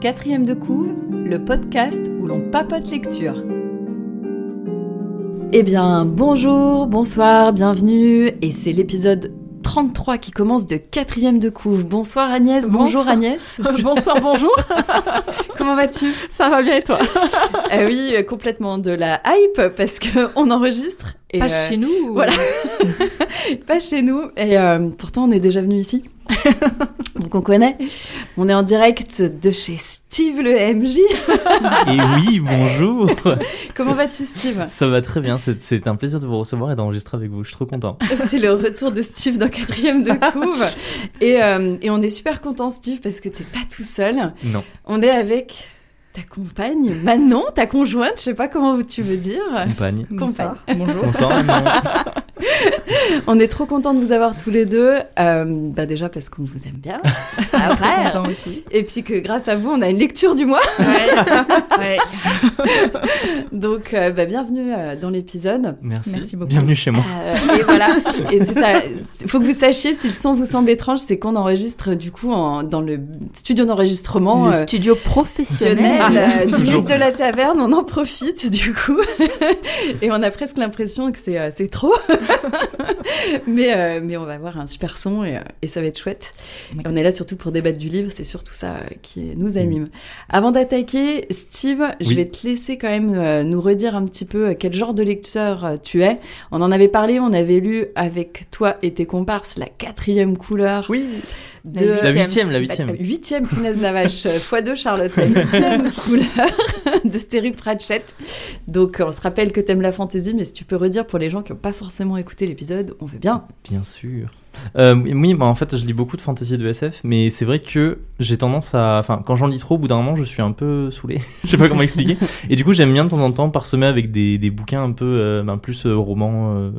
Quatrième de couve, le podcast où l'on papote lecture. Eh bien, bonjour, bonsoir, bienvenue, et c'est l'épisode 33 qui commence de quatrième de couve. Bonsoir Agnès, bonjour Bonsoir. Agnès. Bonsoir, bonjour. Comment vas-tu? Ça va bien et toi? Ah oui, euh, complètement de la hype parce que on enregistre. Et Pas euh, chez nous. voilà. pas chez nous. Et euh, pourtant, on est déjà venu ici. Donc on connaît. On est en direct de chez Steve le MJ. Et oui, bonjour Comment vas-tu Steve? Ça va très bien, c'est- c'est un plaisir de vous recevoir et d'enregistrer avec vous, je suis trop content. C'est le retour de Steve dans quatrième de couve. Et, euh, et on est super content Steve parce que t'es pas tout seul. Non. On est avec ta compagne, Manon, ta conjointe, je sais pas comment tu veux dire. Compagne. Bonsoir. Bonjour. Bonsoir, Manon. On est trop content de vous avoir tous les deux. Euh, bah déjà parce qu'on vous aime bien. Après. Content aussi. Et puis que grâce à vous, on a une lecture du mois. Ouais. Donc, euh, bah, bienvenue euh, dans l'épisode. Merci. Merci beaucoup. Bienvenue chez moi. Euh, et voilà. Et c'est ça. Il faut que vous sachiez, si le son vous semble étrange, c'est qu'on enregistre du coup en- dans le studio d'enregistrement. Le euh, studio professionnel. du mythe de la taverne, on en profite du coup, et on a presque l'impression que c'est euh, c'est trop, mais euh, mais on va avoir un super son et, euh, et ça va être chouette. On est là surtout pour débattre du livre, c'est surtout ça qui nous anime. Avant d'attaquer, Steve, je vais te laisser quand même nous redire un petit peu quel genre de lecteur tu es. On en avait parlé, on avait lu avec toi et tes comparses la quatrième couleur Oui. De La huitième, la bah, huitième. Huitième, punaise la vache, euh, fois deux Charlotte, la huitième couleur de Terry Pratchett. Donc on se rappelle que t'aimes la fantasy, mais si tu peux redire pour les gens qui n'ont pas forcément écouté l'épisode, on veut bien. Bien sûr. Euh, oui, bah, en fait, je lis beaucoup de fantasy et de SF, mais c'est vrai que j'ai tendance à. Enfin, quand j'en lis trop, au bout d'un moment, je suis un peu saoulé. je sais pas comment expliquer. Et du coup, j'aime bien de temps en temps parsemer avec des, des bouquins un peu. Euh, ben, plus euh, romans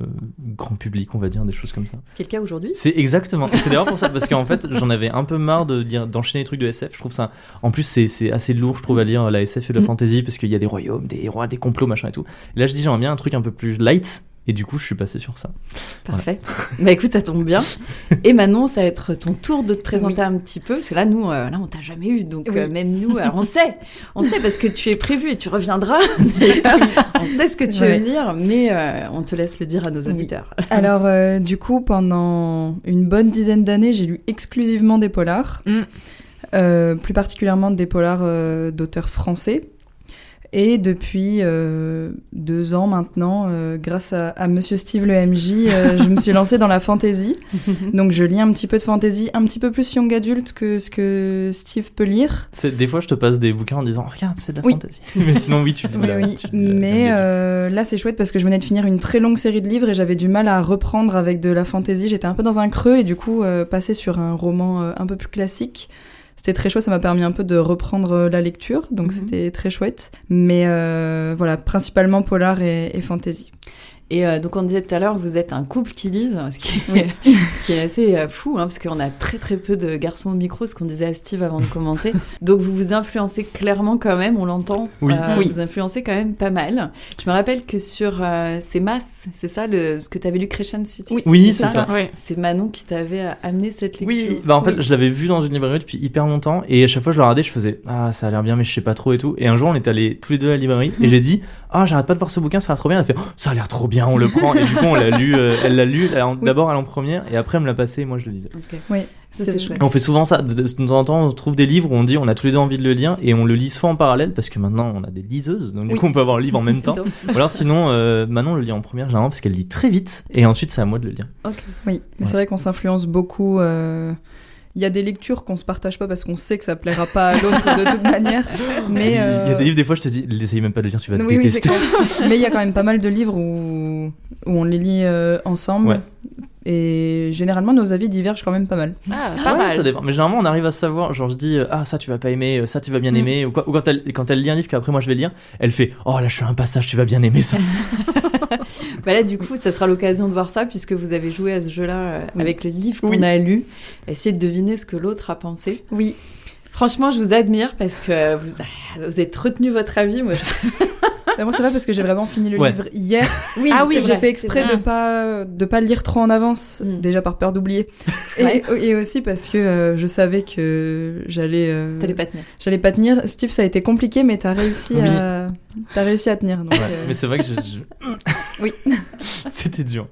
grand public, on va dire, des choses comme ça. Ce qui est le cas aujourd'hui? C'est exactement. Et C'est d'ailleurs pour ça, parce qu'en fait, j'en avais un peu marre de d'enchaîner les trucs de SF. Je trouve ça. En plus, c'est c'est assez lourd, je trouve, à lire la SF et la Mm. fantasy, parce qu'il y a des royaumes, des rois, des complots, machin et tout. Et là, je dis, j'aimerais bien un truc un peu plus light. Et du coup, je suis passé sur ça. Parfait. Bah écoute, ça tombe bien. Et Manon, ça va être ton tour de te présenter Oui. un petit peu. Parce que là, nous, euh, là, on t'a jamais eu. Donc, Oui. euh, même nous, alors, on sait. On sait parce que tu es prévu et tu reviendras. on sait ce que tu Ouais. aimes lire, mais euh, on te laisse le dire à nos Oui. auditeurs. Alors, euh, du coup, pendant une bonne dizaine d'années, j'ai lu exclusivement des polars, Mm. Euh, plus particulièrement des polars euh, d'auteurs français. Et depuis euh, deux ans maintenant, euh, grâce à, à Monsieur Steve le MJ, euh, je me suis lancée dans la fantasy. Donc, je lis un petit peu de fantasy, un petit peu plus young adulte que ce que Steve peut lire. C'est- Des fois, je te passe des bouquins en disant, regarde, c'est de la Oui. fantasy. Mais sinon, oui, tu lis de Oui, la- oui. tu lis Mais euh, là, c'est chouette parce que je venais de finir une très longue série de livres et j'avais du mal à reprendre avec de la fantaisie. J'étais un peu dans un creux et du coup, euh, passer sur un roman euh, un peu plus classique, c'était très chouette. Ça m'a permis un peu de reprendre euh, la lecture, donc Mhm. c'était très chouette. Mais euh, voilà, principalement polar et, et fantasy. Et euh, donc on disait tout à l'heure, vous êtes un couple qui lise, ce qui est, ce qui est assez euh, fou, hein, parce qu'on a très très peu de garçons au micro, ce qu'on disait à Steve avant de commencer. donc vous vous influencez clairement quand même, on l'entend. Oui. Euh, Oui. Vous influencez quand même pas mal. Je me rappelle que sur euh, ces masses, c'est ça, le, ce que tu avais lu Crescent City? Oui, c'est ça? C'est Manon qui t'avait amené cette lecture. Oui, bah en fait, Oui. je l'avais vu dans une librairie depuis hyper longtemps et à chaque fois je le regardais, je faisais ah ça a l'air bien mais je sais pas trop et tout. Et un jour on est allés tous les deux à la librairie et j'ai dit ah j'arrête pas de voir ce bouquin, ça a l'air trop bien. Elle fait Oh, ça a l'air trop bien, on le prend. Et du coup on l'a lu, euh, elle l'a lu elle d'abord à en première et après elle me l'a passé et moi je le lisais. Ok. Oui, Ça, c'est chouette. chouette. Et on fait souvent ça, de, de- de temps en temps on trouve des livres où on dit on a tous les deux envie de le lire et on le lit soit en parallèle parce que maintenant on a des liseuses donc du coup on peut avoir le livre en même temps. Ou alors sinon euh, Manon le lit en première généralement parce qu'elle lit très vite et ensuite c'est à moi de le lire. ok. Oui, mais Ouais. c'est vrai qu'on s'influence beaucoup. euh, Il y a des lectures qu'on se partage pas parce qu'on sait que ça plaira pas à l'autre de toute manière. Mais il y a euh, des livres des fois je te dis essaye même pas de le lire, tu vas Oui, oui, détester. clair. Mais il y a quand même pas mal de livres où, où on les lit euh, ensemble. Ouais. Et généralement, nos avis divergent quand même pas mal. Ah, pas Ouais, mal. ça dépend. Mais généralement, on arrive à savoir. Genre, je dis, euh, ah, ça, tu vas pas aimer, euh, ça, tu vas bien Mm. aimer. Ou, quoi. Ou quand, elle, quand elle lit un livre qu'après moi je vais lire, elle fait, oh, là, je suis un passage, tu vas bien aimer ça. Bah là, du coup, ça sera l'occasion de voir ça, puisque vous avez joué à ce jeu-là euh, Oui. avec le livre qu'on Oui. a lu. Essayez de deviner ce que l'autre a pensé. Oui. Franchement, je vous admire parce que vous, vous êtes retenu votre avis. Moi, je- Bah, moi, ça va parce que j'ai vraiment fini le Ouais. livre hier. Oui, Ah oui, j'ai fait exprès de pas de pas le lire trop en avance, Mm. déjà par peur d'oublier, et, aussi parce que euh, je savais que j'allais euh, T'allais pas tenir. j'allais pas tenir. Steve, ça a été compliqué, mais t'as réussi Oui. à t'as réussi à tenir. Donc, Ouais, euh, Mais c'est vrai que je. je- Oui. C'était dur.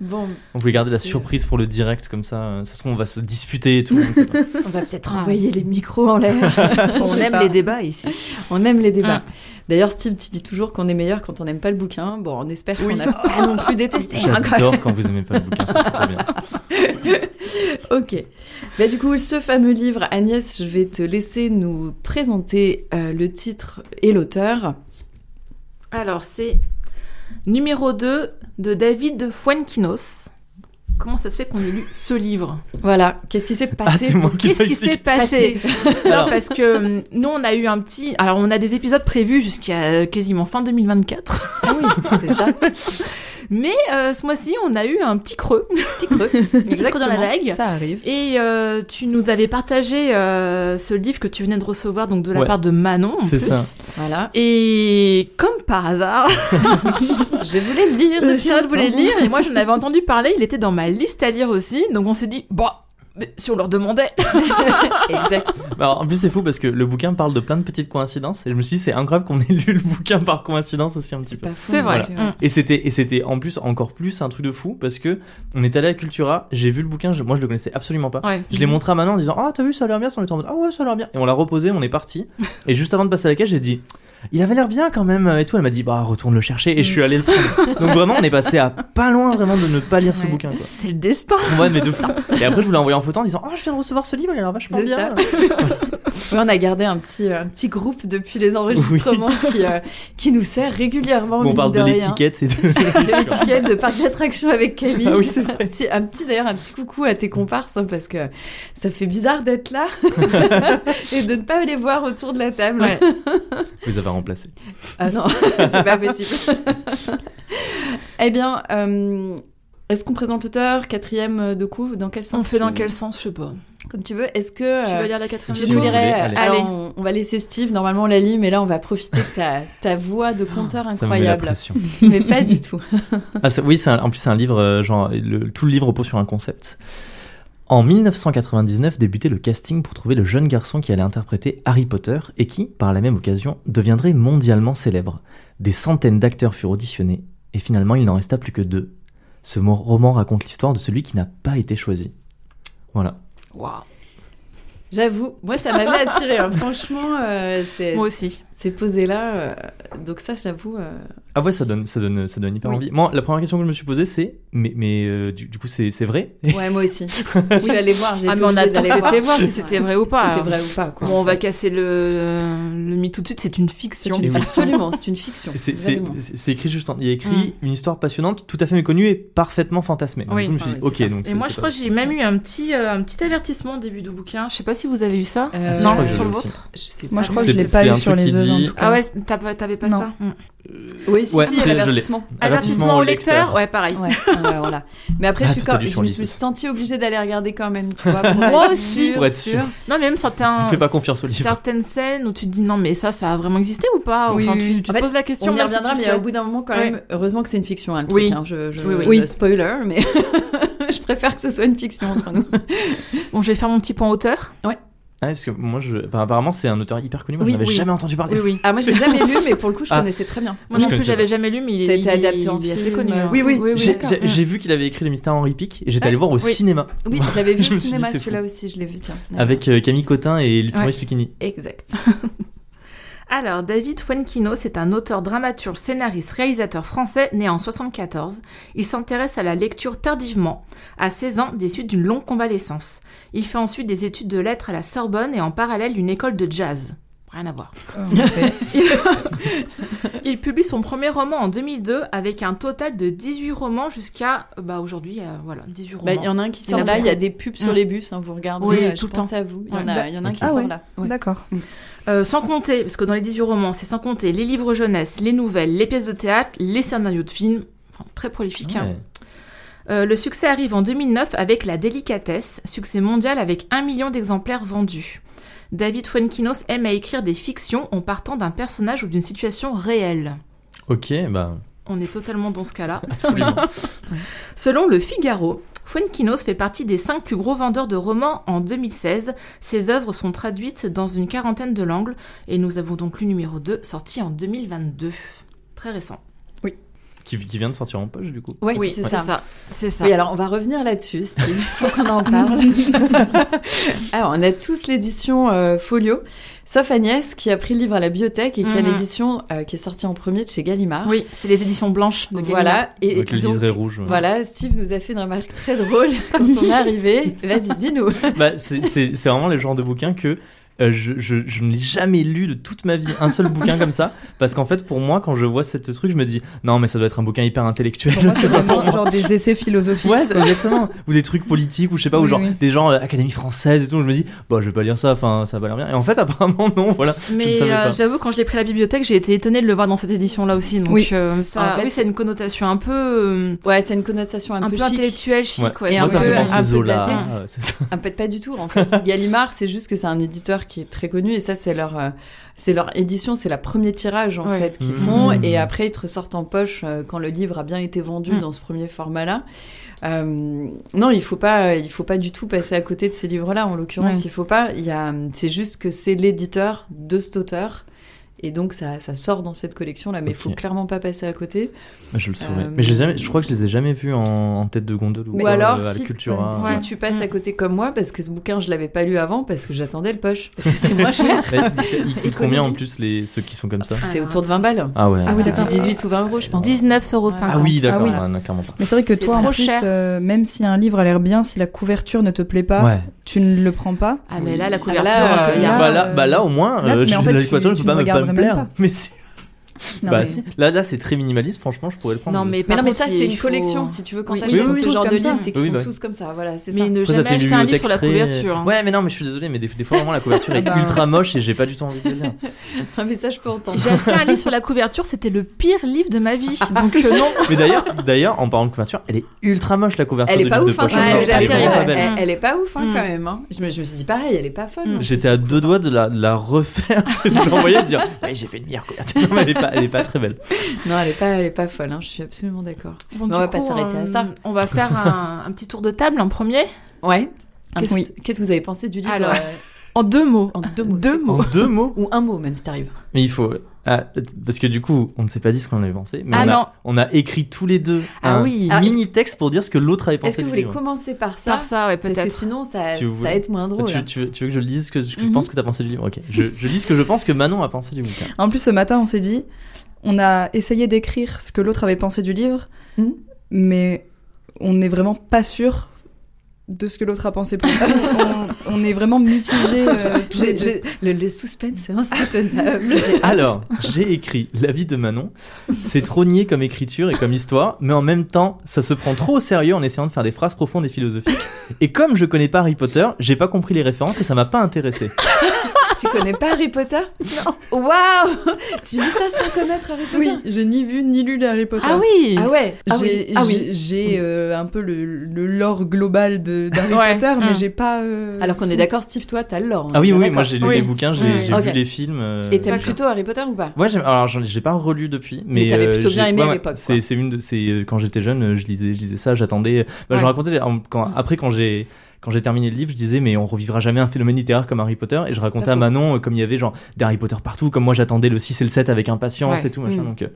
Bon, On voulait garder la surprise pour le direct comme ça. euh, Ça se trouve, on va se disputer et tout. on va peut-être Ah. envoyer les micros en l'air. On aime pas. les débats ici. on aime les débats. Mm. D'ailleurs, Steve, tu dis toujours qu'on est meilleur quand on n'aime pas le bouquin. Bon, on espère qu'on n'a pas non plus détesté. hein, quand J'adore quand vous aimez pas le bouquin, c'est trop bien. Ok. Bah, du coup, ce fameux livre, Agnès, je vais te laisser nous présenter euh, le titre et l'auteur. Alors, c'est numéro 2 de David Fuenquinos. Comment ça se fait qu'on ait lu ce livre? Voilà. Qu'est-ce qui s'est passé? Ah, c'est moi qui Qu'est-ce qui s'est passé? Non, Alors. parce que hum, nous, on a eu un petit... Alors, on a des épisodes prévus jusqu'à euh, quasiment fin 2024. Ah oui, c'est ça. Mais euh, ce mois-ci, on a eu un petit creux. Petit creux. Exactement. dans la vague. ça arrive. Et euh, tu nous avais partagé euh, ce livre que tu venais de recevoir donc de la Ouais. part de Manon. en C'est plus. ça. Voilà. Et comme par hasard, Je voulais le lire. Charles voulait le lire et moi j'en avais entendu parler. Il était dans ma liste à lire aussi. Donc on s'est dit, bah, mais si on leur demandait. Exact. Bah, Alors, en plus, c'est fou parce que le bouquin parle de plein de petites coïncidences. Et je me suis dit, c'est incroyable qu'on ait lu le bouquin par coïncidence aussi un petit peu. C'est vrai. Et c'était et c'était en plus encore plus un truc de fou parce que on est allé à Cultura, j'ai vu le bouquin, je- moi je le connaissais absolument pas. Ouais. Je l'ai montré à Manon en disant ah t'as vu ça a l'air bien, était en mode ah ouais ça a l'air bien et on l'a reposé, on est parti et juste avant de passer à la caisse j'ai dit il avait l'air bien quand même et tout elle m'a dit bah retourne le chercher et je suis allé le prendre. Donc vraiment on est passé à pas loin vraiment de ne pas lire ce Ouais. bouquin. C'est le destin. Ouais mais de fou. Et après je vous l'ai envoyé en photo en disant oh je viens de recevoir ce livre il a l'air vachement C'est bien. ça. Oui, on a gardé un petit, un petit groupe depuis les enregistrements qui, euh, qui nous sert régulièrement. Bon, on parle de, l'étiquette c'est de... de l'étiquette de parc d'attraction avec Camille. Ah oui, c'est vrai. Un petit, un petit d'ailleurs un petit coucou à tes comparses hein, parce que ça fait bizarre d'être là et de ne pas les voir autour de la table. Ouais. Vous avez remplacé. Ah non, c'est pas possible. eh bien, euh, est-ce qu'on présente l'auteur quatrième de coup Dans quel sens On fait dans tu- quel sens, je sais pas. Comme tu veux. Est-ce que Tu euh, veux lire la quatrième si je vous voulez, lirai. allez. Alors, Allez. on, on va laisser Steve. Normalement, on la lit, mais là, on va profiter de ta, ta voix de conteur Ça me met la incroyable. pression. mais pas du tout. Ah, oui, un- en plus c'est un livre, euh, genre le- tout le livre repose sur un concept. En 1999 débutait le casting pour trouver le jeune garçon qui allait interpréter Harry Potter et qui, par la même occasion, deviendrait mondialement célèbre. Des centaines d'acteurs furent auditionnés et finalement il n'en resta plus que deux. Ce roman raconte l'histoire de celui qui n'a pas été choisi. Voilà. Waouh. J'avoue, moi, ça m'avait attiré. hein. Franchement, euh, c'est Moi aussi. c'est posé là. euh, donc ça, j'avoue. euh, Ah ouais, ça donne, ça donne, ça donne hyper Oui. envie. Moi, la première question que je me suis posée, c'est, mais, mais euh, du, du coup, c'est, c'est vrai? Ouais, moi aussi. Je suis allée voir. J'ai Ah, mais on a d'aller été voir si c'était vrai ou pas. C'était vrai ou pas. Quoi, Bon, on va casser le, le mythe tout de suite, c'est une fiction. Une-. Absolument, c'est une fiction. C'est, écrit juste en... Il y a écrit une histoire passionnante, tout à fait méconnue et parfaitement fantasmée. Donc, Oui. du coup, je me suis Ah dit, ok, donc Et moi, je crois que j'ai même eu un petit, euh, un petit avertissement au début du bouquin. Je sais pas si vous avez eu ça. Euh, Ah, non, sur le vôtre. Moi, je crois que je l'ai pas eu sur les œufs en dit- tout cas. Ah ouais, t'avais pas ça? Mm. Oui, si, Ouais, si, l'avertissement. Avertissement au lecteur Ouais, pareil. Ouais, ouais, voilà. Mais après, Ah, je, suis quand... je me suis sentie obligée d'aller regarder quand même, tu vois. Pour Moi être aussi. sûre, Pour être sûre. Non, mais même certains. Fais pas confiance au livre. Certaines scènes où tu te dis non, mais ça, ça a vraiment existé ou pas? Oui, Enfin, oui, tu, oui. tu En te fait, poses la question. On y si reviendra, tu mais sais. au bout d'un moment, quand Ouais. même, heureusement que c'est une fiction, hein, le Oui. truc. hein. Je, je, Oui, oui. Oui. spoiler, mais je préfère que ce soit une fiction entre nous. Bon, je vais faire mon petit point hauteur. Ah, parce que moi, je... enfin, apparemment, c'est un auteur hyper connu. Moi, Oui, je n'avais oui. jamais entendu parler. Oui, oui. Ah, moi, j'ai jamais lu, mais pour le coup, je Ah. connaissais très bien. Moi je non plus, j'avais jamais lu, mais il été adapté en il est assez film. connu. hein. Oui, oui. J'ai, vu qu'il avait écrit le mystère Henri Pic et j'étais allé voir au Oui. cinéma Oui, je l'avais vu au cinéma, celui-là aussi, je l'ai vu, tiens. avec euh, Camille Cotin et Fabrice Ouais. Lucchini. Exact. Alors, David Fuenquinos c'est un auteur, dramaturge, scénariste, réalisateur français né en 74. Il s'intéresse à la lecture tardivement, à 16 ans, des suites d'une longue convalescence. Il fait ensuite des études de lettres à la Sorbonne et en parallèle une école de jazz. Rien à voir. Effet. Il publie son premier roman en 2002 avec un total de 18 romans jusqu'à bah, aujourd'hui, euh, voilà, 18 romans. Bah, Il y en a un qui sort là, il y a des pubs sur les bus, hein, vous regardez, Oui, euh, tout je le pense temps. à vous. Il y en Ouais. a, il y en a un qui Ah sort ouais. là. Ouais. D'accord. Euh, sans compter, parce que dans les 18 romans, c'est sans compter les livres jeunesse, les nouvelles, les pièces de théâtre, les scénarios de films, enfin, très prolifique. hein. Euh, le succès arrive en 2009 avec La Délicatesse, succès mondial avec un million d'exemplaires vendus. David Fuenquinos aime à écrire des fictions en partant d'un personnage ou d'une situation réelle. Ok, bah. On est totalement dans ce cas-là. Selon le Figaro, Fuenquinos fait partie des cinq plus gros vendeurs de romans en 2016. Ses œuvres sont traduites dans une quarantaine de langues et nous avons donc lu numéro 2 sorti en 2022. Très récent. Qui, qui vient de sortir en poche, du coup. Ouais, oui, c'est ça. C'est ça. Oui, alors on va revenir là-dessus, Steve. Faut qu'on en parle. alors, on a tous l'édition euh, Folio, sauf Agnès qui a pris le livre à la bibliothèque et qui a Mhm. l'édition euh, qui est sortie en premier de chez Gallimard. Oui, c'est les éditions blanches de Gallimard. Voilà. Et Avec le donc, liseré rouge. ouais. voilà, Steve nous a fait une remarque très drôle quand on est arrivé. Vas-y, dis-nous. Bah, c'est c'est- c'est vraiment le genre de bouquin que euh, je, je, je ne l'ai jamais lu de toute ma vie, un seul bouquin comme ça. Parce qu'en fait, pour moi, quand je vois cette truc, je me dis non, mais ça doit être un bouquin hyper intellectuel. Pour moi, c'est pas pour vraiment moi. genre des essais philosophiques. Ouais, c'est- exactement. ou des trucs politiques, ou je sais pas, ou genre oui. des gens euh, Académie française et tout. Je me dis, bah, je vais pas lire ça, enfin, ça va l'air bien. Et en fait, apparemment, non, voilà. Mais euh, j'avoue, quand je l'ai pris à la bibliothèque, j'ai été étonnée de le voir dans cette édition-là aussi. Donc, Oui. euh, ça, En fait, oui, c'est une connotation un peu, euh, Ouais, c'est une connotation un, un peu, peu chic. intellectuelle, chic. Ouais. ouais. Et Moi, un ça me peu- fait un penser peu euh, c'est ça. Ah, peut-être pas du tout. En fait, Gallimard, c'est juste que c'est un éditeur qui est très connu et ça, c'est leur, euh, c'est leur édition, c'est la premier tirage en Ouais. fait qu'ils Mmh. font et après ils te ressortent en poche euh, quand le livre a bien été vendu Mmh. dans ce premier format-là. Euh, non, il faut pas, il faut pas du tout passer à côté de ces livres-là. En l'occurrence, Ouais. il faut pas. Il y a, c'est juste que c'est l'éditeur de cet auteur. Et donc ça, ça sort dans cette collection là, mais il faut Ok. clairement pas passer à côté. Je le saurais. Euh, Mais jamais, je crois que je les ai jamais vus en, en tête de gondole ou, Ou quoi, alors, euh, à si, Cultura. si Ouais. tu passes Mm. à côté comme moi, parce que ce bouquin, je l'avais pas lu avant, parce que j'attendais le poche, parce que c'est moins cher. Ils coûtent combien en plus les, ceux qui sont comme ça C'est autour de 20 balles. Ah ouais. Ah oui, c'est du d'accord. 18 ou 20 euros, je pense. 19,50€. Ah oui, d'accord. Ah oui. clairement pas. Mais c'est vrai que toi, en plus, euh, même si un livre a l'air bien, si la couverture ne te plaît pas, Ouais. tu ne le prends pas. Ah, mais là, la Ah, couverture. là, euh, il y a- là, bah, là, euh, bah là au moins, là, euh, mais en je- fait, la tu- couverture ne tu peut pas ne me, me plaire. Mais si. Non, bah mais- si. Là, là c'est très minimaliste. Franchement, je pourrais le prendre. Non, mais non, mais ça, c'est une faut- collection. Si tu veux, quand Oui. t'achètes Oui, oui, ce genre de ça. livre, c'est qu'ils Oui, sont bah. tous comme ça. Voilà, c'est Mais ça. ne Après, ça jamais acheter un livre sur la très- couverture. hein. Ouais, mais non, mais je suis désolé, mais des, des fois vraiment la couverture est Ah bah. ultra moche et j'ai pas du tout envie de le lire. Un message pour entendre. J'ai acheté un livre sur la couverture, c'était le pire livre de ma vie. Donc, euh, non. Mais d'ailleurs, d'ailleurs, en parlant de couverture, elle est ultra moche la couverture. Elle est de pas ouf, hein, elle est pas ouf, hein, Mm. quand même. hein. Je me, je me suis dit pareil, elle est pas folle. J'étais à deux doigts de la, refaire, de l'envoyer et de dire j'ai fait une meilleure couverture. Elle est pas, elle est pas très belle. Non, elle est pas, elle est pas folle. hein, Je suis absolument d'accord. Bon, on va pas s'arrêter à euh, ça. On va faire un, un petit tour de table en premier. Ouais. Qu'est-ce que vous avez pensé du livre Alors, euh, En deux mots. En deux mots. Deux mots. En deux mots. Ou un mot, même si t'arrives. Mais il faut. Ah, parce que du coup, on ne s'est pas dit ce qu'on avait pensé. Mais Ah on, non. a, on a écrit tous les deux Ah un oui. Mini texte pour dire ce que l'autre avait pensé. Est-ce que vous voulez livre. commencer par ça Par ça, ouais, Parce peut-être. que sinon, ça, Si va être moins drôle. tu, tu veux, tu veux que je le dise ce que je Mhm. pense que tu as pensé du livre Ok. Je, je dis ce que je pense que Manon a pensé du bouquin. En plus, ce matin, on s'est dit, on a essayé d'écrire ce que l'autre avait pensé du livre, Mhm. mais on n'est vraiment pas sûr de ce que l'autre a pensé. Pour on, on est vraiment mitigés. euh, le, le suspense, c'est insoutenable. Alors, j'ai écrit La vie de Manon. C'est trop niais comme écriture et comme histoire, mais en même temps, ça se prend trop au sérieux en essayant de faire des phrases profondes et philosophiques. Et comme je connais pas Harry Potter, j'ai pas compris les références et ça m'a pas intéressé. Tu connais pas Harry Potter Non. Waouh Tu dis ça sans connaître Harry Potter Oui, j'ai ni vu ni lu les Harry Potter. Ah oui. Ah ouais Ah oui, J'ai ah oui. euh, un peu le, le lore global de- d'Harry Ouais. Potter, mais Mm. j'ai pas. euh, Alors qu'on est d'accord, Steve, toi, t'as le lore. Ah oui, oui, moi j'ai lu Oui. les bouquins, j'ai Oui. Ok. vu les films. euh, Et t'aimes plutôt Harry Potter ou pas? Ouais, alors j'ai pas relu depuis, mais, Mais t'avais euh, plutôt bien aimé ouais, à l'époque, C'est une de c'est quand j'étais jeune, je lisais je lisais ça, j'attendais. Bah, Je Ouais. racontais en- quand Mm. après quand j'ai quand j'ai terminé le livre, je disais mais on revivra jamais un phénomène littéraire comme Harry Potter et je racontais à. Manon euh, comme il y avait genre des Harry Potter partout, comme moi j'attendais le 6 et le 7 avec impatience Ouais. et tout machin Mm. donc euh,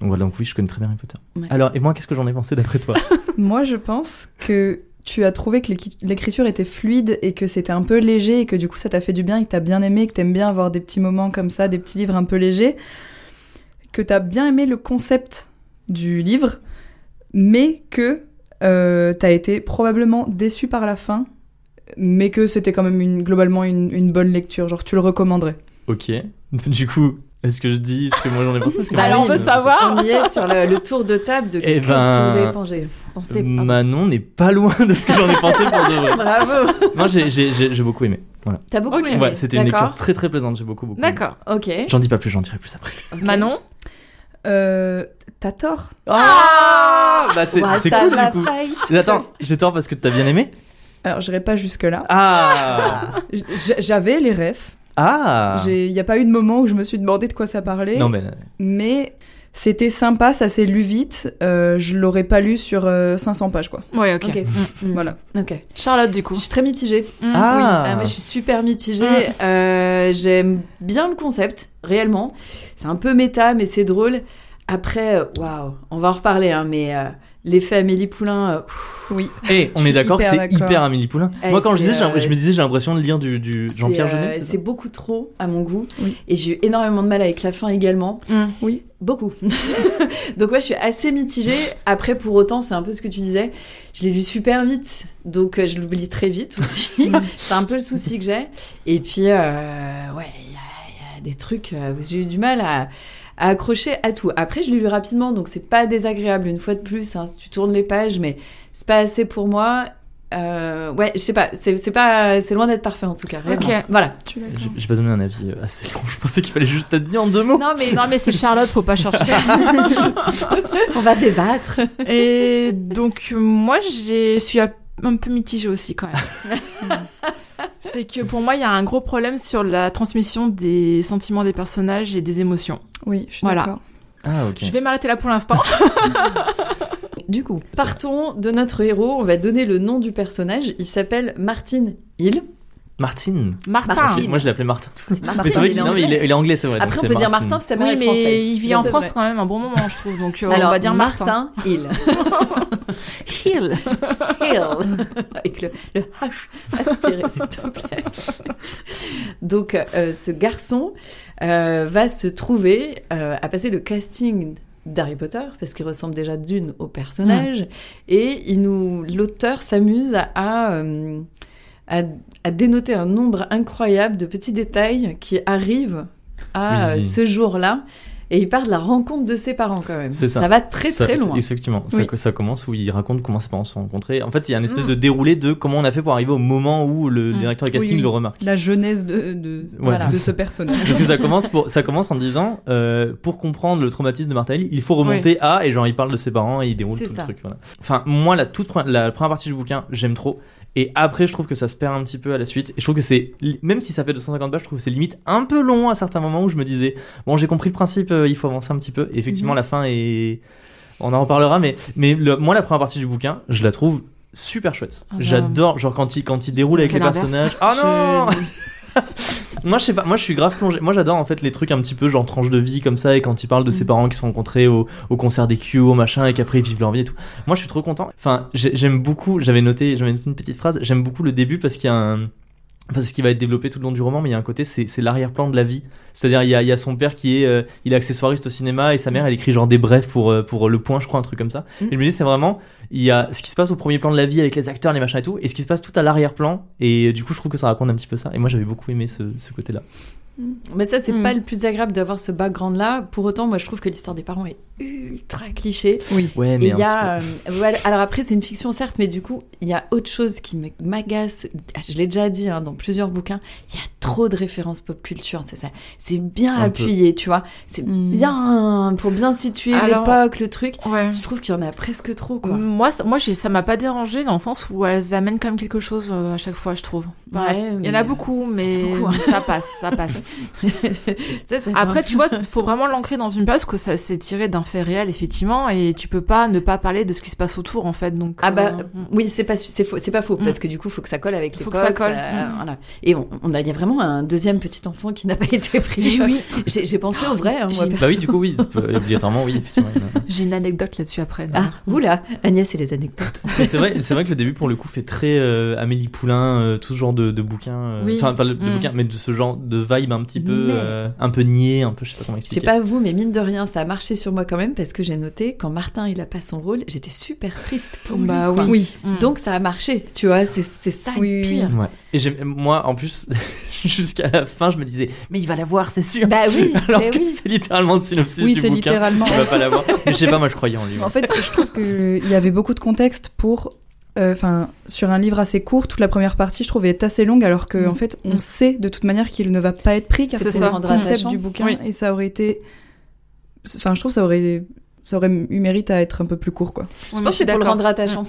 donc voilà donc oui, je connais très bien Harry Potter. Ouais. Alors et moi qu'est-ce que j'en ai pensé d'après toi? Moi, je pense que tu as trouvé que l'écriture était fluide et que c'était un peu léger et que du coup ça t'a fait du bien et que t'as bien aimé, que t'aimes bien avoir des petits moments comme ça, des petits livres un peu légers, que t'as bien aimé le concept du livre, mais que euh, t'as été probablement déçu par la fin, mais que c'était quand même une, globalement une, une bonne lecture, genre tu le recommanderais. OK. Du coup, est-ce que je dis ce que moi j'en ai pensé que Bah alors, on veut pensé. savoir. On y est sur le, le tour de table de Eh qu'est-ce ben, que vous avez pensé. pensé pardon. Manon n'est pas loin de ce que j'en ai pensé pour de vrai. Bravo Moi j'ai beaucoup aimé. Voilà. T'as beaucoup aimé Ouais, c'était une lecture très très plaisante, j'ai beaucoup beaucoup. aimé. D'accord. Ok. J'en dis pas plus, j'en dirai plus après. Manon. Euh, t'as tort. Ah Bah c'est cool du coup. Attends, j'ai tort parce que t'as bien aimé? Alors j'irai pas jusque-là. Ah J'avais les refs, Ah Il n'y a pas eu de moment où je me suis demandé de quoi ça parlait. Non, mais. Mais c'était sympa, ça s'est lu vite. Euh, je l'aurais pas lu sur euh, 500 pages, quoi. Ouais, ok. Ok. Mm. Mm. Voilà. Ok. Charlotte, du coup. Je suis très mitigée. Mm. Ah. Oui, ah, moi je suis super mitigée. Euh, J'aime bien le concept, réellement. C'est un peu méta, mais c'est drôle. Après, euh, waouh, on va en reparler, hein, mais euh, l'effet Amélie Poulain, euh, pff, Oui. Eh, on est d'accord que c'est hyper Amélie Poulain. Eh, Moi, quand je disais, j'ai- euh, je me disais, j'ai l'impression de lire du, du Jean-Pierre euh, Jeunet. c'est c'est beaucoup trop à mon goût. Oui. Et j'ai eu énormément de mal avec la fin également. Mm. Oui. Beaucoup. donc ouais, je suis assez mitigée. Après, pour autant, c'est un peu ce que tu disais. Je l'ai lu super vite, donc euh, je l'oublie très vite aussi. c'est un peu le souci que j'ai. Et puis, euh, ouais, il y, a- il y a des trucs euh, j'ai eu du mal à, à accrocher à tout. Après, je l'ai lu rapidement, donc c'est pas désagréable une fois de plus. hein, si tu tournes les pages, mais c'est pas assez pour moi. Euh, ouais, je sais pas, c'est c'est pas, c'est loin d'être parfait en tout cas. Ok. Voilà. J'ai j'ai pas donné un avis euh, assez long. Je pensais qu'il fallait juste être dit en deux mots. Non mais Non, mais c'est Charlotte, faut pas chercher. on va débattre. Et donc, moi, je suis un un peu mitigée aussi, quand même. c'est que pour moi, il y a un gros problème sur la transmission des sentiments des personnages et des émotions. Oui, je suis Voilà. d'accord. Ah, ok. Je vais m'arrêter là pour l'instant. Du coup, partons de notre héros. On va donner le nom du personnage. Il s'appelle Martin Hill. Martine. Martin. Martin. Moi, je l'appelais Martin. C'est Martin, Mais c'est vrai il est qu'il non, mais il est, il est anglais, c'est vrai. Après, on peut dire. Martin parce que Oui, mais française. il vit en vrai. France quand même un bon moment, je trouve. Donc, euh, Alors, on va dire Martin. Martin Hill. Hill. Hill. Avec le, le H aspiré, s'il te plaît. Donc, euh, ce garçon euh, va se trouver euh, à passer le casting d'Harry Potter parce qu'il ressemble déjà d'une au personnage et il nous l'auteur s'amuse à, à, euh, à- à dénoter un nombre incroyable de petits détails qui arrivent à Oui. euh, ce jour-là et il part de la rencontre de ses parents quand même. Ça. va très Ça- très loin. Effectivement, Oui. ça, ça commence où il raconte comment ses parents se sont rencontrés. En fait, il y a une espèce Mm. de déroulé de comment on a fait pour arriver au moment où le Mm. directeur de casting Oui, oui. le remarque. La jeunesse de, de, Voilà. de ce personnage. Parce que ça commence, pour, ça commence en disant, euh, pour comprendre le traumatisme de Martin Hill, il faut remonter à, et genre il parle de ses parents et il déroule tout le truc. Voilà. Enfin, moi, la, toute, la première partie du bouquin, j'aime trop. Et après, je trouve que ça se perd un petit peu à la suite. Et je trouve que c'est, même si ça fait 250 pages, je trouve que c'est limite un peu long à certains moments où je me disais, bon, j'ai compris le principe, euh, il faut avancer un petit peu. Et effectivement, Mhm. la fin est. On en reparlera, mais, mais le- moi, la première partie du bouquin, je la trouve super chouette. Ah bah. J'adore, genre quand il, quand il déroule avec les personnages. Oh non! Moi, je sais pas, moi, je suis grave plongé. Moi, j'adore en fait les trucs un petit peu genre tranche de vie comme ça, et quand il parle de ses Mm. parents qui se sont rencontrés au, au concert des Q, au machin, et qu'après ils vivent leur vie et tout. Moi, je suis trop content. Enfin, j'ai- j'aime beaucoup, j'avais noté, j'avais noté une petite phrase, j'aime beaucoup le début parce qu'il y a un. Enfin, c'est ce qui va être développé tout le long du roman, mais il y a un côté, c'est c'est l'arrière-plan de la vie. C'est-à-dire, il y a, il y a son père qui est, euh, il est accessoiriste au cinéma et sa mère, elle écrit genre des brefs pour, euh, pour Le Point, je crois, un truc comme ça. Mm. Et je me dis, c'est vraiment, il y a ce qui se passe au premier plan de la vie avec les acteurs, les machins et tout, et ce qui se passe tout à l'arrière-plan. Et euh, du coup, je trouve que ça raconte un petit peu ça. Et moi, j'avais beaucoup aimé ce, ce côté-là. Mais ça, c'est Mm. pas le plus agréable d'avoir ce background-là. Pour autant, moi, je trouve que l'histoire des parents est ultra cliché. Oui. Ouais, mais il y a, euh, voilà. Alors après, c'est une fiction certes, mais du coup, il y a autre chose qui me- m'agace. Je l'ai déjà dit hein, dans plusieurs bouquins. Il y a trop de références pop culture. C'est ça. C'est bien Un peu. appuyé, tu vois. C'est Mm. bien pour bien situer Alors- l'époque, le truc. Ouais. Je trouve qu'il y en a presque trop, quoi. Moi, ça- moi j'ai- ça m'a pas dérangé dans le sens où elles amènent quand même quelque chose euh, à chaque fois, je trouve. Ouais, Il y en a beaucoup, mais Beaucoup, hein. ça passe, ça passe. Après, tu vois, faut vraiment l'ancrer dans une base que ça s'est tiré d'un fait réel, effectivement, et tu peux pas ne pas parler de ce qui se passe autour, en fait. Donc, Ah bah euh, oui, c'est pas c'est faux, c'est pas faux Mm. parce que du coup, faut que ça colle avec Faut l'époque. que ça colle. ça- Mm. voilà. Et on, on a, il y a vraiment un deuxième petit enfant qui n'a pas été pris. oui. J'ai pensé au vrai, hein, moi. Bah oui, du coup, oui, obligatoirement, oui, il. J'ai une anecdote là-dessus après. Ah, oula, Agnès et les anecdotes. C'est vrai, c'est vrai que le début, pour le coup, fait très euh, Amélie Poulain, euh, tout ce genre de, de bouquins. euh, Oui. Enfin, le Mm. bouquin, mais de ce genre de vibe un petit peu, Mais- euh, un peu niais, un peu, je sais pas comment Je sais expliquer. pas vous, mais mine de rien, ça a marché sur moi quand même parce que j'ai noté quand Martin il a pas son rôle, j'étais super triste pour Bah lui. quoi. oui. Oui. Mm. Donc ça a marché, tu vois, c'est c'est ça Oui, le pire. Ouais. Et moi, en plus, jusqu'à la fin, je me disais, mais il va l'avoir, c'est sûr. Bah oui, Alors bah que oui. c'est littéralement le synopsis Oui, du c'est bouquin. littéralement. Il va pas l'avoir. Mais je sais pas, moi, je croyais en lui. En fait, je trouve qu'il y avait beaucoup de contexte pour. Euh, Enfin, sur un livre assez court, toute la première partie, je trouvais est assez longue, alors qu'en Mm. fait, on Mm. sait de toute manière qu'il ne va pas être pris, car C'est le concept du bouquin, Oui. et ça aurait été. Enfin, je trouve que ça aurait, ça aurait eu mérite à être un peu plus court, quoi. Ouais, Je pense que c'est pour le rendre attachant.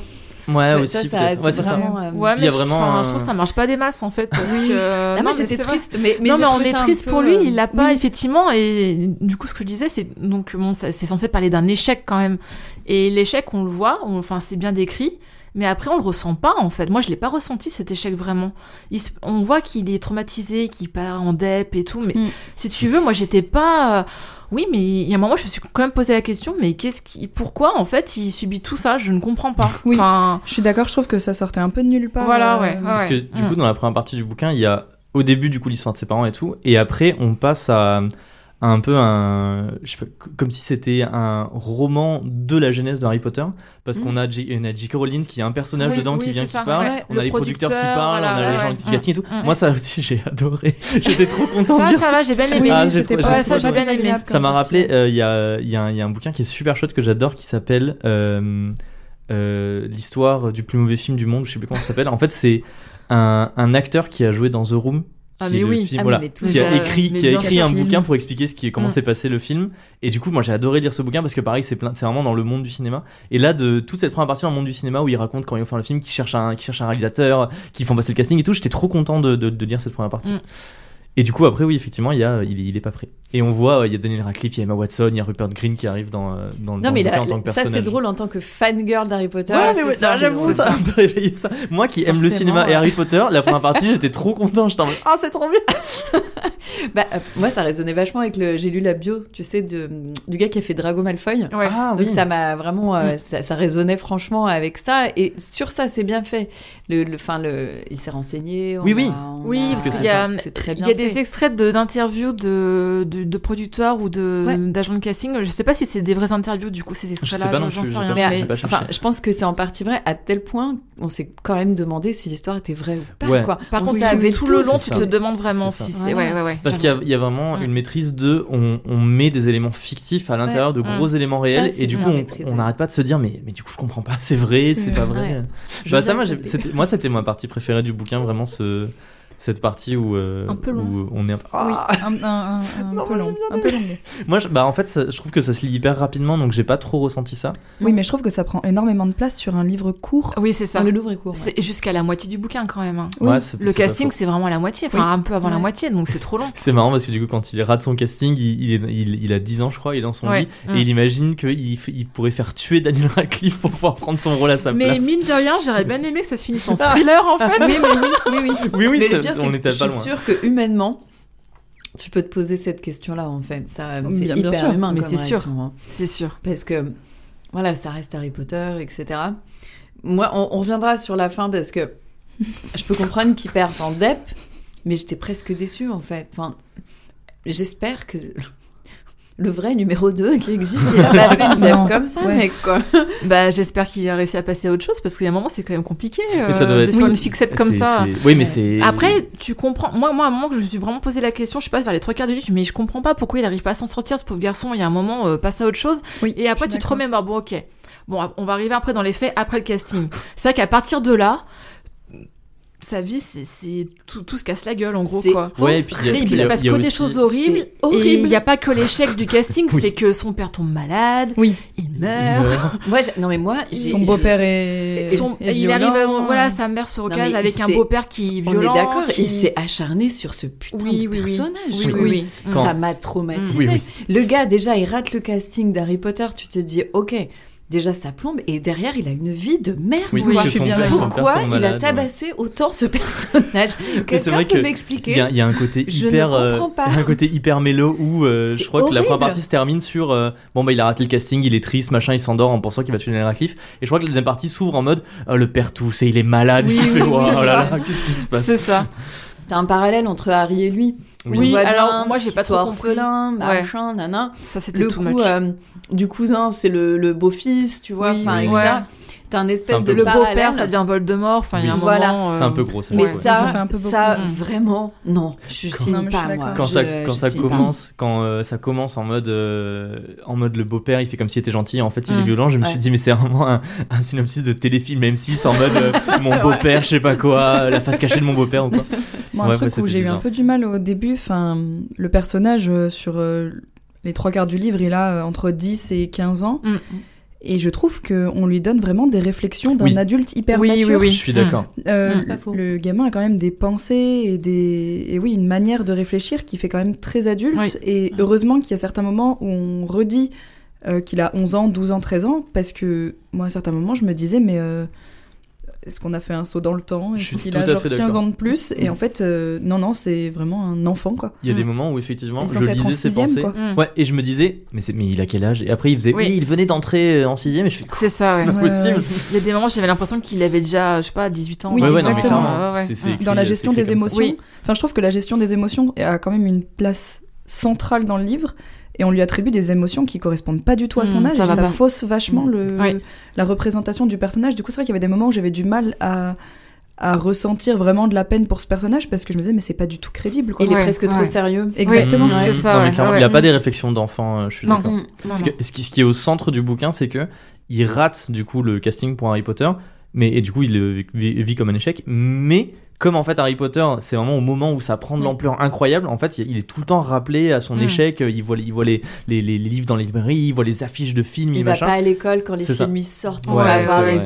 Ouais, Ça, aussi. ça, Ouais, c'est ça. vraiment, euh, Ouais, Il y mais a je- vraiment enfin, un- je trouve que ça marche pas des masses en fait. parce Oui. que- non, moi j'étais triste, mais, mais non, mais on est triste peu, pour lui, euh, il l'a pas oui. effectivement. Et du coup, ce que je disais, c'est donc bon, c'est censé parler d'un échec quand même. Et l'échec, on le voit, on- enfin c'est bien décrit, mais après on le ressent pas en fait. Moi, je l'ai pas ressenti cet échec vraiment. Il on voit qu'il est traumatisé, qu'il part en dep et tout, mais Mm. si tu veux, moi j'étais pas. euh, Oui, mais il y a un moment, je me suis quand même posé la question, mais qu'est-ce qui, pourquoi en fait il subit tout ça? Je ne comprends pas. Oui. Enfin, Je suis d'accord, je trouve que ça sortait un peu de nulle part. Voilà, euh, ouais, ouais. Parce que du Mm. coup, dans la première partie du bouquin, il y a au début du coup l'histoire de ses parents et tout, et après on passe à un peu un, je sais pas, comme si c'était un roman de la genèse de Harry Potter, parce Mm. qu'on a on a J.K. Rowling qui a un personnage Oui, dedans oui, qui vient qui ça, parle, ouais. on Le a les producteurs qui parlent, voilà, on a les gens ouais. qui casting et tout. Mm. Moi ça aussi j'ai adoré, j'étais trop content de ça, lire ça va, j'ai bien aimé. Ah, pas ça, j'ai trouvé bien aimé. Ça m'a rappelé, euh, il y, a, il y, a un- il y a un bouquin qui est super chouette que j'adore qui s'appelle euh, euh, L'histoire du plus mauvais film du monde, je sais plus comment ça s'appelle. En fait, c'est un, un acteur qui a joué dans The Room. Ah, qui mais est le oui. film, Ah, voilà, mais tout qui a écrit, qui a écrit un Film. bouquin pour expliquer ce qui, comment Mm. s'est passé le film. Et du coup, moi, j'ai adoré lire ce bouquin parce que pareil, c'est plein, c'est vraiment dans le monde du cinéma. Et là, de toute cette première partie dans le monde du cinéma où il raconte quand ils vont faire le film, qui cherche un, qui cherche un réalisateur, qui font passer le casting et tout, j'étais trop content de, de, de lire cette première partie. Mm. Et du coup, après, oui, effectivement, il y a, il, est- il est pas prêt. Et on voit, il y a Daniel Radcliffe, il y a Emma Watson, il y a Rupert Green qui arrive dans, euh, dans, dans Non, mais le là, en tant que ça c'est drôle en tant que fangirl d'Harry Potter. Ouais, mais ouais, j'avoue, ça a un peu réveillé ça. Moi qui aime le cinéma et. Harry Potter, la première partie, j'étais trop content. J'étais en mode, ah, c'est trop bien. Bah, euh, moi, ça résonnait vachement avec le. J'ai lu la bio, tu sais, de, du gars qui a fait Drago Malfoy. Ouais. Ah, Donc ça m'a vraiment, euh, Mm. ça, ça résonnait franchement avec ça. Et sur ça, c'est bien fait. Le, le, fin, le, il s'est renseigné. on Oui, oui. a- on Oui, a- parce que qu'il y a, c'est très bien des extraits d'interviews de, de, de producteurs ou de Ouais. d'agents de casting. Je sais pas si c'est des vraies interviews du coup ces extraits-là. sais pas plus, sais rien. Mais, enfin, je pense que c'est en partie vrai à tel point on s'est quand même demandé si l'histoire était vraie ou pas. Ouais. Quoi. Par on contre, tout le long, tu ça. te demandes vraiment si c'est. Ouais, Voilà. ouais, ouais. Parce qu'il y a, il y a vraiment une maîtrise de, on, on met des éléments fictifs à l'intérieur de gros éléments réels et du coup on- n'arrête pas de se dire mais, mais du coup je comprends pas, c'est vrai, c'est pas vrai. Je Bah, ça, moi c'était ma partie préférée du bouquin, vraiment ce, cette partie où, euh, Un peu long. où on est un peu... Oui, Ah un, un- un- un Non, peu mais long. Un peu long. Moi, je- bah, en fait, ça- je trouve que ça se lit hyper rapidement, donc j'ai pas trop ressenti ça. Oui, mais je trouve que ça prend énormément de place sur un livre court. Oui, c'est ça. Le Louvre est court. ouais. C'est jusqu'à la moitié du bouquin quand même. hein. Oui. Ouais, Le casting, c'est vraiment la moitié, enfin Oui. un peu avant la Ouais. moitié, donc c'est trop long. C'est marrant parce que du coup, quand il rate son casting, il, il, est, il, il a 10 ans, je crois, il est dans son Ouais. lit, Mm. et il imagine qu'il il pourrait faire tuer Daniel Radcliffe pour pouvoir prendre son rôle à sa Mais place. mine de rien, j'aurais bien aimé que ça se finisse en thriller en fait. oui, mais oui, oui, oui. C'est que je suis sûre que humainement, tu peux te poser cette question-là, en fait. Ça, Bien- c'est bien hyper sûr. humain Mais c'est sûr. hein. C'est sûr. Parce que, voilà, ça reste Harry Potter, etc. Moi, on, on reviendra sur la fin parce que je peux comprendre qu'ils perdent en dep, mais j'étais presque déçue, en fait. Enfin, j'espère que le vrai numéro 2 qui existe, il a pas fait une comme ça, Ouais. mec, quoi. Bah j'espère qu'il a réussi à passer à autre chose parce qu'il y a un moment c'est quand même compliqué euh, Mais ça doit de être- faire Oui. une fixette comme ça. Oui, mais c'est. Après, tu comprends. Moi, moi, à un moment que je me suis vraiment posé la question, je sais pas, vers les trois quarts de nuit, mais je comprends pas pourquoi il arrive pas à s'en sortir, ce pauvre garçon. Il y a un moment, euh, passe à autre chose. Oui, Et après, tu te remémores. Bon, ok. Bon, on va arriver après dans les faits, après le casting. C'est vrai qu'à partir de là, sa vie, c'est- c'est tout, tout se casse la gueule, en gros, C'est quoi. Ouais, et puis il se passe que des choses horribles. horrible. Et il n'y a pas que l'échec du casting, Oui. c'est que son père tombe malade, Oui, il il meurt. Moi, non, mais moi, son beau-père est, Son- est il arrive, à- voilà, sa mère se recase avec un beau-père qui est On violent. est d'accord, qui- il s'est acharné sur ce putain Oui, de oui, oui. personnage. Oui, oui, oui. Quand- Ça m'a traumatisé. Oui, oui. Le gars, déjà, il rate le casting d'Harry Potter. Tu te dis, ok, déjà ça plombe. Et derrière, il a une vie de merde. Oui, quoi. je suis bien Pourquoi il a ouais. tabassé autant ce personnage Quelqu'un peut que Il y, a, m'expliquer il y a un côté Je hyper, euh, un côté hyper mélo où euh, je crois que la première partie se termine sur euh, bon bah il a raté le casting, il est triste, machin, il s'endort en pensant qu'il va tuer Daniel Radcliffe. Et je crois que la deuxième partie s'ouvre en mode oh, le père tousse et il est malade. Oui, il fait oui, oh, oh là ça. là, qu'est-ce qui se passe? C'est ça. T'as un parallèle entre Harry et lui. Oui. Oui, alors, bien moi, j'ai pas trop compris. orphelin, Ouais. machin, nana. Ça, c'était Le too coup much. euh, du cousin, c'est le, le beau-fils, tu vois, enfin, Oui. etc. Ouais. T'as un espèce un de peu le beau-père, ça devient Voldemort. Enfin, il y a un. Voilà. moment. C'est un euh, peu gros. Mais ouais. Ça, fait un peu beaucoup. ça vraiment, non, je Quand- signe Non, mais je suis pas moi. d'accord. quand Je- ça quand ça pas. commence quand euh, ça commence en mode euh, en mode le beau-père il fait comme s'il était gentil en fait il est Mm. violent je me Ouais. suis dit mais c'est vraiment un, un synopsis de téléfilm M6 en mode euh, mon beau-père je sais pas quoi la face cachée de mon beau-père ou quoi Moi, un Ouais, truc ouais, où j'ai eu un peu du mal au début, enfin, le personnage euh, sur euh, les trois quarts du livre, il a euh, entre 10 et 15 ans. Mm. Et je trouve qu'on lui donne vraiment des réflexions d'un Oui. adulte hyper Oui, oui, mature. oui. Je suis d'accord. Euh, faux. le gamin a quand même des pensées et des et oui une manière de réfléchir qui fait quand même très adulte Oui. et heureusement qu'il y a certains moments où on redit euh, qu'il a 11 ans, 12 ans, 13 ans parce que moi à certains moments je me disais mais euh, est-ce qu'on a fait un saut dans le temps Est-ce qu'il a à genre fait 15 d'accord. ans de plus Et en fait, euh, non, non, c'est vraiment un enfant, quoi. Il y a des Mm. moments où effectivement je lisais ses pensées. Mm. Ouais, et je me disais, mais, c'est- mais il a quel âge? Et après il faisait, oui, Oui. il venait d'entrer en sixième et je fais, C'est ça, c'est ouais. pas possible. ouais. Il y a des moments où j'avais l'impression qu'il avait déjà, je sais pas, 18 ans. Oui, ouais, ouais, non, mais exactement. clairement, Ouais, ouais. c'est- c'est écrit- Dans la gestion des émotions, Oui. enfin, je trouve que la gestion des émotions a quand même une place centrale dans le livre. Et on lui attribue des émotions qui correspondent pas du tout à son Mm, âge. ça ça fausse vachement le, Oui. la représentation du personnage. Du coup, c'est vrai qu'il y avait des moments où j'avais du mal à, à ressentir vraiment de la peine pour ce personnage parce que je me disais, mais c'est pas du tout crédible. Quoi. Il est Ouais, presque trop sérieux. Exactement. Mmh, c'est ça, Non, ouais, il a pas des réflexions d'enfant, euh, je suis d'accord. Mm. Ce qui, ce qui est au centre du bouquin, c'est que il rate du coup le casting pour Harry Potter, mais et du coup il le vit, vit comme un échec. Mais comme en fait Harry Potter, c'est vraiment au moment où ça prend de l'ampleur incroyable. En fait, il est tout le temps rappelé à son Mm. échec. Il voit, il voit les, les, les livres dans les librairies, il voit les affiches de films, Il il va machin. pas à l'école quand les films ils sortent. Ouais, on va voir les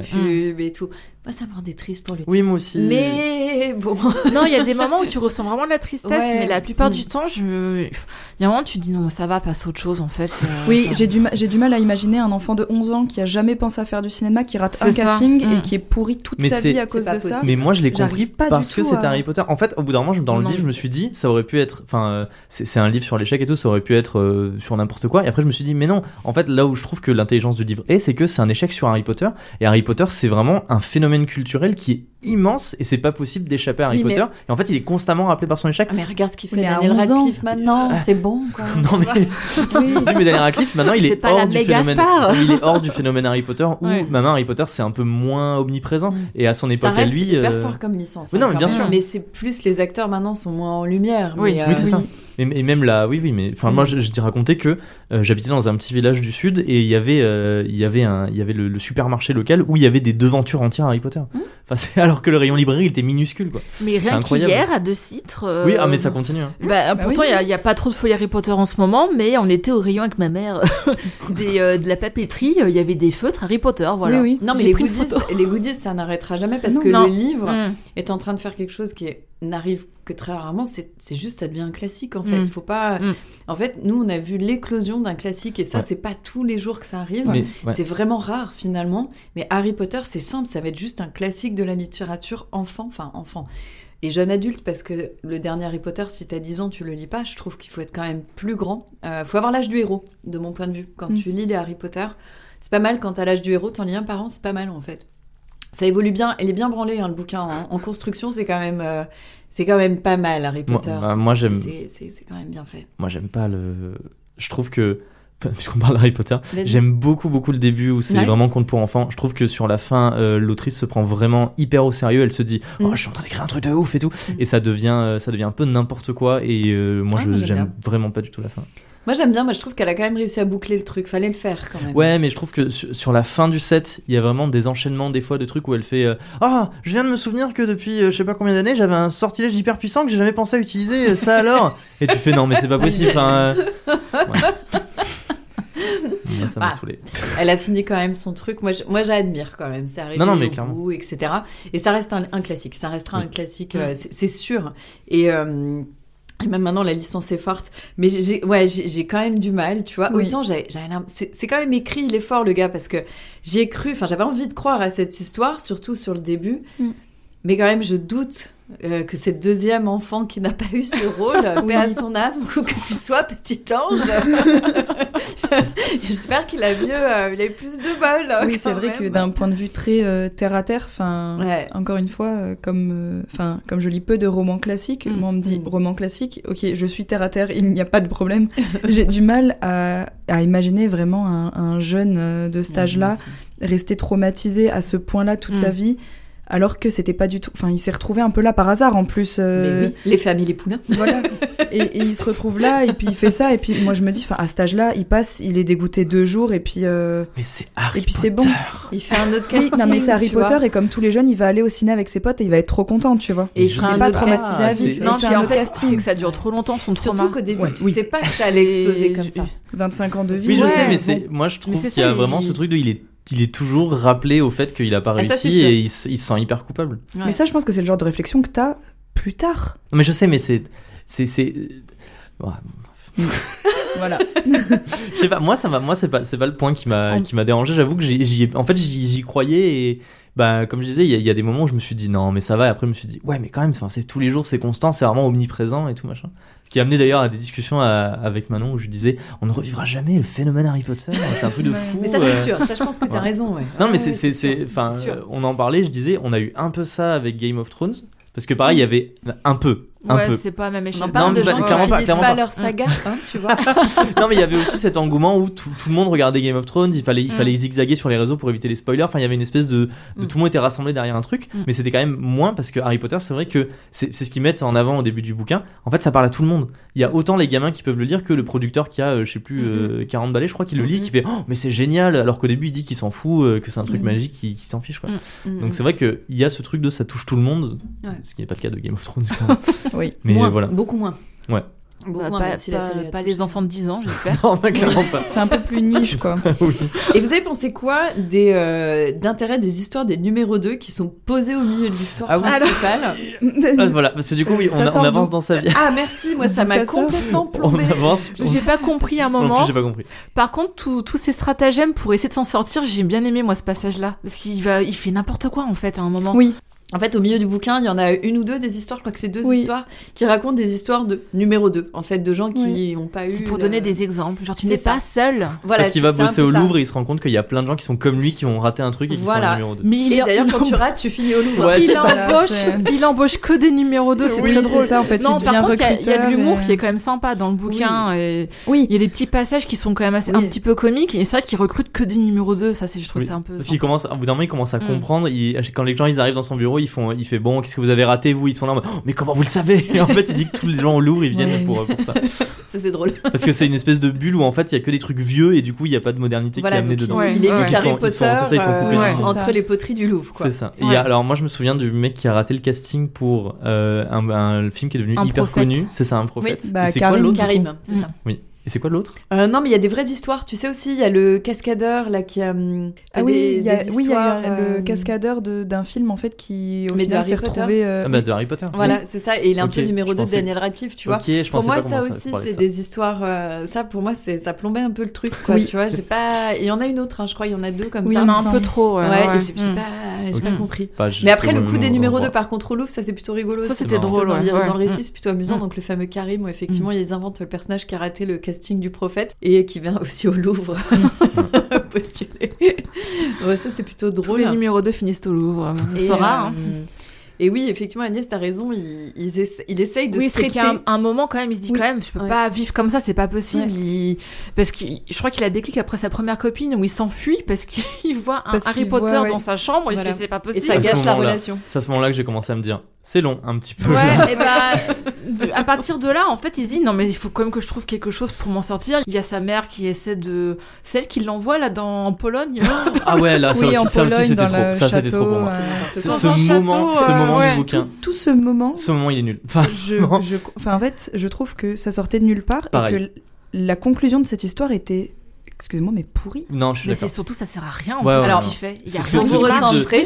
pubs et tout. Moi, ça me rendait triste pour lui. Oui, moi aussi. Mais bon. Non, il y a des moments où tu ressens vraiment de la tristesse, Ouais. mais la plupart Mm. du temps, je... il y a un moment où tu te dis non, ça va, passe à autre chose en fait. euh, Oui, ça- j'ai du, ma- j'ai du mal à imaginer un enfant de 11 ans qui a jamais pensé à faire du cinéma, qui rate un ça. casting et Mm. qui est pourri toute Mais sa c'est- vie à cause de ça. Mais moi, je l'ai compris pas du parce que tout c'était à- Harry Potter. En fait, au bout d'un moment, je- dans le Non. livre, je me suis dit, ça aurait pu être. Enfin, euh, c'est c'est un livre sur l'échec et tout, ça aurait pu être euh, sur n'importe quoi. Et après, je me suis dit, mais non. En fait, là où je trouve que l'intelligence du livre est, c'est que c'est un échec sur Harry Potter. Et Harry Potter, c'est vraiment un phénomène culturel qui est immense et c'est pas possible d'échapper à Harry Oui, mais- Potter. Et en fait, il est constamment rappelé par son échec. Ah, mais regarde ce qu'il fait Mais à Daniel 11 ans. Radcliffe maintenant. Ah. C'est bon, quoi. Non, mais. Oui, mais Daniel Radcliffe, maintenant, il est, hors du phénomène. star. Il est hors du phénomène Harry Potter où Ouais. maintenant Harry Potter, c'est un peu moins omniprésent. Mm. Et à son Ça époque, à reste lui. hyper euh, fort comme licence. Oui, non, hein, mais bien sûr. Mais c'est plus les acteurs maintenant sont moins en lumière. Oui. mais, Oui, c'est euh, ça. Et, et même là, oui, oui, mais enfin, Mm. moi, je, je t'ai raconté que euh, j'habitais dans un petit village du sud et il y avait, euh, il y avait un, il y avait le, le supermarché local où il y avait des devantures entières Harry Potter. Mm. Enfin, alors que le rayon librairie il était minuscule, quoi. Mais rien qu'hier, à deux citres. euh, Oui, ah, mais ça continue. hein. Bah, pourtant, il oui. n'y a, pas trop de feuilles Harry Potter en ce moment, mais on était au rayon avec ma mère des, euh, de la papeterie. euh, Il y avait des feutres Harry Potter, voilà. Oui, oui. Non, mais les goodies, les goodies, ça n'arrêtera jamais parce Non. que Non. le livre Mm. est en train de faire quelque chose qui est- n'arrive que très rarement. C'est c'est juste, ça devient un classique en fait. Mm. Faut pas. Mm. En fait, nous, on a vu l'éclosion d'un classique et ça, Ouais. c'est pas tous les jours que ça arrive. Ouais. C'est vraiment rare finalement. Mais Harry Potter, c'est simple, ça va être juste un classique de la littérature enfant, enfin enfant. Et jeune adulte, parce que le dernier Harry Potter, si t'as 10 ans, tu le lis pas, je trouve qu'il faut être quand même plus grand. Euh, faut avoir l'âge du héros, de mon point de vue. Quand Mm. tu lis les Harry Potter, c'est pas mal quand t'as l'âge du héros, t'en lis un par an, c'est pas mal en fait. Ça évolue bien, il est bien branlé hein, le bouquin. hein. En construction, c'est quand même, euh, c'est quand même pas mal Harry Potter. bah, C'est- moi, c'est- j'aime- quand même bien fait. Moi, j'aime pas le. Je trouve que. Puisqu'on parle d'Harry Potter, j'aime beaucoup beaucoup le début où c'est Ouais. vraiment conte pour enfants. Je trouve que sur la fin, euh, l'autrice se prend vraiment hyper au sérieux. Elle se dit, oh, Mm. je suis en train d'écrire un truc de ouf et tout, Mm. et ça devient, euh, ça devient un peu n'importe quoi. Et euh, moi, Ah, je moi, j'aime vraiment pas du tout la fin. Moi j'aime bien, moi je trouve qu'elle a quand même réussi à boucler le truc. Fallait le faire quand même. Ouais, mais je trouve que sur, sur la fin du set, il y a vraiment des enchaînements des fois de trucs où elle fait, euh, ah, je viens de me souvenir que depuis euh, je sais pas combien d'années, j'avais un sortilège hyper puissant que j'ai jamais pensé à utiliser. euh, Ça alors Et tu fais, non, mais c'est pas possible. Enfin, euh, ouais. Moi, ça m'a Ah. saoulé. Elle a fini quand même son truc. Moi, je- moi j'admire quand même. C'est arrivé Non, non, mais au bout, etc. Et ça reste un, un classique. Ça restera Oui. un classique, euh, c'est c'est sûr. Et, euh, et même maintenant, la licence est forte. Mais j'ai- j'ai ouais, j'ai j'ai quand même du mal, tu vois. Oui. Autant j'avais c'est quand même écrit, il est fort le gars, parce que j'y ai cru. Enfin, j'avais envie de croire à cette histoire, surtout sur le début. Mm. Mais quand même, je doute euh, que cette deuxième enfant qui n'a pas eu ce rôle, paix à son âme, ou que tu sois petit ange. J'espère qu'il a mieux, euh, il a eu plus de bol. Oui, c'est vrai que d'un point de vue très euh, terre à terre, enfin, Ouais. encore une fois, euh, comme, euh, enfin, comme je lis peu de romans classiques, Mm. moi on me dit Mm. roman classique, ok, je suis terre à terre, il n'y a pas de problème. J'ai du mal à, à imaginer vraiment un, un jeune euh, de cet Ouais, âge-là rester traumatisé à ce point-là toute Mm. sa vie, alors que c'était pas du tout. Enfin, il s'est retrouvé un peu là par hasard en plus. euh, Mais oui, les familles, les poulains. Voilà. et, et il se retrouve là, et puis il fait ça, et puis moi je me dis, enfin, à cet âge-là, il passe, il est dégoûté deux jours, et puis. euh, Mais c'est Harry Et puis c'est bon. Il fait un autre casting. non mais c'est Harry vois. Potter, et comme tous les jeunes, il va aller au ciné avec ses potes, et il va être trop content, tu vois. Et il sais un pas traumatisé casting. à vie. Il Non, un en autre fait, casting. c'est que ça dure trop longtemps son Surtout qu'au début, Ouais, tu oui. sais pas que ça allait exploser Et- comme ça. 25 ans de vie. Oui, je Ouais, sais, mais bon. c'est moi je trouve qu'il y a vraiment il- ce truc de il est il est toujours rappelé au fait qu'il a pas Ah, ça, réussi et il, se- il se sent hyper coupable. Ouais. Mais ça, je pense que c'est le genre de réflexion que t'as plus tard. Non, mais je sais, mais c'est c'est c'est ouais. Voilà. je sais pas moi ça moi c'est pas c'est pas le point qui m'a En- qui m'a dérangé j'avoue que j'y en fait j'y croyais et bah comme je disais il y, a- il y a des moments où je me suis dit non mais ça va et après je me suis dit ouais mais quand même c'est tous les jours c'est constant c'est vraiment omniprésent et tout machin ce qui a amené d'ailleurs à des discussions à- avec Manon où je disais on ne revivra jamais le phénomène Harry Potter c'est un truc de fou Mais ça, euh. c'est sûr. Ça, je pense que t'as Ouais. raison. Ouais. Non, mais c'est, ouais, c'est, enfin, on en parlait, je disais, on a eu un peu ça avec Game of Thrones, parce que pareil, il y avait un peu, Ouais, c'est pas à la même On échelle. en parle de bah, gens qui clairement pas, clairement pas pas. leur saga, hein, tu vois. non, mais il y avait aussi cet engouement où tout, tout le monde regardait Game of Thrones, il fallait, il Mm. fallait zigzaguer sur les réseaux pour éviter les spoilers. Enfin, il y avait une espèce de, de Mm. tout le monde était rassemblé derrière un truc, Mm. mais c'était quand même moins parce que Harry Potter, c'est vrai que c'est, ce qu'ils mettent en avant au début du bouquin. En fait, ça parle à tout le monde. Il y a autant les gamins qui peuvent le lire que le producteur qui a, euh, je sais plus, Mm-hmm. euh, 40 balais, je crois, qui le lit, Mhm. qui fait, oh, mais c'est génial, alors qu'au début, il dit qu'il s'en fout, euh, que c'est un truc Mm. magique, qu'il, s'en fiche, quoi. Mm. Donc c'est vrai qu'il y a ce truc de ça touche tout le monde, Ouais. ce qui n'est pas le cas de Game of Thrones. Oui. Mais Moins, voilà. Beaucoup moins. Ouais. Beaucoup Bah, moins, pas si pas- série les enfants de 10 ans, j'espère. non, mais clairement pas. C'est un peu plus niche, quoi. Oui. Et vous avez pensé quoi des euh, d'intérêt des histoires des numéros 2 qui sont posées au milieu de l'histoire Ah oui. principale Ah, voilà, parce que du coup, oui, on, a- avance dans sa vie. Ah merci, moi ça m'a complètement On plombé. avance. J'ai pas compris à un Non plus, moment. j'ai pas compris. Par contre, tous tous ces stratagèmes pour essayer de s'en sortir, j'ai bien aimé moi ce passage-là, parce qu'il va, il fait n'importe quoi en fait à un moment. Oui. En fait, au milieu du bouquin, il y en a une ou deux des histoires, je crois que c'est deux Oui. histoires, qui racontent des histoires de numéro 2, en fait, de gens qui n'ont pas eu. C'est pour donner des exemples. Genre tu n'es pas seul. Voilà, Parce qu'il va bosser au. Louvre et il se rend compte qu'il y a plein de gens qui sont comme lui qui ont raté un truc et qui Voilà. sont numéro 2. Mais il, Et d'ailleurs, il quand tu rates, tu finis au Louvre. Ouais, il embauche, il embauche que des numéros 2, c'est Oui, très c'est drôle. ça, en fait, non, il par contre, il y a- il y, a de l'humour et- qui est quand même sympa dans le bouquin. Et Oui. il y a des petits passages qui sont quand même assez, un petit peu comiques. Et c'est vrai qu'il recrute que des numéros 2. Ça, je trouve ça un peu. Parce qu'il commence, au bout d'un moment, il commence à Mm. comprendre. quand les gens ils arrivent dans son bureau, ils font, il fait bon, qu'est-ce que vous avez raté vous? Ils sont là, Oh, mais comment vous le savez? Et en fait, il dit que tous les gens au Louvre ils viennent Ouais. pour, pour ça. Ça, c'est drôle. Parce que c'est une espèce de bulle où en fait il y a que des trucs vieux et du coup il y a pas de modernité Voilà, qui est amenée dedans. Ouais. il évite Ouais. Harry Potter sont- c'est ça, ils sont coupés euh, dans le entre les poteries du Louvre, quoi. C'est ça. Et il y a- Ouais. alors moi je me souviens du mec qui a raté le casting pour euh, un, un film qui est devenu Un hyper prophète. connu. C'est ça, un prophète. Bah, c'est quoi Karim. c'est ça. Oui. Et c'est quoi l'autre? Euh, non, mais il y a des vraies histoires. Tu sais aussi, il y a le cascadeur là qui a. hum, Ah oui, des- il y a, oui, y le euh, cascadeur de- d'un film en fait qui au Mais de final Harry s'est Potter. retrouvé. euh, Ah bah de Harry Potter. Voilà, c'est ça. Et il est un Ok, peu le numéro je 2 de pensais- Daniel Radcliffe, tu vois. Ok, je Pour moi, pas ça aussi, de c'est des histoires. euh, ça, pour moi, c'est ça plombait un peu le truc, quoi. Oui. Tu vois, j'ai pas. Il y en a une autre, hein, je crois. Il y en a deux comme Oui, il ça. y en a me un peu trop. Ouais, j'ai j'ai Mm. pas, compris. Mais après, le coup des numéros 2 revoir. par contre au Louvre, ça c'est plutôt rigolo. Ça, c'était drôle, Dans, le, récit, c'est plutôt amusant. Mm. Donc, le fameux Karim, où effectivement, ils inventent le personnage qui a raté le casting du prophète et qui vient aussi au Louvre postuler. ouais, ça, c'est plutôt Tous drôle. les numéros 2 finissent au Louvre. On Et, saura. euh, hein. Et oui, effectivement, Agnès, t'as raison. Il, il, essa- il essaye de oui, se c'est qu'il y a traiter. un, un moment quand même, il se dit Oui. quand même, je peux Ouais. pas vivre comme ça, c'est pas possible. Ouais. Il- Parce que je crois qu'il a déclic après sa première copine où il s'enfuit parce qu'il voit un Parce Harry Potter voit, ouais. dans sa chambre. Voilà. Il fait c'est pas Et possible. ça À ce gâche la relation. C'est à ce moment-là que j'ai commencé à me dire, c'est long un petit peu. Ouais, et bah, de- à partir de là, en fait, il se dit non, mais il faut quand même que je trouve quelque chose pour m'en sortir. Il y a sa mère qui essaie de. Celle qui l'envoie là dans en Pologne. Ah ouais, là, ça oui, ça aussi, c'était trop. Ça, c'était trop pour moi. euh, C'est Ce, Dans ce moment, euh, moment ouais. du bouquin, tout ce moment, ce moment, il est nul. Enfin, je, je- enfin, en fait, je trouve que ça sortait de nulle part Pareil. et que la conclusion de cette histoire était, excusez-moi, mais pourrie. non, je suis Mais c'est surtout, ça sert à rien en Ouais, fait, ouais, ce ouais. qu'il fait. Il y a rien vous.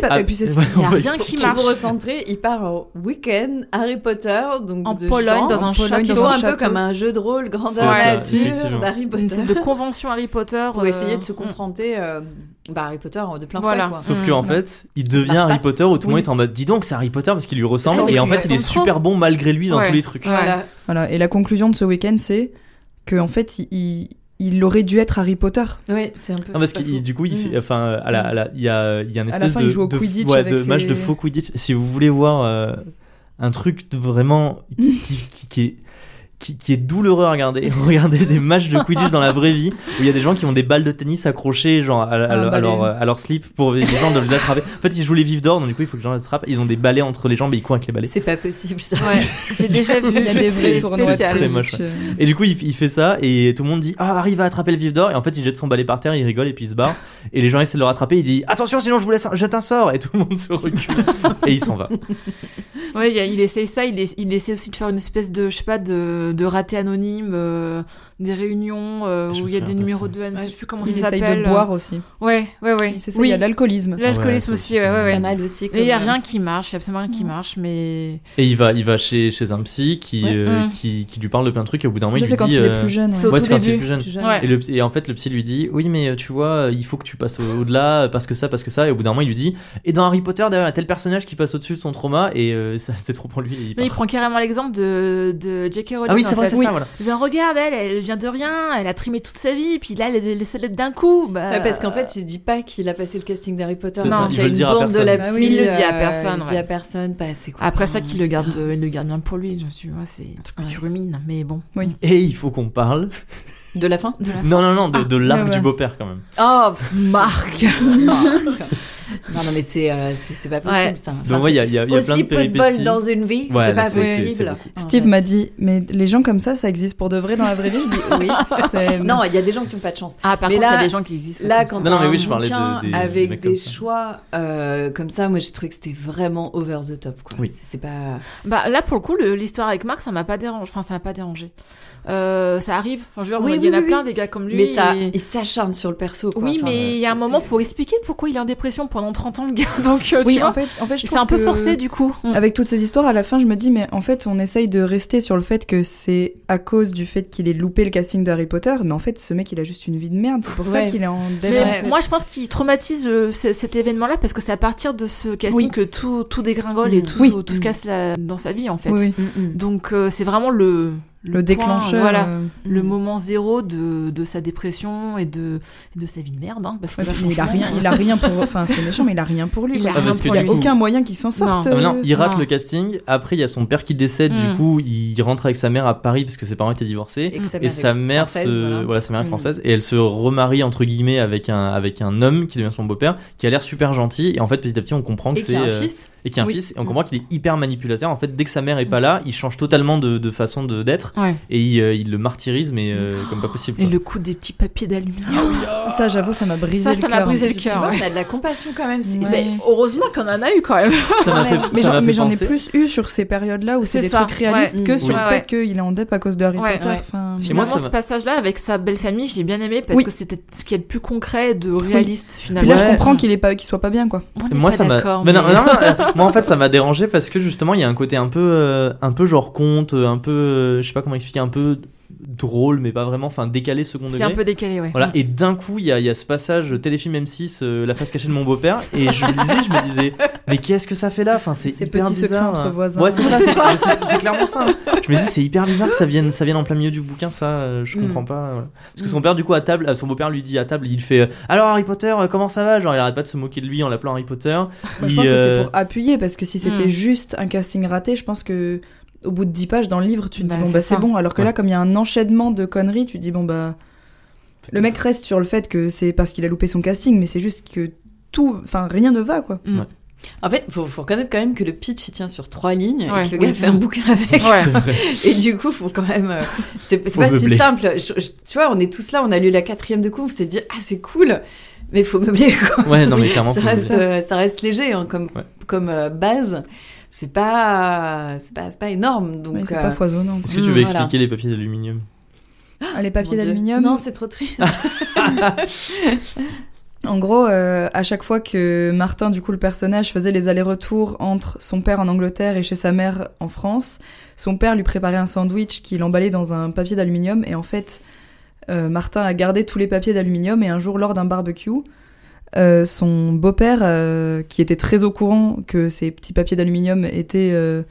Bah, Ah, et puis c'est ce ouais, Il y a rien qui Pour marche. vous recentrer, il part en week-end Harry Potter, donc En de Pologne, dans un château. un un peu comme un jeu de rôle grandeur nature d'Harry Une Potter. sorte de convention Harry Potter. pour euh, essayer de se mm. confronter euh, bah, Harry Potter de plein Voilà. fouet. Quoi. Sauf Mm. que en Voilà. fait, il devient Harry pas. Potter où tout le monde est en mode dis donc c'est Harry Potter parce qu'il lui ressemble et en fait il est super bon malgré lui dans Ouais. tous les trucs. Voilà. Voilà. Et la conclusion de ce week-end, c'est que en fait, il, il, il aurait dû être Harry Potter. Oui, c'est un peu. Non, parce que du coup, il fait, Mm. enfin, à la, à la- il y a, il y a une espèce fin, de, il joue au de- Quidditch ouais, de match de faux Quidditch. Si vous voulez voir euh, un truc de vraiment qui, qui, qui est qui, qui est douloureux à regarder. Regardez des matchs de Quidditch dans la vraie vie où il y a des gens qui ont des balles de tennis accrochées genre à, leur, à leur slip pour les gens de les attraper. En fait, ils jouent les vifs d'or, donc du coup, il faut que les gens les attrapent. Ils ont des balais entre les jambes et ils courent avec les balais. C'est pas possible ça. Ouais, j'ai déjà vu. Il y a des tournois très moche. Et du coup, il, il fait ça et tout le monde dit Ah, arrive à attraper le vif d'or. Et en fait, il jette son balai par terre, il rigole et puis il se barre. Et les gens essaient de le rattraper. Il dit Attention, sinon je vous laisse un, jette un sort. Et tout le monde se recule et il s'en va. Ouais, il, essaye ça, il, il essaie aussi de faire une espèce de, je sais pas, de, de raté anonyme, euh, des réunions euh, Je où il y a des de numéros ça. de haine, je sais plus comment Il ça essaye s'appelle. de boire aussi. Ouais, ouais, ouais. Il s'essaye, Oui, il y a l'alcoolisme. l'alcoolisme Ouais, aussi, ça ouais, ouais, ouais. Pas mal aussi. Mais il y a comme, rien qui marche, il y a absolument rien qui marche, mais Et il va, il va chez, chez un psy qui, Ouais. euh, Mm. qui, qui lui parle de plein de trucs. Et au bout d'un moment, Ça, il c'est lui quand dit il est euh, plus jeune. c'est ouais. Ouais, c'est quand il est plus jeune. Ouais. Et, le, et en fait, le psy lui dit Oui, mais euh, tu vois, euh, il faut que tu passes au- au-delà parce que ça, parce que ça. Et au bout d'un moment, il lui dit Et dans Harry Potter, d'ailleurs, il y a tel personnage qui passe au-dessus de son trauma. Et euh, ça, c'est trop pour lui. et il il prend carrément l'exemple de, de J.K. Rowling. Ah oui, c'est vrai, c'est ça, voilà. Regarde, elle, elle vient de rien, elle a trimé toute sa vie, puis là, elle est elle est célèbre d'un coup. Bah, Ouais, parce qu'en fait, il dit pas qu'il a passé le casting d'Harry Potter. Non, il y a une bande de la personne. psy. Ah oui, il le dit à euh, personne, Il dit ouais. à personne. Bah, c'est quoi, Après ça, qu'il le garde, il le garde bien pour lui. Je suis, ouais, c'est un truc que tu rumines, mais bon. Et il faut qu'on parle. De la fin De la Non, non, non, de, de l'arc ouais, ouais. du beau-père quand même. Oh, Marc. Non, non, mais c'est euh, c'est pas possible Ouais. ça. Donc, Enfin, ouais, y a, il y a, il y a plein aussi de peu de bol dans une vie, Ouais, c'est pas c'est possible. Steve m'a dit, mais les gens comme ça, ça existe pour de vrai dans la vraie vie? Je dis oui. Non, il y a des gens qui n'ont pas de chance. Ah, par Mais contre, il y a des gens qui existent. Là, quand. Non, oui, je parlais de- avec des choix euh, comme ça, moi j'ai trouvé que c'était vraiment over the top. Quoi. Oui. C'est pas. Bah, là, pour le coup, l'histoire avec Marc, ça m'a pas dérangé. Enfin, ça m'a pas dérangé. Euh, ça arrive. Enfin, je veux dire, Oui, il y en a oui, plein des gars comme lui. mais ça, et- il s'acharne sur le perso. Quoi. Oui, Enfin, mais il y a un moment, faut expliquer pourquoi il est en dépression pendant 30 ans, le gars. Donc, euh, tu Oui, vois, en fait, en fait, je c'est un peu forcé, du coup. Avec toutes ces histoires, à la fin, je me dis, mais en fait, on essaye de rester sur le fait que c'est à cause du fait qu'il ait loupé le casting de Harry Potter, mais en fait, ce mec, il a juste une vie de merde. C'est pour ça qu'il est en Mais délire. Ouais. moi, je pense qu'il traumatise le- ce- cet événement-là parce que c'est à partir de ce casting que tout, tout dégringole et Mm. tout, se casse la- dans sa vie, en fait. Mm, mm. Donc, euh, c'est vraiment le, Le, déclencheur. voilà. euh, le moment zéro de, de sa dépression et de, et de sa vie de merde. Hein, parce que ouais, là, il a rien, il a rien pour. Enfin, c'est méchant, mais il a rien pour lui. Il quoi. a Ah, rien parce que pour Il a coup- aucun moyen qu'il s'en sorte. Ah, mais non, euh, il rate non. le casting. Après, il y a son père qui décède. Mm. Du coup, il rentre avec sa mère à Paris parce que ses parents étaient divorcés. Et, sa Et mère sa est mère, française, se... voilà. voilà. sa mère est Mm. française, et elle se remarie entre guillemets avec un avec un homme qui devient son beau-père, qui a l'air super gentil. Et en fait, petit à petit, on comprend que c'est un euh, fils. et qui a un Oui. fils. Et on Mm. comprend qu'il est hyper manipulateur. En fait, dès que sa mère est pas Mm. là, il change totalement de, de façon de Ouais. et il, euh, il le martyrise, mais euh, comme pas possible. Et le coup des petits papiers d'aluminium. Ça, j'avoue, ça m'a brisé Ça, le ça m'a cœur. brisé le Tu cœur. vois, ouais. on a de la compassion quand même. Ouais. heureusement qu'on en a eu quand même. Ça m'a fait, Mais j'en ai plus eu sur ces périodes-là où c'est des ça, trucs réalistes ouais. que Mm. sur Ouais, le fait qu'il est en dep à cause de Harry Ouais, Potter. ouais. Enfin, moi, Finalement, ce passage-là avec sa belle famille, j'ai bien aimé parce que c'était ce qui est le plus concret, de réaliste finalement. là, je comprends qu'il est pas, qu'il soit pas bien, quoi. Moi pas ça m'a d'accord, mais non, mais- non, non, moi en fait ça m'a dérangé parce que justement il y a un côté un peu euh, un peu genre conte un peu je sais pas comment expliquer un peu drôle mais pas vraiment enfin décalé second degré C'est un peu décalé, ouais. voilà Mm. et d'un coup il y a, il y a ce passage téléfilm M6 euh, la face cachée de mon beau-père et je me disais je me disais mais qu'est-ce que ça fait là? Enfin c'est Ces hyper petits secrets bizarre entre voisins. ouais c'est ça c'est- clairement ça je me dis c'est hyper bizarre que ça vienne ça vienne en plein milieu du bouquin ça euh, je Mm. comprends pas voilà. parce que Mm. son père du coup à table euh, son beau-père lui dit à table il fait alors Harry Potter comment ça va? Genre il arrête pas de se moquer de lui en l'appelant Harry Potter Moi, je Il, pense que c'est pour appuyer, parce que si c'était juste un casting raté, je pense que au bout de 10 pages dans le livre, tu te Bah, dis bon c'est bah c'est bon. Alors que Ouais. là, comme il y a un enchaînement de conneries, tu te dis bon bah le mec reste sur le fait que c'est parce qu'il a loupé son casting, mais c'est juste que tout, enfin rien ne va quoi. Mm. Ouais. En fait, faut, faut reconnaître quand même que le pitch il tient sur trois lignes Ouais. et que le gars Oui. fait un bouquin avec. Ouais. Et du coup, faut quand même. euh, C'est pas si simple. Je- je- tu vois, on est tous là, on a lu la quatrième de coup, on s'est dit ah c'est cool, mais il faut meubler quoi. Ouais, non, mais clairement, ça reste, euh, ça reste léger hein, comme Ouais. comme euh, base. C'est pas c'est pas c'est pas énorme donc. C'est euh, pas foisonnant. Est-ce que tu veux voilà. expliquer les papiers d'aluminium Ah, les papiers d'aluminium. Non, c'est trop triste. En gros, euh, à chaque fois que Martin, du coup le personnage, faisait les allers-retours entre son père en Angleterre et chez sa mère en France, son père lui préparait un sandwich qu'il emballait dans un papier d'aluminium et en fait, euh, Martin a gardé tous les papiers d'aluminium et un jour lors d'un barbecue, euh, son beau-père, euh, qui était très au courant que ces petits papiers d'aluminium étaient euh,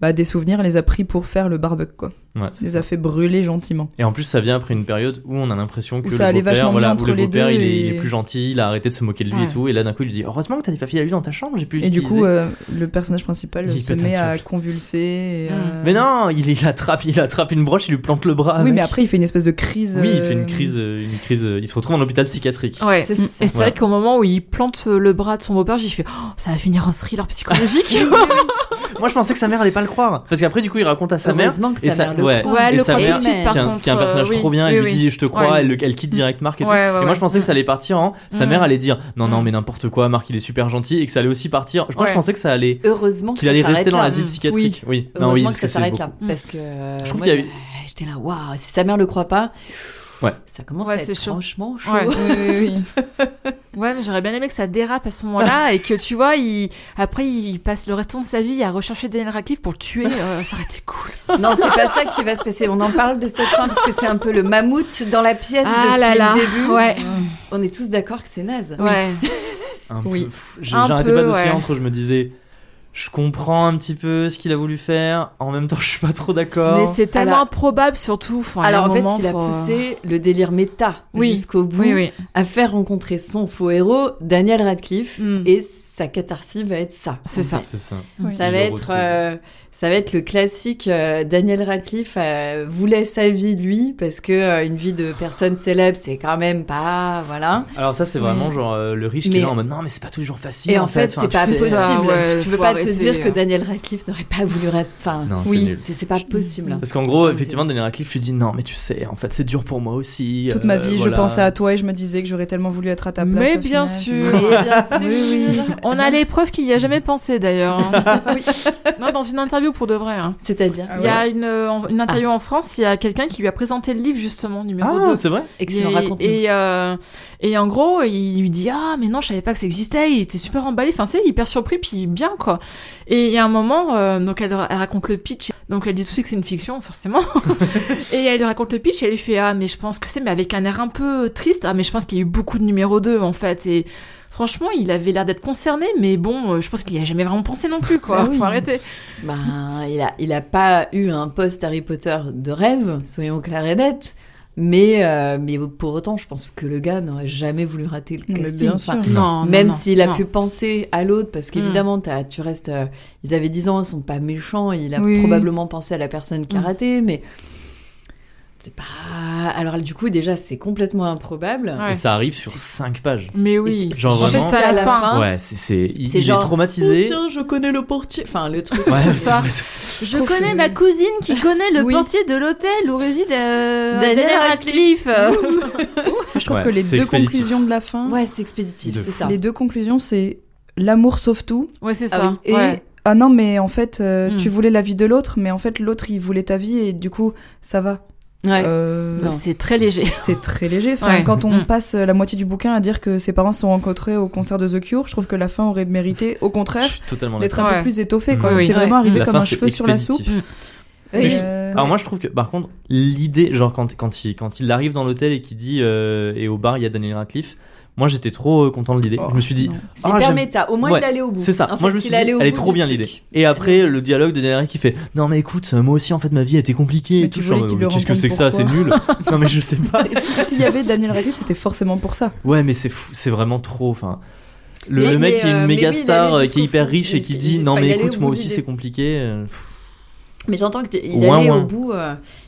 bah, des souvenirs, elle les a pris pour faire le barbecue, quoi. Ouais, les ça. a fait brûler gentiment. Et en plus, ça vient après une période où on a l'impression que le ça allait beau-père, vachement voilà, le les beau-père, deux il, est, il et- est plus gentil, il a arrêté de se moquer de lui Ouais. et tout. Et là, d'un coup, il lui dit Heureusement que t'as des papiers à lui dans ta chambre, j'ai pu Et du coup, euh, le personnage principal Il se met à convulser. et, Mm. euh, Mais non, il, il attrape, il attrape une broche, il lui plante le bras. Oui, avec. mais après, il fait une espèce de crise. Oui, il fait euh, une crise, une crise. Il se retrouve en hôpital psychiatrique. Ouais. C'est Et ça. c'est Voilà. vrai qu'au moment où il plante le bras de son beau-père, j'ai fait oh, ça va finir en thriller psychologique. Moi, je pensais que sa mère allait pas le croire, parce qu'après, du coup, il raconte à sa mère. Heureusement que et sa ça- mère le ouais. Ouais, Et le sa mère, de suite, par qui est un, contre. qui est un personnage euh, oui, trop bien, oui, elle lui dit je te crois, Ouais. elle, le- elle quitte direct Marc et tout. Ouais, ouais, et moi je pensais que ça allait partir en sa Mm. mère allait dire non non Mm. mais n'importe quoi, Marc il est super gentil et que ça allait aussi partir. Je, moi, je Ouais. pensais que ça allait Heureusement que qu'il ça allait s'arrête rester dans là. l'asile Mm. psychiatrique. Oui. Non, Heureusement que parce ça s'arrête là. Parce que euh, Je trouve moi, qu'il y a j'ai- j'étais là, waouh, si sa mère le croit pas, Ouais. ça commence Ouais, à être chaud. franchement chaud. Ouais. Oui, oui, oui. Ouais, mais j'aurais bien aimé que ça dérape à ce moment-là et que tu vois, il après il passe le restant de sa vie à rechercher Daniel Radcliffe pour le tuer. euh, ça aurait été cool. Non, c'est pas ça qui va se passer. On en parle de cette fin parce que c'est un peu le mammouth dans la pièce Ah depuis là là. le début. Ouais. On est tous d'accord que c'est naze. Ouais. Un Oui. peu, j'ai- Un J'arrêtais peu, entre, je me disais, je comprends un petit peu ce qu'il a voulu faire, en même temps je suis pas trop d'accord. Mais c'est tellement Alors- improbable surtout. Enfin, Alors en fait, il a poussé le délire méta Oui. jusqu'au bout Oui, oui. à faire rencontrer son faux héros, Daniel Radcliffe, Mm. et sa catharsis va être ça. C'est ça. ça. Oui. Ça va être, euh, ça va être le classique. euh, Daniel Radcliffe euh, voulait sa vie lui parce que euh, une vie de personne célèbre, c'est quand même pas voilà. Alors ça c'est vraiment genre euh, le riche qui est là en mode non mais c'est pas tous les jours facile. Et en fait, c'est pas possible. ça, ouais, tu peux pas te dire que euh. Daniel Radcliffe n'aurait pas voulu. ra- Enfin, Non, c'est oui, nul. c'est pas possible. Parce qu'en gros, effectivement, Daniel Radcliffe lui dit non, mais tu sais, en fait, c'est dur pour moi aussi. Toute ma vie, voilà. je pensais à toi et je me disais que j'aurais tellement voulu être à ta place. Mais bien final. sûr. Mais bien sûr. Oui, oui. On a les preuves qu'il y a jamais pensé d'ailleurs. hein. Oui. Non, dans une interview pour de vrai. hein. C'est-à-dire, Ah Il y a une, euh, en- une interview en France, il y a quelqu'un qui lui a présenté le livre justement, numéro Ah, 2. c'est vrai. excellent et, et, euh, et en gros, il lui dit ah mais non, je savais pas que ça existait. Il était super emballé. Enfin, c'est hyper surpris puis bien quoi. Et il y a un moment, euh, donc elle, elle raconte le pitch. Donc elle dit tout de suite que c'est une fiction forcément. et elle lui raconte le pitch. Et elle lui fait ah mais je pense que c'est mais avec un air un peu triste. Ah mais je pense qu'il y a eu beaucoup de numéro 2 en fait. Et franchement, il avait l'air d'être concerné. Mais bon, euh, je pense qu'il y a jamais vraiment pensé non plus quoi. Bah oui. Faut arrêter. Ben, il a, il a pas eu un poste Harry Potter de rêve, soyons clairs et nets. Mais, euh, mais pour autant, je pense que le gars n'aurait jamais voulu rater le Mais casting. bien Enfin, sûr. Non, même non, non, s'il a non. pu penser à l'autre, parce qu'évidemment, t'as- tu restes. euh, ils avaient 10 ans, ils sont pas méchants. Il a Oui. probablement pensé à la personne qui a Mm. raté, mais c'est pas. Alors, du coup, déjà, c'est complètement improbable. Ouais. Et ça arrive sur 5 pages. Mais oui. c'est- Genre vraiment- c'est à la fin. Ouais, c'est c'est il, il genre, est traumatisé. Oh, tiens, je connais le portier. Enfin, le truc. Ouais, ça. Je connais ma cousine qui connaît le Oui. portier de l'hôtel où réside euh, Daniel Radcliffe. Je trouve Ouais, que les deux expéditif. conclusions de la fin, Ouais, c'est expéditif, c'est ça. les deux conclusions, c'est l'amour sauve tout ouais, c'est Ah ça. oui. et Ouais. ah non mais en fait euh, Hmm. tu voulais la vie de l'autre, mais en fait l'autre il voulait ta vie et du coup ça va. Ouais. Euh, Non. C'est très léger. C'est très léger. Enfin, Ouais. Quand on Mm. passe la moitié du bouquin à dire que ses parents se sont rencontrés au concert de The Cure, je trouve que la fin aurait mérité, au contraire, d'être un Ouais. peu plus étoffée. Oui. C'est vraiment arrivé La comme fin, un cheveu sur la soupe. Oui. Mais, euh, Alors moi je trouve que par contre l'idée genre quand quand il quand il arrive dans l'hôtel et qu'il dit euh, et au bar il y a Daniel Radcliffe moi j'étais trop euh, content de l'idée. Oh, je me suis dit. C'est Ah, hyper méta. Au moins, Ouais, il allait au bout. c'est ça. En moi fait, je me suis il dit allait au elle est trop bien l'idée. Et après le dialogue de Daniel Radcliffe qui fait non mais écoute moi aussi en fait ma vie a été compliquée Mais tu tout. voulais qu'il le qu'est-ce que c'est que ça? c'est nul. non mais je sais pas. Si- S'il y avait Daniel Radcliffe, c'était forcément pour ça. ouais mais c'est fou c'est vraiment trop enfin le, Mais- le mec mais, qui est euh, une mais méga star euh, qui est hyper riche et qui dit non mais écoute moi aussi c'est compliqué euh. Mais j'entends que t- il Au moins, allait au bout.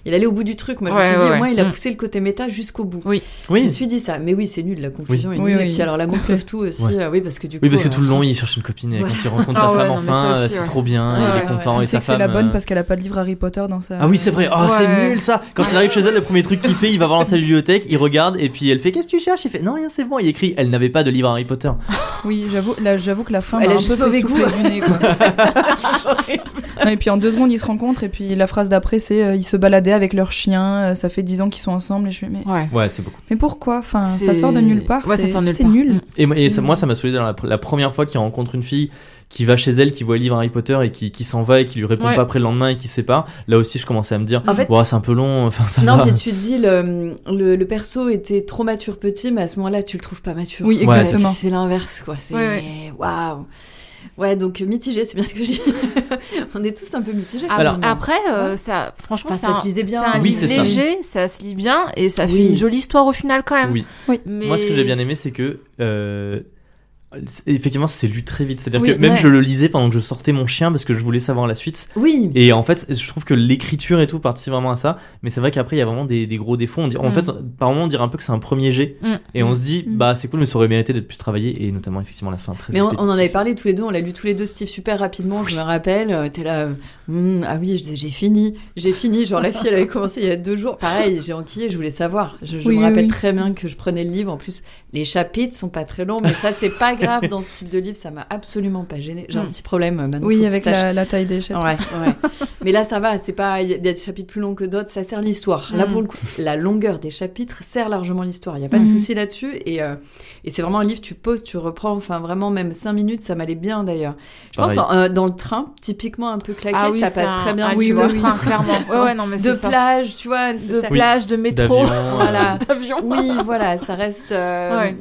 Euh, il allait au bout du truc. Moi, je Ouais, me suis dit, ouais, au moins, il a Mm. poussé le côté méta jusqu'au bout. Oui. Je me suis dit ça. Mais oui, c'est nul. La conclusion est Oui, nulle. oui. Et puis alors, l'amour sauve tout aussi. Ouais. euh, oui, parce que du coup. oui parce que euh, tout le long il cherche une copine et Ouais. quand il rencontre Ah sa ouais, femme enfin euh, c'est ouais. trop bien Ouais, il ouais, est content Il et sa que c'est la femme, bonne euh, parce qu'elle a pas de livre Harry Potter dans sa. Ah oui, c'est vrai. Oh, c'est nul ça. Quand il arrive chez elle, le premier truc qu'il fait, il va voir dans sa bibliothèque, il regarde et puis elle fait Qu'est-ce que tu cherches? Il fait Non, rien, c'est bon. Il écrit Elle n'avait pas de livre Harry Potter. Oui, j'avoue, là, j'avoue que la fin Elle a un juste peu fait mauvais souffler goût. du nez, quoi. Non, et puis en deux secondes, ils se rencontrent et puis la phrase d'après, c'est euh, ils se baladaient avec leur chien. euh, ça fait dix ans qu'ils sont ensemble et je fais mais, Ouais. Ouais, c'est beaucoup. mais pourquoi? Enfin, ça sort de nulle part. Ouais, ça c'est sort de nulle c'est part. nul. Et, moi- et ça- Mm. moi, ça m'a saoulé dans la, la première fois qu'il rencontre une fille qui va chez elle, qui voit le livre Harry Potter et qui, qui s'en va et qui lui répond Ouais. pas après le lendemain et qui sépare. Là aussi, je commençais à me dire En fait, c'est un peu long. Enfin, ça non, va. puis tu te dis, le, le, le perso était trop mature petit, mais à ce moment-là, tu le trouves pas mature. Oui, Ouais. exactement. C'est l'inverse, quoi. C'est Ouais, ouais. waouh. Ouais, donc mitigé, c'est bien ce que j'ai. On est tous un peu mitigés. Ah, Alors- après, euh, ça, franchement, Enfin, ça un- se lisait bien. C'est un Oui, livre c'est ça. léger, ça. se lit bien et ça Oui. fait une jolie histoire au final quand même. Oui. Mais... Moi, ce que j'ai bien aimé, c'est que. euh, Effectivement, c'est lu très vite. C'est-à-dire Oui, que même ouais. je le lisais pendant que je sortais mon chien parce que je voulais savoir la suite. Oui. Et en fait, je trouve que l'écriture et tout participe vraiment à ça. Mais c'est vrai qu'après, il y a vraiment des, des gros défauts. On dit, En Mm. fait, par moment, on dirait un peu que c'est un premier jet. Mm. Et on se dit, Mm. bah, c'est cool, mais ça aurait mérité d'être plus travaillé. Et notamment, effectivement, la fin très Mais on, on en avait parlé tous les deux, on l'a lu tous les deux, Steve, super rapidement, je me rappelle. euh, T'es là, euh, Hmm, ah oui, je disais, j'ai fini, j'ai fini. Genre, la fille, elle avait commencé il y a deux jours. Pareil, j'ai enquillé, je voulais savoir. Je, je Oui, me oui, rappelle oui. très bien que je prenais le livre. En plus, les chapitres sont pas très longs, mais ça, c'est pas grave dans ce type de livre, ça m'a absolument pas gêné. J'ai un Mm. petit problème, euh, maintenant. Oui, avec la, la taille des chapitres. Ouais, ouais. Mais là, ça va, c'est pas. Il y a des chapitres plus longs que d'autres, ça sert l'histoire. Là, Mm. pour le coup, la longueur des chapitres sert largement l'histoire. Il n'y a pas de Mhm. souci là-dessus. Et, euh, et c'est vraiment un livre, tu poses, tu reprends, enfin, vraiment, même cinq minutes, ça m'allait bien d'ailleurs. Je pense euh, dans le train, typiquement un peu claqué, Ah oui, ça passe un- très bien. livre vois. de train, clairement. Ouais, ouais, non, mais De ça. plage, tu vois. De ça- plage, de métro. D'avion, Voilà. D'avion. Oui, voilà, ça reste. euh, Ouais.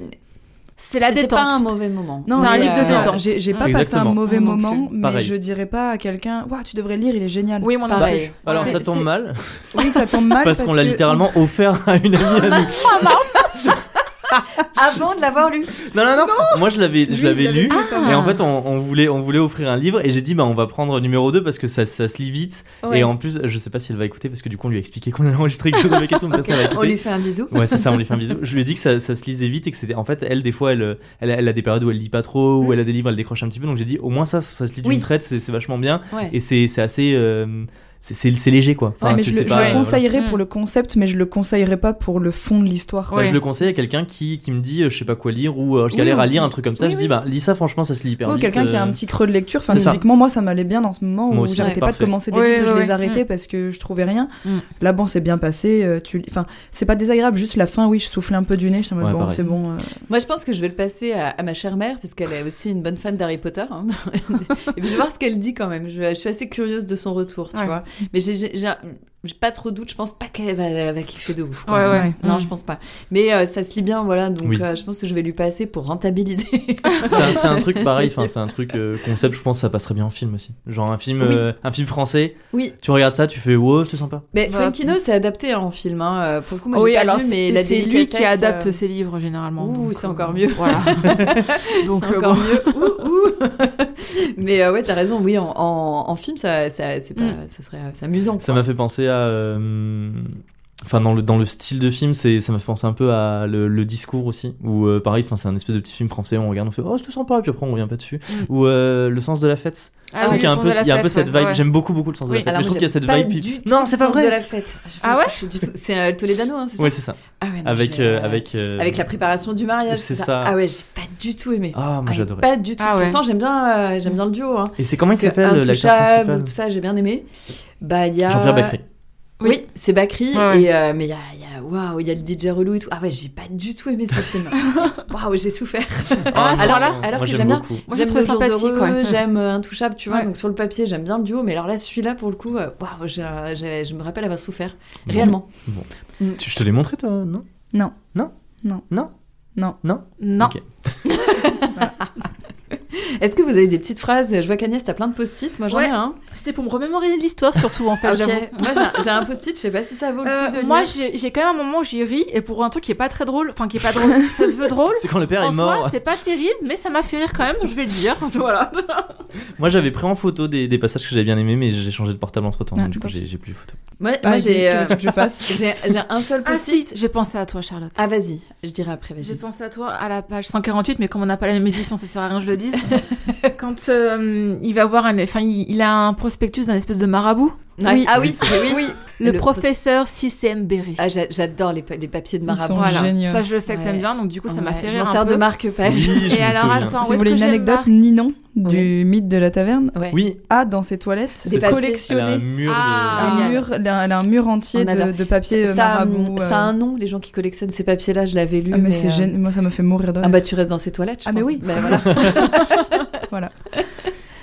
C'est la c'était détente. pas un mauvais moment. Non, C'est un livre de détente. J'ai j'ai pas Exactement. passé un mauvais moment, mais Pareil. je dirais pas à quelqu'un Waouh, tu devrais le lire, il est génial. Oui, moi non Pareil. Alors, C'est- ça tombe c'est- mal. Oui, ça tombe mal. parce qu'on l'a que- littéralement offert à une amie à nous. Avant de l'avoir lu. Non, non, non. Moi, je l'avais, je l'avais lu. pas Et en moi. fait, on, on voulait, on voulait offrir un livre et j'ai dit, bah, on va prendre numéro 2 parce que ça, ça se lit vite. Ouais. Et en plus, je sais pas si elle va écouter parce que du coup, on lui a expliqué qu'on allait enregistrer quelque chose avec qu'elle va On lui fait un bisou. Ouais, c'est ça, on lui fait un bisou. Je lui ai dit que ça, ça se lisait vite et que c'était. En fait, elle, des fois, elle, elle, elle a des périodes où elle lit pas trop, où Mm. elle a des livres, elle décroche un petit peu. Donc j'ai dit, au moins ça, ça se lit d'une Oui. traite, c'est vachement bien. Ouais. Et c'est c'est assez. euh, c'est- léger, quoi. Ouais, mais c'est- je, le, je pas, le euh, conseillerais voilà. pour le concept, mais je le conseillerais pas pour le fond de l'histoire. Bah, je le conseille à quelqu'un qui, qui me dit euh, je sais pas quoi lire ou euh, je galère à lire un truc comme ça. oui, je oui. dis bah lis ça franchement ça se lit hyper Ou quelqu'un qui a euh. un petit creux de lecture. Enfin, typiquement, moi, ça m'allait bien dans ce moment Moi où j'arrêtais ouais. pas de commencer des livres, je les arrêtais Mm. parce que je trouvais rien. Mm. Là, bon, c'est bien passé. euh, Tu... Enfin, c'est pas désagréable, juste la fin, oui, je soufflais un peu du nez. Je me Ouais, bon, c'est bon. euh, Moi, je pense que je vais le passer à, ma chère mère, parce qu'elle est aussi une bonne fan d'Harry Potter. hein. Et puis, je vais voir ce qu'elle dit quand même. Je, suis assez curieuse de son retour, tu vois. Mais j'ai- pas trop de doute. Je pense pas qu'elle va, va kiffer de ouf. quoi. Ouais, ouais. Non, Mm. je pense pas. Mais euh, ça se lit bien, voilà. Donc, Oui. euh, je pense que je vais lui passer pour rentabiliser. C'est un, truc pareil. Enfin c'est un truc euh, concept. Je pense que ça passerait bien en film aussi. Genre un film, Oui. euh, un film français. oui. Tu regardes ça, tu fais wow c'est sympa. Mais Bah, Funkino, c'est adapté hein, en film. Hein. Pour le coup, moi, oui, j'ai pas alors vu, c'est- mais la c'est lui qui adapte euh, ses livres généralement. Ouh, c'est encore mieux. Voilà. donc c'est encore mieux. Ouh, ouh. mais euh, ouais, t'as raison. Oui, en, en, en film, ça, ça, c'est pas, Mm. ça serait c'est amusant. Ça m'a fait penser à. euh, Enfin, dans le, dans le style de film, c'est, ça m'a fait penser un peu à le, le discours aussi. Ou euh, pareil, enfin, c'est un espèce de petit film français, on regarde, on fait Oh, c'était sympa, puis après on revient pas dessus. Mm. Ou euh, Le sens de la fête. Ah trouve oui, qu'il y a un peu, il y a un peu cette vibe. ouais. J'aime beaucoup, beaucoup le sens de la fête. Alors, mais je trouve qu'il y a cette vibe. du tout non, c'est pas sens vrai. de la fête. Ah ouais C'est euh, Toledano, hein, c'est ça Ouais, c'est ça. Ah ouais, non, Avec, euh, avec, euh, avec la préparation du mariage. c'est ça. Ah ouais, j'ai pas du tout aimé. Ah, moi Ah, j'adorais. Pas du tout. Ah ouais. Pourtant, j'aime bien, j'aime bien le duo. Hein. Et c'est comment il s'appelle l'acteur principal tout ça, j'ai bien aimé. Bah, il y a. Jean-Pierre Bacry. Oui, c'est Bakri. Ouais, ouais. Et, euh, mais il y a, il y a, waouh, il y a le DJ relou et tout. Ah ouais, j'ai pas du tout aimé ce film. Waouh, j'ai souffert. Ah, alors, point-là alors moi que j'aime bien. j'aime trouvé le jour sympathique, heureux, ouais. j'aime euh, Intouchable, tu vois. Ouais. Donc sur le papier, j'aime bien le duo. Mais alors là, celui-là, pour le coup, euh, waouh, je me rappelle avoir souffert. Bon. Réellement. Tu, je te l'ai montré toi, non? Non. Non? Non. Non? Non. Non? Non. Ok. Est-ce que vous avez des petites phrases? Je vois qu'Agnès, t'as plein de post-it. Moi, j'en Ouais. ai un. C'était pour me remémorer l'histoire surtout en fait. Ok. j'avoue. Moi, j'ai un- j'ai post-it. Je sais pas si ça vaut le Euh, coup de moi, lire. j'ai j'ai quand même un moment où j'y ris et pour un truc qui est pas très drôle, enfin qui est pas drôle, ça se veut drôle. C'est quand le père En est mort. c'est pas terrible, mais ça m'a fait rire quand même, donc je vais le dire. Voilà. Moi j'avais pris en photo des, des passages que j'avais bien aimés, mais j'ai changé de portable entre temps. Ah, du coup, j'ai j'ai plus les photos. Moi, Bah, moi, j'ai euh, j'ai j'ai un seul Ah si, post-it. j'ai pensé à toi, Charlotte. Ah, vas-y. Je dirai après, J'ai vas-y. pensé à toi à la page 148, mais comme on n'a pas la même édition, ça sert à rien que je le dise. Quand euh, il va voir un, enfin, il, il a un prospectus d'un espèce de marabout. Ah oui, Oui, oui, oui. Le, Le professeur CCM Berry. Ah, j'a- j'adore les, pa- les papiers de Ils marabout. sont Voilà. géniaux. Ça, je le sais que Ouais. t'aimes bien, donc du coup, ça m'a fait Je rire m'en un sers peu. de marque-page. Oui, je Et alors, attends, Si vous voulez est-ce une que j'ai anecdote, Ninon du mythe de la taverne. Oui, a dans ses toilettes C'est Des ça. papiers. elle a un collectionné mur Ah. de. un Génial. mur, elle a elle a un mur entier de, de papier euh, ça, marabout. ça euh. a un nom, les gens qui collectionnent ces papiers-là, je l'avais lu. Ah, mais mais, c'est euh, gênant. Moi, ça me fait mourir de Ah bah tu restes dans ces toilettes, je Ah, mais oui. Bah, voilà.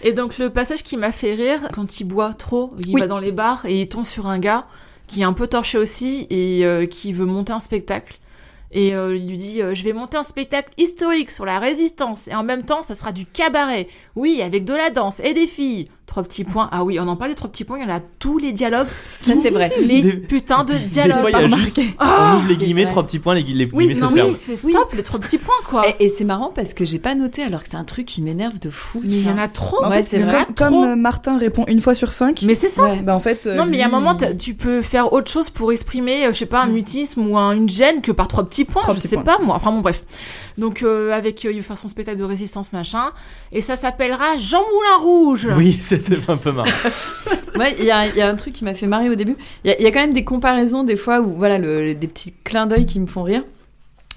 Et donc le passage qui m'a fait rire, quand il boit trop, il Oui. va dans les bars et il tombe sur un gars qui est un peu torché aussi et euh, qui veut monter un spectacle. Et euh, il lui dit euh, Je vais monter un spectacle historique sur la résistance. Et en même temps, ça sera du cabaret. Oui, avec de la danse et des filles. Trois petits points. Ah oui, on en parle des trois petits points. Il y en a tous les dialogues. Ça, c'est vrai. Les Des- putains de Des dialogues. fois, il y a juste, Ah, on ouvre les c'est guillemets, vrai. trois petits points, les, gui- les Oui, guillemets non, se ferment. c'est stop, les trois petits points, quoi. Et, et c'est marrant parce que j'ai pas noté alors que c'est un truc qui m'énerve de fou. mais il y en a trop. Ouais, c'est vrai. Comme, euh, Martin répond une fois sur cinq, Mais c'est ça. Ouais. bah en fait. euh, Non, mais il y a un moment, tu peux faire autre chose pour exprimer, euh, je sais pas, un mutisme ou un- une gêne que par trois petits points, Trois je petits sais points. pas moi. Enfin bon, bref. Donc avec, il va faire son spectacle de résistance machin, et ça s'appellera Jean Moulin Rouge. Oui, c'était un peu marrant. Il y a, un truc qui m'a fait marrer au début. Il y, a- quand même des comparaisons des fois où, voilà, des petits clins d'œil qui me font rire.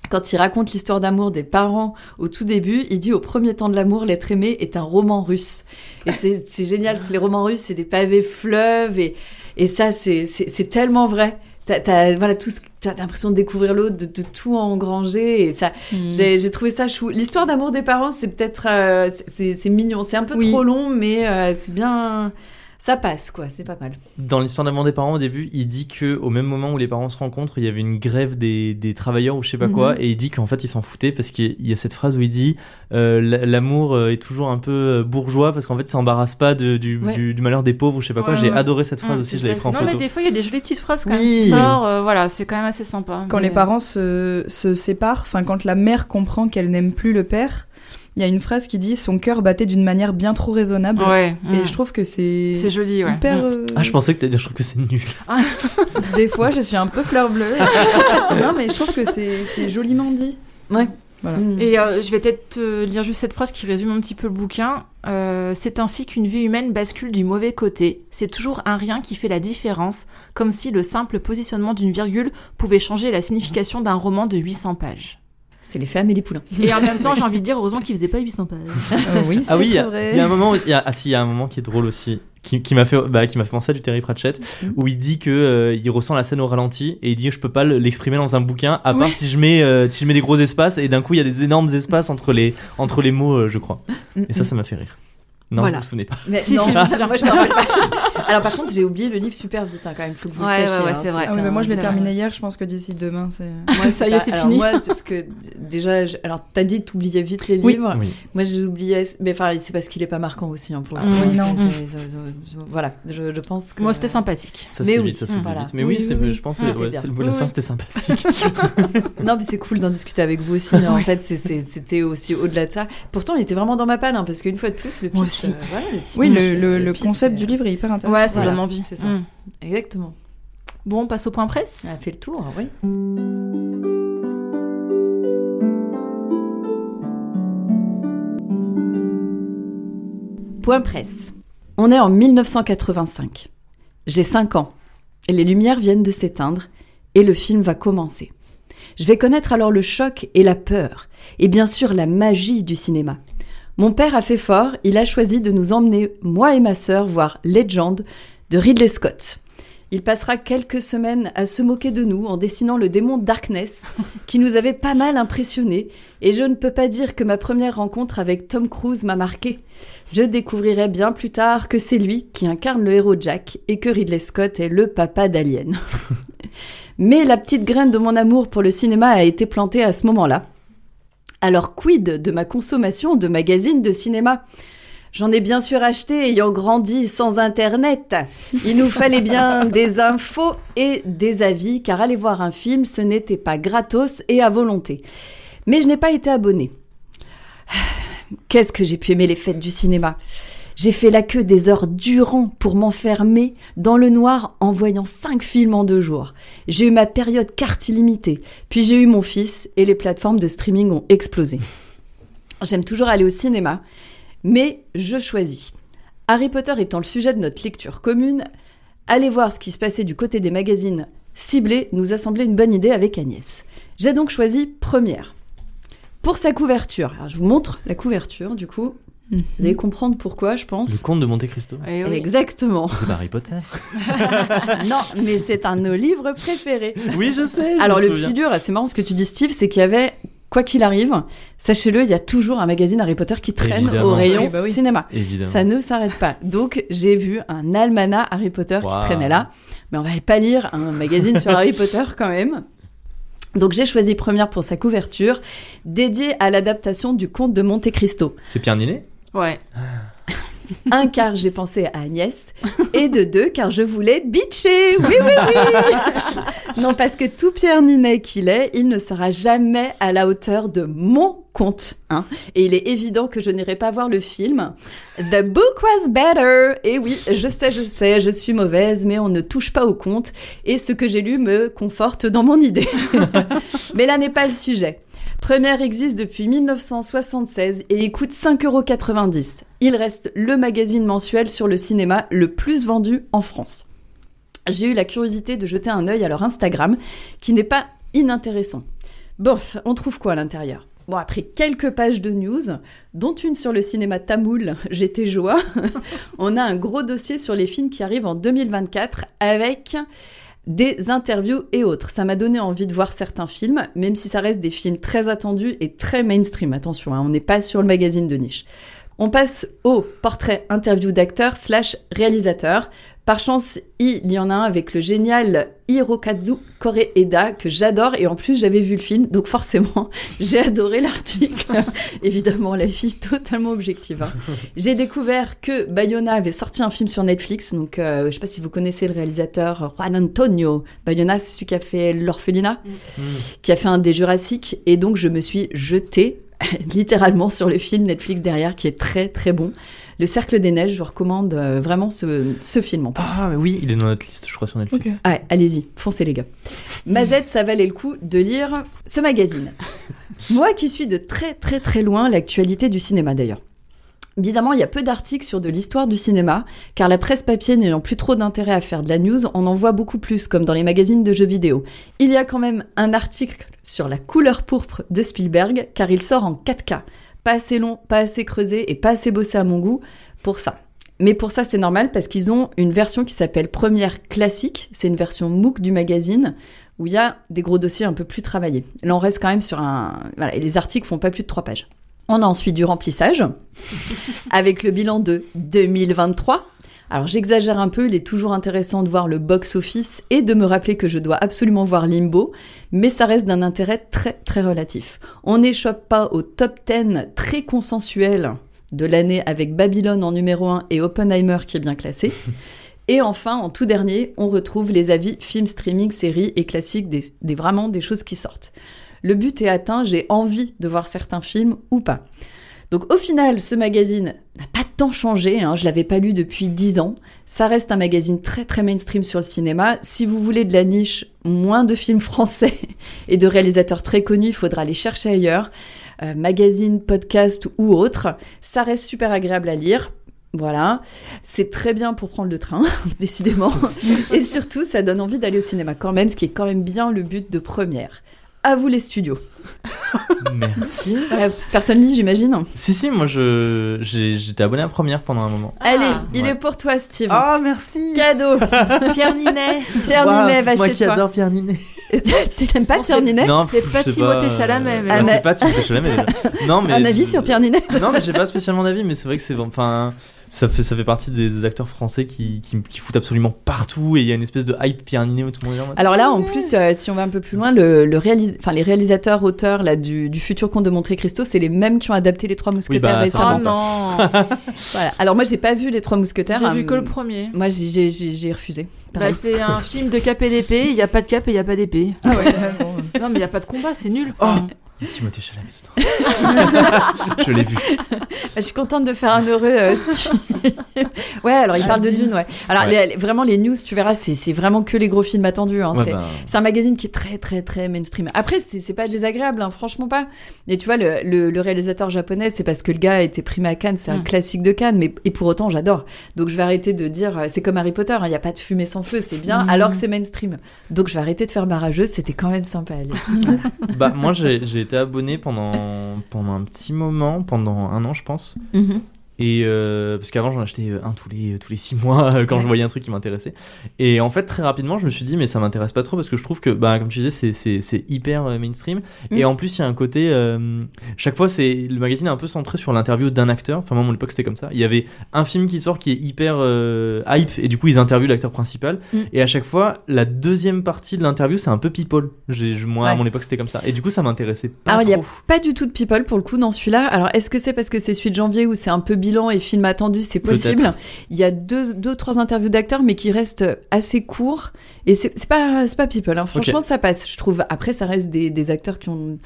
Quand il raconte l'histoire d'amour des parents au tout début, il dit au premier temps de l'amour, l'être aimé est un roman russe. Et c'est génial, les romans russes, c'est des pavés fleuves, et, et ça, c'est tellement vrai. T'as t'as- voilà, tout ce- t'as l'impression de découvrir l'autre, de, de tout engranger, et ça, Hmm. j'ai j'ai trouvé ça chou. L'histoire d'amour des parents, c'est peut-être, euh, c'est- c'est c'est mignon, c'est un peu Oui. trop long, mais euh, c'est bien, ça passe quoi, c'est pas mal. Dans l'histoire d'amour des parents, au début, il dit que au même moment où les parents se rencontrent, il y avait une grève des, des travailleurs ou je sais pas quoi, Mhm. et il dit qu'en fait ils s'en foutaient parce qu'il y a cette phrase où il dit euh, l'amour euh, est toujours un peu euh, bourgeois parce qu'en fait il s'embarrasse pas de- du, Ouais. du, du malheur des pauvres ou je sais pas quoi. J'ai ouais. adoré cette phrase aussi, je l'avais ça, pris en Non, mais des fois, il y a des jolies petites phrases quand même Oui. qui sortent. euh, voilà, c'est quand même assez sympa. Quand Mais- les parents se, se séparent, enfin quand la mère comprend qu'elle n'aime plus le père, il y a une phrase qui dit son cœur battait d'une manière bien trop raisonnable. Ouais. Et hum. je trouve que c'est c'est joli, ouais. hyper. Hum. euh, Ah, je pensais que t'allais dire, je trouve que c'est nul. Des fois, je suis un peu fleur bleue. non, mais je trouve que c'est c'est joliment dit. Ouais. Voilà. Mm. Et euh, je vais peut-être euh, lire juste cette phrase qui résume un petit peu le bouquin. Euh, c'est ainsi qu'une vie humaine bascule du mauvais côté. C'est toujours un rien qui fait la différence, comme si le simple positionnement d'une virgule pouvait changer la signification d'un roman de 800 pages. C'est les femmes et les poulains. Et en même temps, j'ai envie de dire, heureusement qu'il faisait pas 800 pages. Euh, oui, c'est Ah oui, il y, a- très vrai. il y a un moment, y a, ah si, il y a un moment qui est drôle aussi, qui, qui m'a fait, bah, qui m'a fait penser à du Terry Pratchett, Mhm. où il dit que euh, il ressent la scène au ralenti et il dit je peux pas le- l'exprimer dans un bouquin à part Ouais. si je mets, euh, si je mets des gros espaces et d'un coup il y a des énormes espaces entre les entre les mots, euh, je crois. Et ça, ça m'a fait rire. Non, Voilà. vous vous souvenez pas. Mais Si, non, si, je me souviens. moi je me rappelle pas. Alors par contre, j'ai oublié le livre super vite hein, quand même, faut que vous Ouais, le sachiez. ouais, ouais, hein, c'est vrai. Ah mais moi je l'ai terminé hier, je pense que d'ici demain c'est. Moi, Ça y est, c'est alors, fini. Moi, parce que déjà, je- alors t'as dit que t'oubliais vite les Oui. livres. Oui. Moi, j'ai oublié, mais enfin, c'est parce qu'il est pas marquant aussi, hein, pour Ah, coup. oui, non. Voilà, je, je pense que. Moi, c'était sympathique. Ça Mais se oui, vite, ça voilà. vite. Mais oui, je pense que Ah, le mot de la fin, c'était sympathique. Non, mais c'est cool d'en discuter avec vous aussi. mais en fait, c'était aussi au-delà de ça. Pourtant, il était vraiment dans ma palle, hein, parce qu'une fois de plus, le pitch. Moi aussi. euh, voilà, le petit Oui, le, concept euh, du livre est hyper intéressant. Ouais, ça Voilà, donne envie. c'est ça. Hum. Exactement. Bon, on passe au point presse. On a fait le tour, oui. Point presse. On est en 1985. J'ai 5 ans. Les lumières viennent de s'éteindre et le film va commencer. Je vais connaître alors le choc et la peur, et bien sûr la magie du cinéma. Mon père a fait fort, il a choisi de nous emmener, moi et ma sœur, voir Legend de Ridley Scott. Il passera quelques semaines à se moquer de nous en dessinant le démon Darkness, qui nous avait pas mal impressionnés, et je ne peux pas dire que ma première rencontre avec Tom Cruise m'a marqué. Je découvrirai bien plus tard que c'est lui qui incarne le héros Jack, et que Ridley Scott est le papa d'Alien. Mais la petite graine de mon amour pour le cinéma a été plantée à ce moment-là. Alors quid de ma consommation de magazines de cinéma? J'en ai bien sûr acheté ayant grandi sans Internet. Il nous fallait bien des infos et des avis, car aller voir un film, ce n'était pas gratos et à volonté. Mais je n'ai pas été abonnée. Qu'est-ce que j'ai pu aimer les fêtes du cinéma? J'ai fait la queue des heures durant pour m'enfermer dans le noir en voyant cinq films en deux jours. J'ai eu ma période carte illimitée, puis j'ai eu mon fils et les plateformes de streaming ont explosé. J'aime toujours aller au cinéma, mais je choisis. Harry Potter étant le sujet de notre lecture commune, aller voir ce qui se passait du côté des magazines ciblés nous a semblé une bonne idée avec Agnès. J'ai donc choisi Première. Pour sa couverture, alors je vous montre la couverture du coup, vous allez comprendre pourquoi je pense. Le conte de Monte Cristo. Eh oui. Exactement. C'est pas Harry Potter. non, mais c'est un de nos livres préférés. Oui, je sais. je Alors le plus dur, c'est marrant ce que tu dis Steve, c'est qu'il y avait, quoi qu'il arrive, sachez-le, il y a toujours un magazine Harry Potter qui traîne Évidemment. au rayon Oui, bah oui. cinéma. Évidemment. Ça ne s'arrête pas. Donc j'ai vu un almanach Harry Potter qui traînait là, mais on va pas lire un magazine sur Harry Potter quand même. Donc j'ai choisi Première pour sa couverture, dédiée à l'adaptation du conte de Monte Cristo. C'est Pierre Ninet Ouais. Un car j'ai pensé à Agnès et de deux car je voulais bitcher. Oui, oui, oui. non, parce que tout Pierre Ninet qu'il est, il ne sera jamais à la hauteur de mon conte. Hein. Et il est évident que je n'irai pas voir le film. The book was better. Et oui, je sais, je sais, je suis mauvaise, mais on ne touche pas au conte. Et ce que j'ai lu me conforte dans mon idée. mais là n'est pas le sujet. Première existe depuis 1976 et coûte 5,90€. Il reste le magazine mensuel sur le cinéma le plus vendu en France. J'ai eu la curiosité de jeter un œil à leur Instagram, qui n'est pas inintéressant. Bof, on trouve quoi à l'intérieur? Bon, après quelques pages de news, dont une sur le cinéma tamoul, j'étais joie, on a un gros dossier sur les films qui arrivent en 2024 avec des interviews et autres. Ça m'a donné envie de voir certains films, même si ça reste des films très attendus et très mainstream. Attention, hein, on n'est pas sur le magazine de niche. On passe au portrait interview d'acteur slash réalisateur. Par chance, il y en a un avec le génial Hirokazu Koreeda que j'adore et en plus j'avais vu le film donc forcément j'ai adoré l'article. Évidemment la fille totalement objective. hein. J'ai découvert que Bayona avait sorti un film sur Netflix donc euh, je sais pas si vous connaissez le réalisateur Juan Antonio Bayona c'est celui qui a fait l'orphelinat qui a fait un des Jurassic et donc je me suis jetée littéralement sur le film Netflix derrière qui est très très bon. Le Cercle des Neiges, je vous recommande euh, vraiment ce, ce film en plus. Ah, mais oui, il est dans notre liste, je crois, sur Netflix. Ok. Ouais, allez-y, foncez les gars. Mazette, ça valait le coup de lire ce magazine. Moi qui suis de très très très loin l'actualité du cinéma d'ailleurs. Bizarrement, il y a peu d'articles sur de l'histoire du cinéma, car la presse papier n'ayant plus trop d'intérêt à faire de la news, on en voit beaucoup plus, comme dans les magazines de jeux vidéo. Il y a quand même un article sur la couleur pourpre de Spielberg, car il sort en 4K. Pas assez long, pas assez creusé et pas assez bossé à mon goût pour ça. Mais pour ça, c'est normal parce qu'ils ont une version qui s'appelle Première Classique. C'est une version MOOC du magazine où il y a des gros dossiers un peu plus travaillés. Là, on reste quand même sur un. Voilà, les articles font pas plus de trois pages. On a ensuite du remplissage avec le bilan de 2023. Alors j'exagère un peu, il est toujours intéressant de voir le box-office et de me rappeler que je dois absolument voir Limbo, mais ça reste d'un intérêt très très relatif. On n'échoppe pas au top 10 très consensuel de l'année avec Babylone en numéro 1 et Oppenheimer qui est bien classé. Et enfin, en tout dernier, on retrouve les avis films, streaming, séries et classiques, des, des- vraiment des choses qui sortent. Le but est atteint, j'ai envie de voir certains films ou pas. Donc au final, ce magazine n'a pas tant changé, hein, je l'avais pas lu depuis 10 ans. Ça reste un magazine très très mainstream sur le cinéma. Si vous voulez de la niche, moins de films français et de réalisateurs très connus, il faudra les chercher ailleurs. Euh, magazine, podcast ou autre, ça reste super agréable à lire. Voilà, c'est très bien pour prendre le train, décidément. Et surtout, ça donne envie d'aller au cinéma quand même, ce qui est quand même bien le but de première. À vous les studios. Merci. Personne lit, j'imagine. Si, si, moi je j'ai- j'étais abonné à Première pendant un moment. Allez, il ouais. est pour toi, Steve. Oh, merci Cadeau. Pierre Ninet. Pierre Waouh, Ninet, va Moi chez qui toi. adore Pierre Ninet. tu n'aimes pas Bon, Pierre Ninet Non, c'est je pas sais Timothée pas, Chalamet, mais euh, bon. C'est pas Timothée Chalamet. Non, mais Un avis sur Pierre Ninet Non, mais j'ai pas spécialement d'avis, mais c'est vrai que c'est enfin ça fait ça fait partie des acteurs français qui, qui, qui foutent absolument partout et il y a une espèce de hype Pierre Ninet où tout le monde est Alors là, en plus, euh, si on va un peu plus loin, le, le réalis- enfin, les réalisateurs, auteurs là, du, du futur conte de Monte Cristo, c'est les mêmes qui ont adapté Les Trois Mousquetaires bah, ça Oh récemment. va. non. Voilà. Alors moi, j'ai pas vu Les Trois Mousquetaires. J'ai vu euh, que le premier. Moi, j'ai- refusé. Bah, c'est un film de cap et d'épée. Il n'y a pas de cap et il n'y a pas d'épée. Ah ouais, bon. Non, mais il n'y a pas de combat, c'est nul. Oh. Timothée Chalamet dedans. je l'ai vu. Je suis contente de faire un heureux euh, ouais, alors il parle de Dune, ouais. Alors Ouais. les- les- vraiment, les news, tu verras, c'est vraiment que les gros films attendus. Hein. Ouais, c'est bah, c'est un magazine qui est très, très, très mainstream. Après, c'est pas désagréable, hein, franchement pas. Et tu vois, le, le- le réalisateur japonais, c'est parce que le gars a été primé à Cannes, c'est un Mm. classique de Cannes, mais et pour autant, j'adore. Donc je vais arrêter de dire, euh, c'est comme Harry Potter, il n'y a pas de fumée sans feu, c'est bien, Mm. alors que c'est mainstream. Donc je vais arrêter de faire barrageuse, c'était quand même sympa à lire. bah, moi j'ai été abonné pendant pendant un petit moment, pendant un an je pense. Mhm. Et euh, parce qu'avant j'en achetais un tous les tous les six mois euh, quand je voyais un truc qui m'intéressait. Et en fait très rapidement je me suis dit mais ça m'intéresse pas trop parce que je trouve que bah comme tu disais c'est c'est c'est hyper euh, mainstream. Et Mm. en plus il y a un côté euh, chaque fois c'est le magazine est un peu centré sur l'interview d'un acteur. Enfin moi à mon époque c'était comme ça. Il y avait un film qui sort qui est hyper euh, hype et du coup ils interviewent l'acteur principal. Mm. Et à chaque fois la deuxième partie de l'interview c'est un peu people. Je- moi à mon époque c'était comme ça. Et du coup ça m'intéressait pas Alors, il y a. Pas du tout de people pour le coup dans celui-là. Alors, est-ce que c'est parce que c'est celui de janvier où c'est un peu bilan et film attendu C'est possible. Il y a deux, deux, trois interviews d'acteurs, mais qui restent assez courts. Et c'est pas, c'est pas people. hein. Franchement, ça passe, je trouve. Après, ça reste des, des acteurs qui ont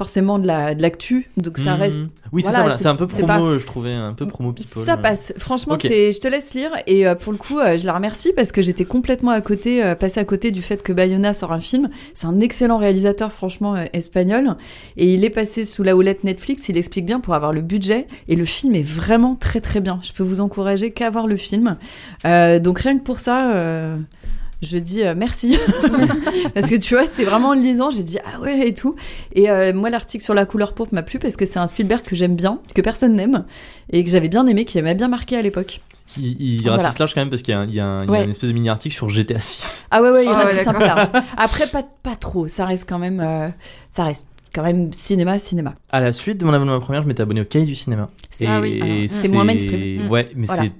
forcément de la de l'actu, donc ça Mhm. reste. Oui, c'est voilà, ça, voilà. c'est- un peu promo, je trouvais, un peu promo people. Ça euh. passe. Franchement, c'est. Je te laisse lire. Et euh, pour le coup, euh, je la remercie parce que j'étais complètement à côté, euh, passée à côté du fait que Bayona sort un film. C'est un excellent réalisateur, franchement espagnol. Et il est passé sous la houlette Netflix. Il explique bien pour avoir le budget. Et le film est vraiment très très bien. Je peux vous encourager qu'à voir le film. Donc rien que pour ça. Je dis euh, merci parce que tu vois c'est vraiment lisant j'ai dit ah ouais et tout et euh, moi l'article sur la couleur pourpre m'a plu parce que c'est un Spielberg que j'aime bien que personne n'aime et que j'avais bien aimé qui m'avait bien marqué à l'époque Il, il Voilà. ratisse large quand même parce qu'il y a, un- il y a un- il y a Ouais. une espèce de mini article sur GTA 6. ah ouais ouais il Ah ouais, ratisse un peu large après pas pas trop ça reste quand même euh, ça reste quand même cinéma cinéma À la suite de mon abonnement première, je m'étais abonné au Cahier du cinéma. C'est- Ah oui, c'est moins mainstream. Ouais, mais Voilà. c'est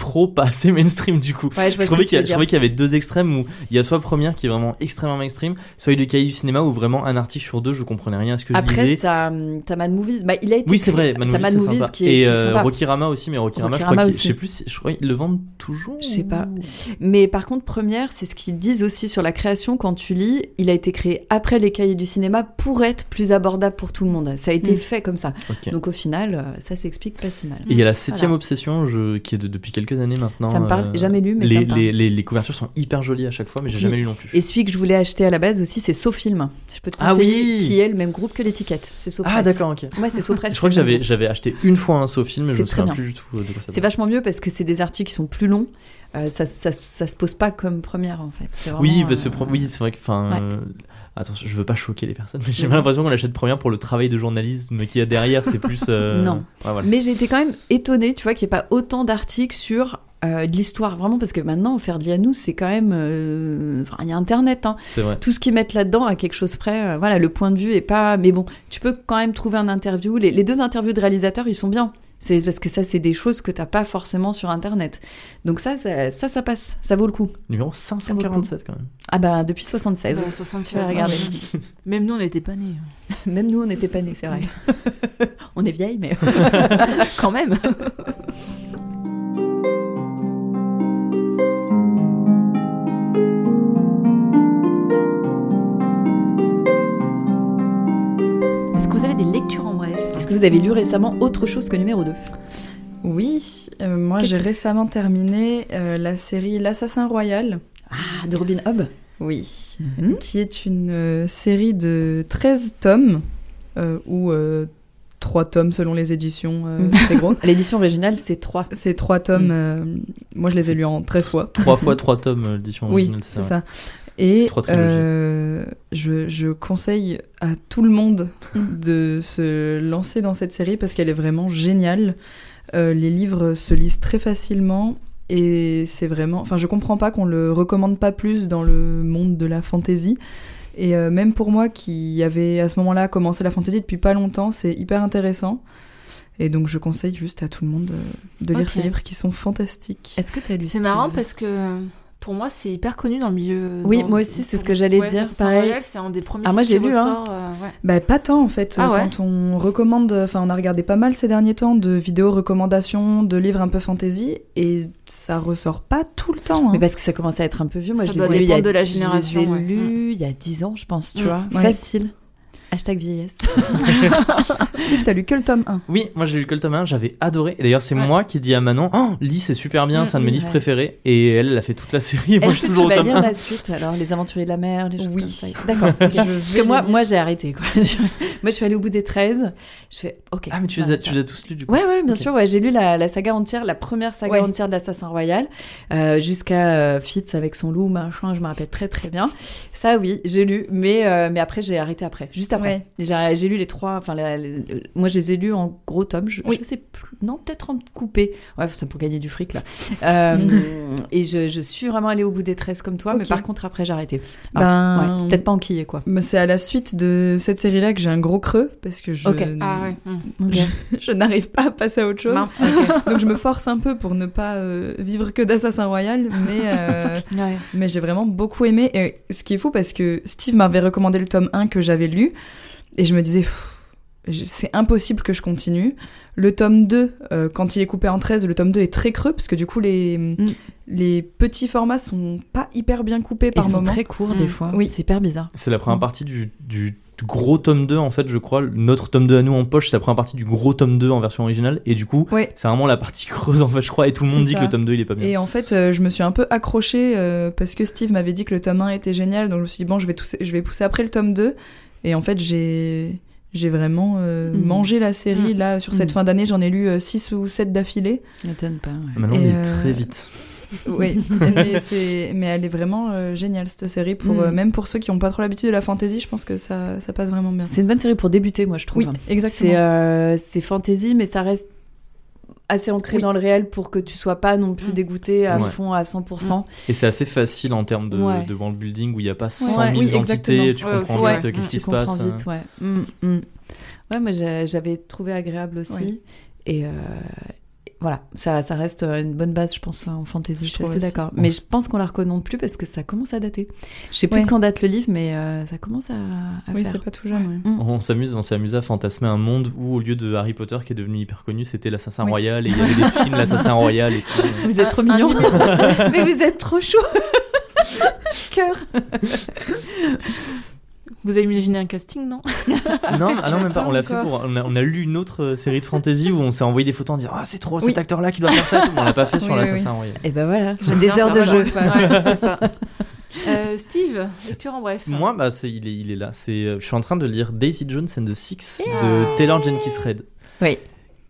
trop pas assez mainstream du coup. ouais je trouvais qu'il y, avait deux extrêmes où il y a soit première qui est vraiment extrêmement mainstream, soit le cahier du cinéma où vraiment un article sur deux je comprenais rien à ce que je après lisais. t'as Mad Movies bah il a été Oui, c'est vrai, Mad Movies, Movies sympa. qui est, Et euh, sympa. Rocky Rama aussi, mais Rocky Rama, je Rocky crois Rama je aussi. sais plus, je crois qu'ils le vendent toujours. Je sais pas. Mais par contre, première, c'est ce qu'ils disent aussi sur la création quand tu lis. Il a été créé après les cahiers du cinéma pour être plus abordable pour tout le monde. Ça a été Mm. fait comme ça. Donc au final, euh, ça s'explique pas si mal. Et il y a la septième Voilà. obsession, je, qui est de- depuis quelques années maintenant. Ça me parle, euh, jamais lu, mais les, ça me parle. les, les, les couvertures sont hyper jolies à chaque fois, mais j'ai Si. jamais lu non plus. Et celui que je voulais acheter à la base aussi, c'est SoFilm. Je peux te Ah conseiller, oui qui est le même groupe que l'étiquette. C'est SoPress. ah d'accord, ok. Ouais, c'est SoPress. Je crois que j'avais, j'avais acheté une fois un SoFilm, mais je C'est me très souviens plus du tout de quoi ça C'est vachement mieux parce que c'est des articles qui sont plus longs. Euh, ça, ça, ça se pose pas comme première en fait. Oui, parce que euh, pro- oui, c'est vrai que. Enfin, Ouais. Attention, je veux pas choquer les personnes, mais j'ai l'impression qu'on achète première pour le travail de journalisme qu'il y a derrière. C'est plus. euh, Non. ouais, voilà. Mais j'ai été quand même étonnée, tu vois, qu'il n'y ait pas autant d'articles sur euh, de l'histoire, vraiment, parce que maintenant, faire de l'IANOUS, c'est quand même... euh, Enfin, il y a Internet, hein. C'est vrai. Tout ce qu'ils mettent là-dedans, à quelque chose près, voilà, le point de vue est pas... Mais bon, tu peux quand même trouver un interview. Les, les deux interviews de réalisateurs, ils sont bien. C'est parce que ça, c'est des choses que t'as pas forcément sur Internet. Donc ça, ça, ça, ça passe. Ça vaut le coup. Numéro 547 quand même. Ah bah, depuis 76. Bah, 76. Je vais regarder. Même nous, on n'était pas nés. Même nous, on n'était pas nés, c'est vrai. on est vieilles, mais... Quand même. Vous avez des lectures en bref? Est-ce que vous avez lu récemment autre chose que numéro 2 Oui, euh, moi j'ai récemment terminé euh, la série L'Assassin Royal. Ah, de Robin Hobb? Oui. Mhm. Qui est une euh, série de 13 tomes, euh, ou 3 tomes selon les éditions, euh, Mhm. très gros. L'édition originale, c'est 3. Ces 3 tomes, Mm. euh, moi je les ai lus en 13 fois. 3 fois 3 tomes, euh, l'édition Oui, originale, c'est ouais. ça. Et euh, je, je conseille à tout le monde de se lancer dans cette série parce qu'elle est vraiment géniale. Euh, les livres se lisent très facilement et c'est vraiment. Enfin, je comprends pas qu'on le recommande pas plus dans le monde de la fantasy. Et euh, même pour moi qui avait à ce moment-là commencé la fantasy depuis pas longtemps, c'est hyper intéressant. Et donc je conseille juste à tout le monde de lire ces livres qui sont fantastiques. Est-ce que tu as lu C'est marrant parce que pour moi, c'est hyper connu dans le milieu. Oui, dans- moi aussi, c'est ce que j'allais ouais, dire, pareil. C'est un des premiers Ah, moi, j'ai qui lu, hein. ressort, euh, ouais. Bah pas tant en fait. Ah ouais Quand on recommande, enfin on a regardé pas mal ces derniers temps de vidéos recommandations de livres un peu fantasy et ça ressort pas tout le temps. hein. Mais parce que ça commence à être un peu vieux. Moi, Ça je doit les ai lus il y a, dépendre de la je les ai génération, lus il y a 10 ans, je pense, tu Mm. vois. Ouais. Facile. Hashtag vieillesse. Steve, t'as lu que le tome 1. Oui, moi j'ai lu que le tome 1, j'avais adoré. Et d'ailleurs, c'est Ouais. moi qui dis à Manon Oh, lis, c'est super bien, Mm, c'est un de mes livres ouais. préférés. Et elle, elle a fait toute la série. Et moi, je suis toujours tu au vas tome lire 1. la suite Alors, les aventuriers de la mer, les choses Oui. comme ça. D'accord. Parce que moi, moi j'ai arrêté. Quoi. moi, je suis allée au bout des 13. Je fais OK. Ah, mais tu les, as, tu les as tous lus du coup Ouais, ouais, bien sûr. Ouais, j'ai lu la, la saga entière, la première saga Ouais. entière de l'Assassin Royal, euh, jusqu'à euh, Fitz avec son loup, machin. Je me rappelle très très bien. Ça, oui, j'ai lu, mais euh, mais après j'ai arrêté après, juste après. J'ai j'ai lu les trois. Enfin, la- la- moi, je les ai lus en gros tomes. Je, Oui. je sais plus. Non, peut-être en coupé. Ouais, c'est pour gagner du fric là. Euh, et je, je suis vraiment allée au bout des 13 comme toi, mais par contre, après, j'ai arrêté. Ah, Ben, ouais, peut-être pas enquillé quoi. Mais c'est à la suite de cette série-là que j'ai un gros creux parce que je. Ah ouais. hmm. Ok. je n'arrive pas à passer à autre chose. Mince. Donc je me force un peu pour ne pas euh, vivre que d'Assassin Royal, mais, euh, Ouais. mais j'ai vraiment beaucoup aimé. Et ce qui est fou parce que Steve m'avait recommandé le tome 1 que j'avais lu et je me disais c'est impossible que je continue. Le tome 2, euh, quand il est coupé en 13, le tome 2 est très creux parce que du coup les, les petits formats sont pas hyper bien coupés Ils par sont moment. très courts des Mm. fois. Oui. C'est hyper bizarre. C'est la première Mm. partie du, du, gros tome 2, en fait, je crois. Notre tome 2 à nous en poche, c'est la première partie du gros tome 2 en version originale. Et du coup, Ouais. c'est vraiment la partie creuse, en fait, je crois. Et tout le monde dit ça. que le tome 2, il est pas bien. Et en fait, euh, je me suis un peu accrochée euh, parce que Steve m'avait dit que le tome 1 était génial, donc je me suis dit, bon, je vais, tousser- je vais pousser après le tome 2. Et en fait, j'ai j'ai vraiment euh, Mm. mangé la série. Mm. Là, sur cette Mm. fin d'année, j'en ai lu 6 ou 7 d'affilée. M'étonne pas. ouais. Maintenant, est euh, très vite. Oui, mais, c'est- mais elle est vraiment euh, géniale, cette série. Pour, Mm. euh, même pour ceux qui n'ont pas trop l'habitude de la fantasy, je pense que ça, ça passe vraiment bien. C'est une bonne série pour débuter, moi, je trouve. Oui, exactement. C'est euh, c'est fantasy, mais ça reste assez ancré Oui. dans le réel pour que tu sois pas non plus Mm. dégoûté à Ouais. fond à 100%. Et c'est assez facile en termes de, Ouais. de world building où il n'y a pas 100 Ouais, 000 oui, entités. Tu comprends vite ouais. qu'est-ce qui se passe. vite, ouais. Mm, mm. Ouais, moi j'ai- j'avais trouvé agréable aussi. Ouais. Et euh, voilà, ça, ça reste une bonne base, je pense, en fantasy. Je suis assez d'accord. On Mais s- je pense qu'on la recommande plus parce que ça commence à dater. Je sais plus Ouais. de quand date le livre, mais euh, ça commence à, à Oui, faire. c'est pas tout jeune. ouais. Mm. On s'amuse, on s'est amusé à fantasmer un monde où au lieu de Harry Potter qui est devenu hyper connu, c'était l'assassin Oui. royal et il y avait des films l'assassin royal et tout. Vous êtes trop un mignon. mais vous êtes trop chou. Cœur. Vous avez imaginé un casting, non Non, ah non, même pas. On l'a fait pour. On a, on a lu une autre euh, série de fantasy où on s'est envoyé des photos en disant Ah, c'est trop cet Oui. acteur-là qui doit faire ça. on l'a pas fait sur Oui, oui, l'assassin royal. Et ben voilà, j'ai des heures de jeu. c'est ça. Euh, Steve, lecture en bref. Moi, bah, c'est, il, est, il est là. C'est, euh, je suis en train de lire Daisy Jones and the Six de Taylor Jenkins Reid. Oui.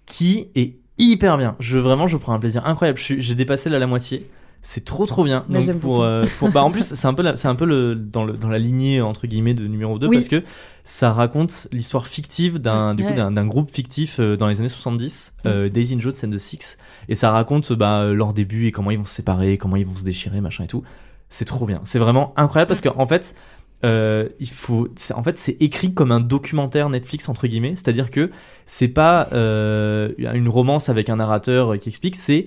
Qui est hyper bien. Je, vraiment, je prends un plaisir incroyable. J'ai dépassé là la moitié. C'est trop trop bien. Mais Donc pour, euh, pour- bah, en plus, c'est un peu, c'est un peu le, dans, le, dans la lignée entre guillemets de numéro 2 Oui. parce que ça raconte l'histoire fictive d'un, du coup, Ouais. d'un, d'un groupe fictif euh, dans les années 70, euh, Daisy Jones and the Six. Et ça raconte bah, leur début et comment ils vont se séparer, comment ils vont se déchirer, machin et tout. C'est trop bien. C'est vraiment incroyable parce qu'en en fait, euh, il faut, en fait, c'est écrit comme un documentaire Netflix entre guillemets. C'est-à-dire que c'est pas euh, une romance avec un narrateur qui explique, c'est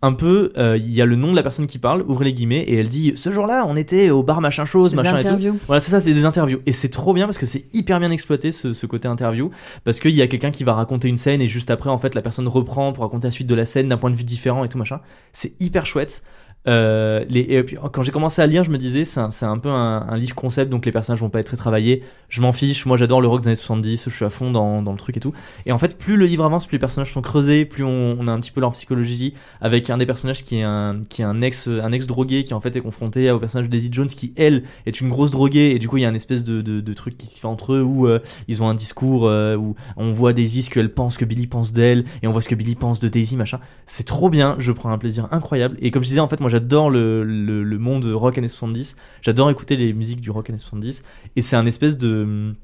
un peu, euh, il y a le nom de la personne qui parle, ouvrez les guillemets, et elle dit ce jour-là, on était au bar machin chose, Des machin et tout. interviews. Voilà, c'est ça, c'est des interviews. Et c'est trop bien parce que c'est hyper bien exploité ce, ce côté interview. Parce qu'il y a quelqu'un qui va raconter une scène et juste après, en fait, la personne reprend pour raconter la suite de la scène d'un point de vue différent et tout machin. C'est hyper chouette. Euh, et puis, quand j'ai commencé à lire, je me disais, c'est un, peu un, livre concept, donc les personnages vont pas être très travaillés. Je m'en fiche, moi j'adore le rock des années 70, je suis à fond dans, le truc et tout. Et en fait, plus le livre avance, plus les personnages sont creusés, plus on, a un petit peu leur psychologie, avec un des personnages qui est un, ex, un ex drogué qui en fait est confronté au personnage Daisy Jones qui elle est une grosse droguée et du coup il y a une espèce de truc qui se fait entre eux où euh, ils ont un discours euh, où on voit Daisy ce qu'elle pense que Billy pense d'elle et on voit ce que Billy pense de Daisy machin. C'est trop bien, je prends un plaisir incroyable et comme je disais en fait moi j'adore le, le, monde rock années 70, j'adore écouter les musiques du rock années 70 et c'est un espèce de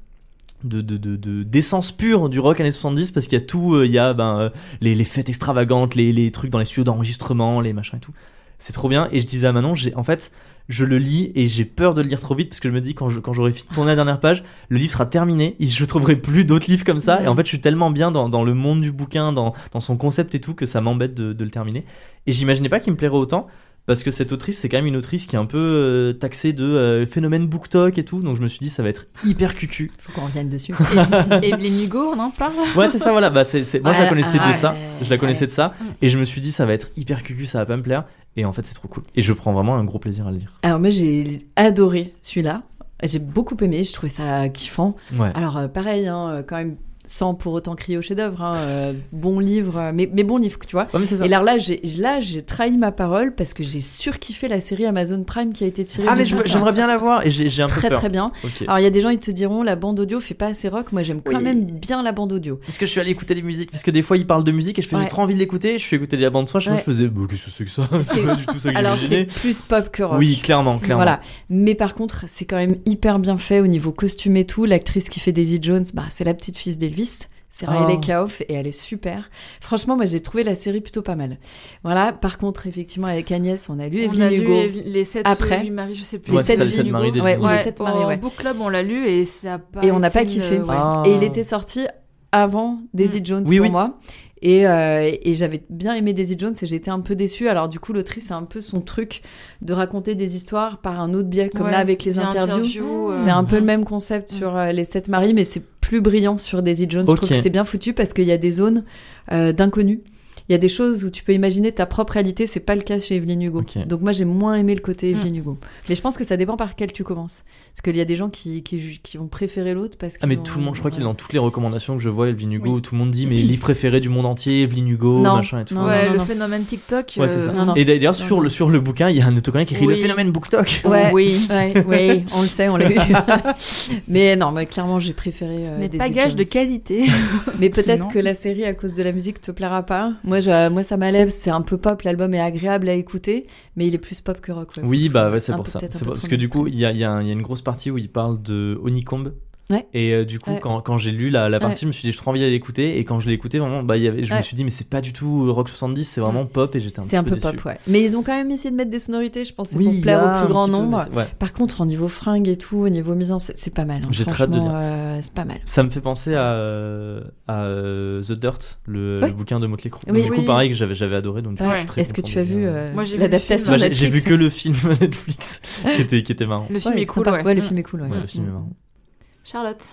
de, de, de, de- d'essence pure du rock années 70 parce qu'il y a tout, euh, il y a ben, euh, les, les fêtes extravagantes, les, les trucs dans les studios d'enregistrement, les machins et tout. C'est trop bien. Et je disais à Manon, en fait, je le lis et j'ai peur de le lire trop vite parce que je me dis quand, je, quand j'aurai tourner la dernière page, le livre sera terminé et je trouverai plus d'autres livres comme ça. Et en fait, je suis tellement bien dans, dans le monde du bouquin, dans, dans son concept et tout, que ça m'embête de, de le terminer. Et j'imaginais pas qu'il me plairait autant. Parce que cette autrice, c'est quand même une autrice qui est un peu euh, taxée de euh, phénomène BookTok et tout, donc je me suis dit ça va être hyper cucu. Faut qu'on revienne dessus. Evelyne Hugo, on en parle? Ouais, c'est ça, voilà. Bah, Moi, je la connaissais ouais, de ça. Je la connaissais de ça. Et je me suis dit, ça va être hyper cucu, ça va pas me plaire. Et en fait, c'est trop cool. Et je prends vraiment un gros plaisir à le lire. Alors moi j'ai adoré celui-là. J'ai beaucoup aimé, je trouvais ça kiffant. Ouais. Alors euh, pareil, hein, quand même sans pour autant crier au chef-d'œuvre. Hein, euh, bon livre, euh, mais, mais bon livre, tu vois. Ouais, ça. Et alors là, j'ai là, j'ai trahi ma parole parce que j'ai surkiffé la série Amazon Prime qui a été tirée. Ah, mais j'aimerais bien la voir et j'ai un peu Très peur. très bien. Alors il y a des gens ils te diront la bande audio fait pas assez rock. Moi j'aime quand Oui. même bien la bande audio. Parce que je suis allé écouter les musiques, parce que des fois ils parlent de musique et je fais Ouais. trop envie de l'écouter, je fais écouter la bande son, je, Ouais. je faisais bah, qu'est-ce que c'est que ça? C'est- pas du tout ça que Alors c'est plus pop que rock. Oui, clairement, clairement. Voilà. Mais par contre, c'est quand même hyper bien fait au niveau costume et tout. L'actrice qui fait Daisy Jones, bah, c'est la petite fille d'Elvis. C'est Riley Oh. Kaof et elle est super. Franchement, moi j'ai trouvé la série plutôt pas mal. Voilà. Par contre, effectivement, avec Agnès, on a lu On Evelyne a lu Hugo. Ev- les 7 Après. Marie, je sais plus. Ouais, Les c'est sept ça, les sept Hugo. maris Ouais, d'Evelyne ou les Hugo. sept au maris, ouais. book club, on l'a lu et ça a pas Et on n'a pas kiffé. ouais. Ah. Et il était sorti avant Daisy Mm. Jones Oui, pour oui. moi. Et, euh, et j'avais bien aimé Daisy Jones et j'étais un peu déçue. Alors du coup, l'autrice, c'est un peu son truc de raconter des histoires par un autre biais, comme Ouais, là avec les interviews. euh, C'est un peu le mm. même concept sur euh, les sept maris, mais c'est plus brillant sur Daisy Jones. Je trouve que c'est bien foutu parce qu'il y a des zones euh, d'inconnus. Il y a des choses où tu peux imaginer ta propre réalité, c'est pas le cas chez Evelyne Hugo. Donc moi j'ai moins aimé le côté Mm. Evelyne Hugo. Mais je pense que ça dépend par quel tu commences. Parce qu'il y a des gens qui, qui, qui vont préférer l'autre parce que. Ah mais tout le monde, je crois qu'il est dans toutes les recommandations que je vois, Evelyne Hugo, Oui. tout le monde dit mais livre préféré du monde entier, Evelyne Hugo, Non. machin et tout. Non, Ouais, non, le non. phénomène TikTok. Ouais, c'est euh, ça. non, non. Et d'ailleurs sur le sur le bouquin, il y a un autocollant qui écrit le phénomène BookTok. Ouais, Oui. ouais, oui, on le sait, on l'a vu. mais non, mais clairement, j'ai préféré. Ce euh, n'est Daisy pas gage de qualité. Mais peut-être que la série, à cause de la musique, te plaira pas. Moi, je- moi ça m'allève, c'est un peu pop, l'album est agréable à écouter, mais il est plus pop que rock. ouais. Oui, bah ouais, c'est pour ça. parce que du coup, il y a, y a y une grosse partie où il parle de Honeycomb. Ouais. Et euh, du coup, Ouais. quand, quand j'ai lu la, la partie, je me suis dit, j'ai trop envie d'aller l'écouter. Et quand je l'ai écouté, vraiment, bah, il y avait, je me suis dit, mais c'est pas du tout Rock 70, c'est vraiment pop. Et j'étais un, C'est un petit peu déçu. pop, ouais. Mais ils ont quand même essayé de mettre des sonorités, je pense, c'est Oui, pour plaire a au plus grand peu, nombre. Par contre, au niveau fringues et tout, au niveau mise en scène, c'est pas mal. hein. J'ai très hâte de euh, c'est pas mal. Ça me fait penser à, euh, à euh, The Dirt, le, Ouais. le bouquin de Motley Crue. Oui. du coup, Oui. pareil, que j'avais, j'avais adoré. Donc, Est-ce que tu as vu euh, l'adaptation j'ai vu Netflix que le film Netflix qui était, qui était marrant. Le film est cool, ouais. le film est cool, ouais. Ouais, le film est marrant. Charlotte.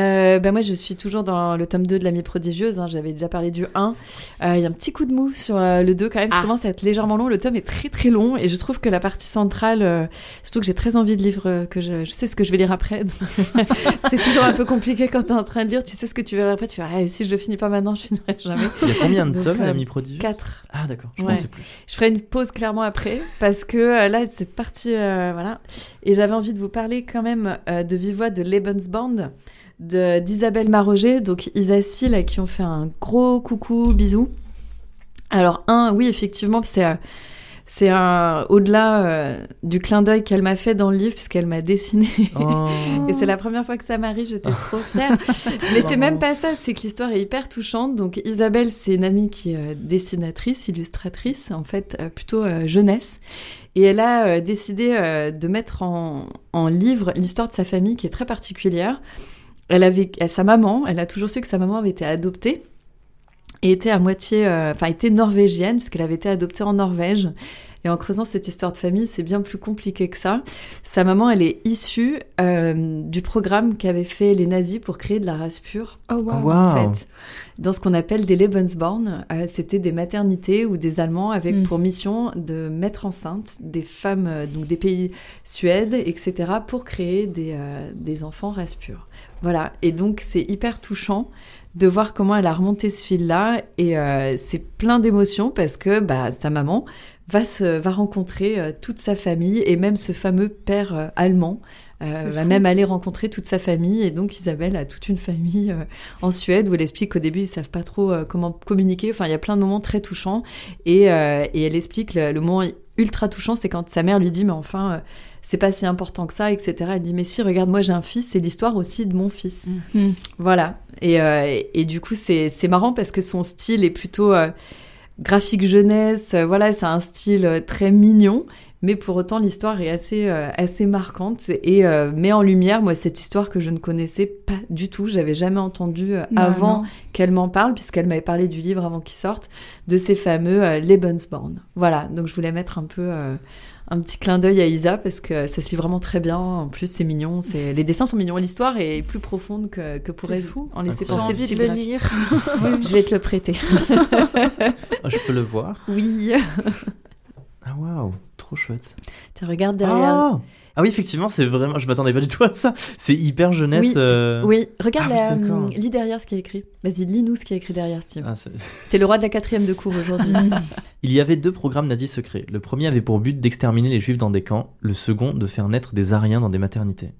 Euh, bah moi, je suis toujours dans le tome 2 de l'ami prodigieuse. hein. J'avais déjà parlé du 1. Euh, Il y a un petit coup de mou sur euh, le 2 quand même. Ça Ah. commence à être légèrement long. Le tome est très très long et je trouve que la partie centrale, euh, surtout que j'ai très envie de livres euh, que je, je sais ce que je vais lire après. c'est toujours un peu compliqué quand tu es en train de lire. Tu sais ce que tu verras après. Tu fais, ah, si je le finis pas maintenant, je finirai jamais. Il y a combien de Donc, tomes, euh, l'ami prodigieux 4. Ah, d'accord, je Ouais. pensais plus. Je ferai une pause clairement après parce que euh, là cette partie euh, voilà et j'avais envie de vous parler quand même euh, de vive voix de Lebensband de d'Isabelle Maroger donc Isassi là qui ont fait un gros coucou bisous. Alors un oui effectivement c'est euh, c'est un au-delà euh, du clin d'œil qu'elle m'a fait dans le livre puisqu'elle m'a dessiné Oh. et c'est la première fois que ça m'arrive, j'étais trop fière. Mais c'est même pas ça, c'est que l'histoire est hyper touchante. Donc Isabelle, c'est une amie qui est euh, dessinatrice, illustratrice, en fait plutôt euh, jeunesse. Et elle a euh, décidé de mettre en, en livre l'histoire de sa famille qui est très particulière. Elle avait sa maman, elle a toujours su que sa maman avait été adoptée et était à moitié, euh, enfin était norvégienne puisqu'elle avait été adoptée en Norvège. Et en creusant cette histoire de famille, c'est bien plus compliqué que ça. Sa maman, elle est issue euh, du programme qu'avaient fait les nazis pour créer de la race pure. Oh wow. Wow. En fait, dans ce qu'on appelle des Lebensborn, euh, c'était des maternités où des Allemands avaient Mm. pour mission de mettre enceinte des femmes, euh, donc des pays Suède, etc., pour créer des, euh, des enfants race pure. Voilà. Et donc, c'est hyper touchant de voir comment elle a remonté ce fil-là. Et euh, c'est plein d'émotions parce que bah, sa maman va, se, va rencontrer euh, toute sa famille et même ce fameux père euh, allemand. euh, va fou. même aller rencontrer toute sa famille et donc Isabelle a toute une famille euh, en Suède où elle explique qu'au début ils savent pas trop euh, comment communiquer. Enfin, il y a plein de moments très touchants et, et elle explique le, le moment ultra touchant, c'est quand sa mère lui dit mais enfin c'est pas si important que ça, etc. Elle dit mais si regarde moi j'ai un fils, c'est l'histoire aussi de mon fils. Mm. Voilà. Et, et, et du coup c'est c'est marrant parce que son style est plutôt graphique jeunesse. euh, voilà, c'est un style euh, très mignon. Mais pour autant, l'histoire est assez, euh, assez marquante et euh, met en lumière, moi, cette histoire que je ne connaissais pas du tout. J'avais jamais entendu euh, Non, avant qu'elle m'en parle, puisqu'elle m'avait parlé du livre avant qu'il sorte, de ces fameux euh, Lebensborn. Voilà, donc je voulais mettre un peu un petit clin d'œil à Isa, parce que ça se lit vraiment très bien. En plus, c'est mignon, c'est... les dessins sont mignons. L'histoire est plus profonde que, que pourrait fou. en laisser J'ai penser le envie de le lire. Je vais te le prêter. Ah, je peux le voir. Oui. Ah, waouh, trop chouette. Tu regardes derrière. Ah, Ah oui, effectivement, c'est vraiment. Je m'attendais pas du tout à ça. C'est hyper jeunesse. Oui. euh, Oui, regarde, Ah la- d'accord. lis derrière ce qui est écrit. Vas-y, lis-nous ce qui est écrit derrière, Steve. ah, c'est- T'es le roi de la quatrième de cours aujourd'hui. Il y avait deux programmes nazis secrets. Le premier avait pour but d'exterminer les juifs dans des camps, le second de faire naître des Aryens dans des maternités.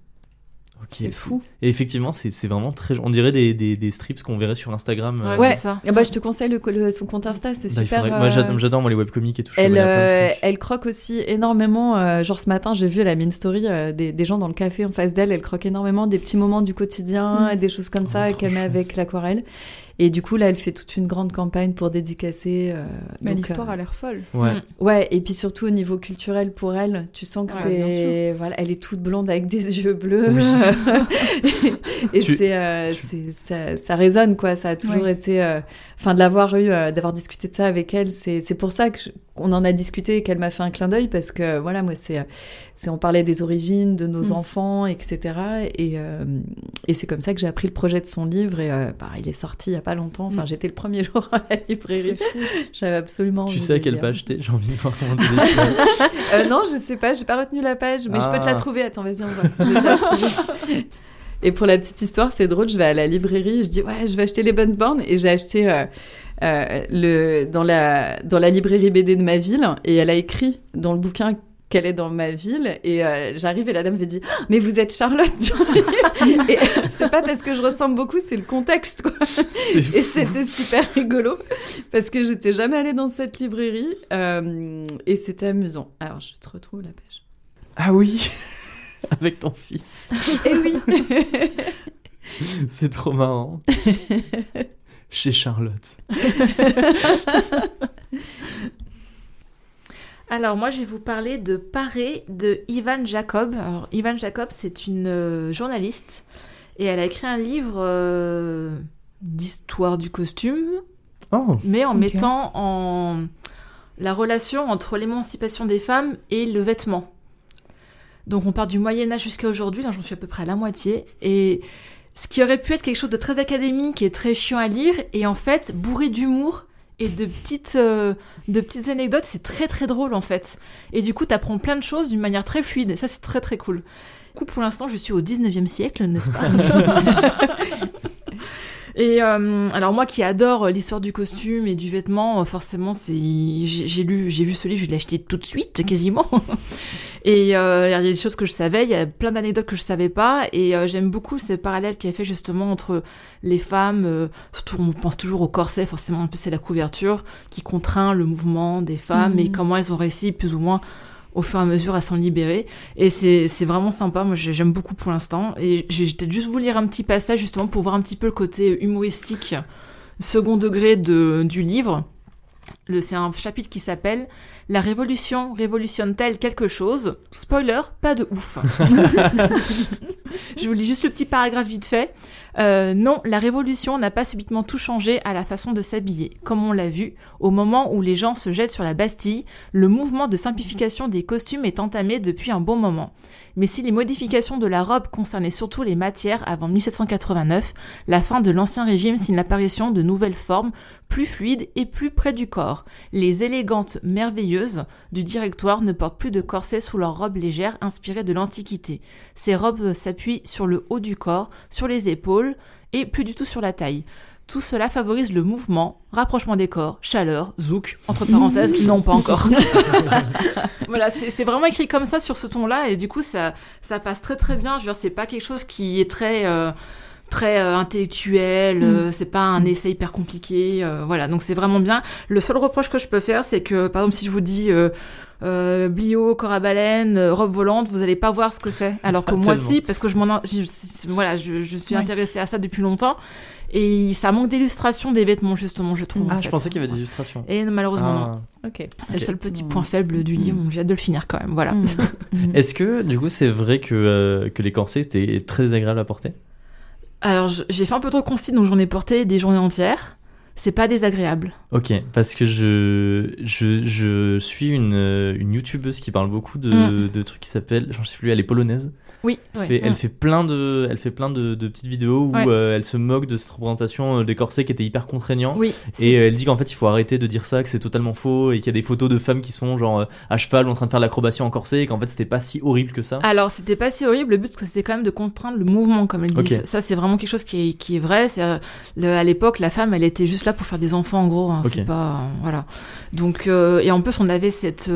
Ok. C'est fou. Et effectivement, c'est c'est vraiment très. On dirait des, des, des strips qu'on verrait sur Instagram. euh, Ouais, Ouais. c'est ça. Ah bah, je te conseille le, le- son compte Insta, c'est bah, super. faudrait- Moi, euh, j'adore j'adore, moi les webcomics et tout. Elle, euh, elle croque aussi énormément. euh, genre ce matin, j'ai vu la mine story euh, des, des gens dans le café en face d'elle. Elle croque énormément des petits moments du quotidien, Mm. des choses comme Oh, ça qu'elle met avec l'aquarelle. Et du coup, là, elle fait toute une grande campagne pour dédicacer. euh, Mais l'histoire euh, a l'air folle. Ouais. Mm. Ouais, et puis surtout au niveau culturel pour elle, tu sens que Ouais, bien c'est. Voilà, elle est toute blonde avec des yeux bleus. Oui. et Tu- c'est, euh, tu- c'est- ça, ça résonne, quoi. Ça a toujours Ouais. été. euh, Enfin, de l'avoir eu, euh, d'avoir discuté de ça avec elle, c'est c'est pour ça que je- qu'on en a discuté et qu'elle m'a fait un clin d'œil parce que, voilà, moi, c'est. c'est on parlait des origines, de nos Mm. enfants, etc. Et, euh, et c'est comme ça que j'ai appris le projet de son livre. Et euh, bah, il est sorti il y a pas longtemps. Enfin, Mm. j'étais le premier jour à la librairie. C'est fou. J'avais absolument Tu envie sais à quelle lire. page t'es J'ai envie de voir comment. Euh, non, je sais pas, j'ai pas retenu la page, mais je peux te la Ah. trouver. Attends, vas-y, on va. Je vais te la trouver. Et pour la petite histoire, c'est drôle, je vais à la librairie, je dis ouais, je vais acheter les Born et j'ai acheté euh, le dans la dans la librairie BD de ma ville et elle a écrit dans le bouquin qu'elle est dans ma ville et euh, j'arrive et la dame me dit Ah, mais vous êtes Charlotte et c'est pas parce que je ressemble beaucoup c'est le contexte quoi et c'était super rigolo parce que j'étais jamais allée dans cette librairie euh, et c'était amusant. Alors je te retrouve la page. Ah oui Avec ton fils. Eh oui. C'est trop marrant. Chez Charlotte. Alors moi je vais vous parler de Paré de Ivan Jacob. Alors Ivan Jacob c'est une euh, journaliste et elle a écrit un livre euh, d'histoire du costume, Oh mais en mettant en la relation entre l'émancipation des femmes et le vêtement. Donc on part du Moyen Âge jusqu'à aujourd'hui, là j'en suis à peu près à la moitié, et ce qui aurait pu être quelque chose de très académique et très chiant à lire, et en fait bourré d'humour et de petites, euh, de petites anecdotes, c'est très très drôle en fait. Et du coup t'apprends plein de choses d'une manière très fluide, et ça c'est très très cool. Du coup pour l'instant je suis au 19e siècle, n'est-ce pas? Et euh, alors moi qui adore l'histoire du costume et du vêtement, euh, forcément c'est j'ai lu j'ai vu ce livre, je l'ai acheté tout de suite quasiment. et euh, il y a des choses que je savais, il y a plein d'anecdotes que je savais pas et euh, j'aime beaucoup ces parallèles qu'elle fait justement entre les femmes, euh, surtout on pense toujours au corset, forcément un peu c'est la couverture qui contraint le mouvement des femmes et Mhm. comment elles ont réussi plus ou moins au fur et à mesure à s'en libérer. Et c'est vraiment sympa, moi j'ai- j'aime beaucoup pour l'instant. Et j'ai peut-être juste vous lire un petit passage justement pour voir un petit peu le côté humoristique, second degré de, du livre. C'est un chapitre qui s'appelle La révolution révolutionne-t-elle quelque chose? Spoiler, pas de ouf. Je vous lis juste le petit paragraphe vite fait. Euh, non, la révolution n'a pas subitement tout changé à la façon de s'habiller. Comme on l'a vu, au moment où les gens se jettent sur la Bastille, le mouvement de simplification des costumes est entamé depuis un bon moment. Mais si les modifications de la robe concernaient surtout les matières avant 1789, la fin de l'ancien régime signe l'apparition de nouvelles formes plus fluides et plus près du corps. Les élégantes merveilleuses du directoire ne portent plus de corset sous leurs robes légères inspirées de l'Antiquité. Ces robes s'appuient sur le haut du corps, sur les épaules et plus du tout sur la taille. Tout cela favorise le mouvement, rapprochement des corps, chaleur, zouk, entre parenthèses, non pas encore. voilà, c'est vraiment écrit comme ça sur ce ton-là et du coup ça, ça passe très très bien. Je veux dire, c'est pas quelque chose qui est très euh, très euh, intellectuel, euh, c'est pas un essai hyper compliqué, euh, voilà. Donc c'est vraiment bien. Le seul reproche que je peux faire, c'est que par exemple si je vous dis euh, euh, Blio, corps à baleine, euh, robe volante, vous allez pas voir ce que c'est. Alors que Ah, moi si, parce que je m'en, voilà, je, je suis Ouais. intéressée à ça depuis longtemps et ça manque d'illustration des vêtements justement, je trouve. en Ah, fait. je pensais qu'il y avait des illustrations. Et malheureusement non. Ah. Ok. C'est le seul petit point faible du livre. J'ai hâte de le finir quand même. Voilà. Mm. Mm. Est-ce que, du coup, c'est vrai que, euh, que les corsets étaient très désagréables à porter? Alors j'ai fait un peu trop de concis, donc j'en ai porté des journées entières. C'est pas désagréable. Ok, parce que je, je, je suis une, euh, une youtubeuse qui parle beaucoup de, Mm. de trucs qui s'appellent, j'en sais plus, elle est polonaise. Oui, Elle ouais. fait, elle fait plein de, elle fait plein de, de petites vidéos où Ouais. euh, elle se moque de cette représentation euh, des corsets qui était hyper contraignant. Oui, Et euh, elle dit qu'en fait il faut arrêter de dire ça, que c'est totalement faux et qu'il y a des photos de femmes qui sont genre à cheval en train de faire l'acrobatie en corset et qu'en fait c'était pas si horrible que ça. Alors, c'était pas si horrible. Le but, c'était quand même de contraindre le mouvement, comme elle dit. Ça, c'est vraiment quelque chose qui est, qui est vrai. Le- à l'époque, la femme, elle était juste là pour faire des enfants, en gros. hein. C'est pas, euh, voilà. Donc, euh, et en plus, on avait cette,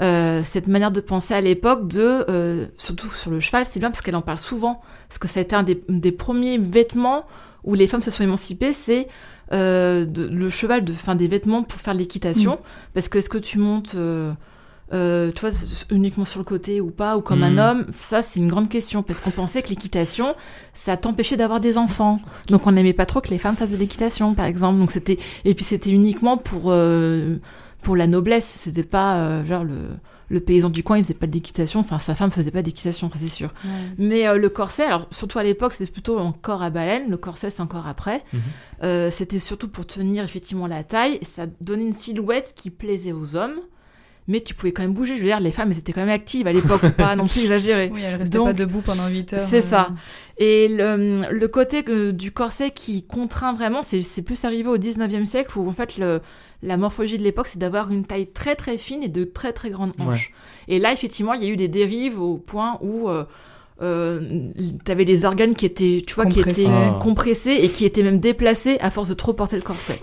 euh, cette manière de penser à l'époque de, euh, surtout sur le cheval, c'est bien parce qu'elle en parle souvent. Parce que ça a été un des, des premiers vêtements où les femmes se sont émancipées, c'est euh, de- le cheval, de, fin, des vêtements pour faire de l'équitation. Parce que est-ce que tu montes, euh, euh, tu vois, uniquement sur le côté ou pas, ou comme un homme, ça c'est une grande question. Parce qu'on pensait que l'équitation, ça t'empêchait d'avoir des enfants. Donc on n'aimait pas trop que les femmes fassent de l'équitation, par exemple. Donc c'était, et puis c'était uniquement pour, euh, pour la noblesse. C'était pas, euh, genre, le, le paysan du coin, il faisait pas d'équitation. Enfin, sa femme faisait pas d'équitation, c'est sûr. Mais euh, le corset, alors surtout à l'époque, c'était plutôt en corps à baleine. Le corset, c'est encore après. Mhm. Euh, c'était surtout pour tenir effectivement la taille. Ça donnait une silhouette qui plaisait aux hommes. Mais tu pouvais quand même bouger. Je veux dire, les femmes, elles étaient quand même actives à l'époque, pas non plus exagérer. Oui, elle restait Donc, pas debout pendant 8 heures. C'est euh. ça. Et le, le côté que- du corset qui contraint vraiment, c'est c'est plus arrivé au 19e siècle où en fait le, la morphologie de l'époque, c'est d'avoir une taille très très fine et de très très grandes hanches. Et là, effectivement, il y a eu des dérives au point où euh, euh, t'avais les organes qui étaient, tu vois, qui étaient Ah. compressés et qui étaient même déplacés à force de trop porter le corset.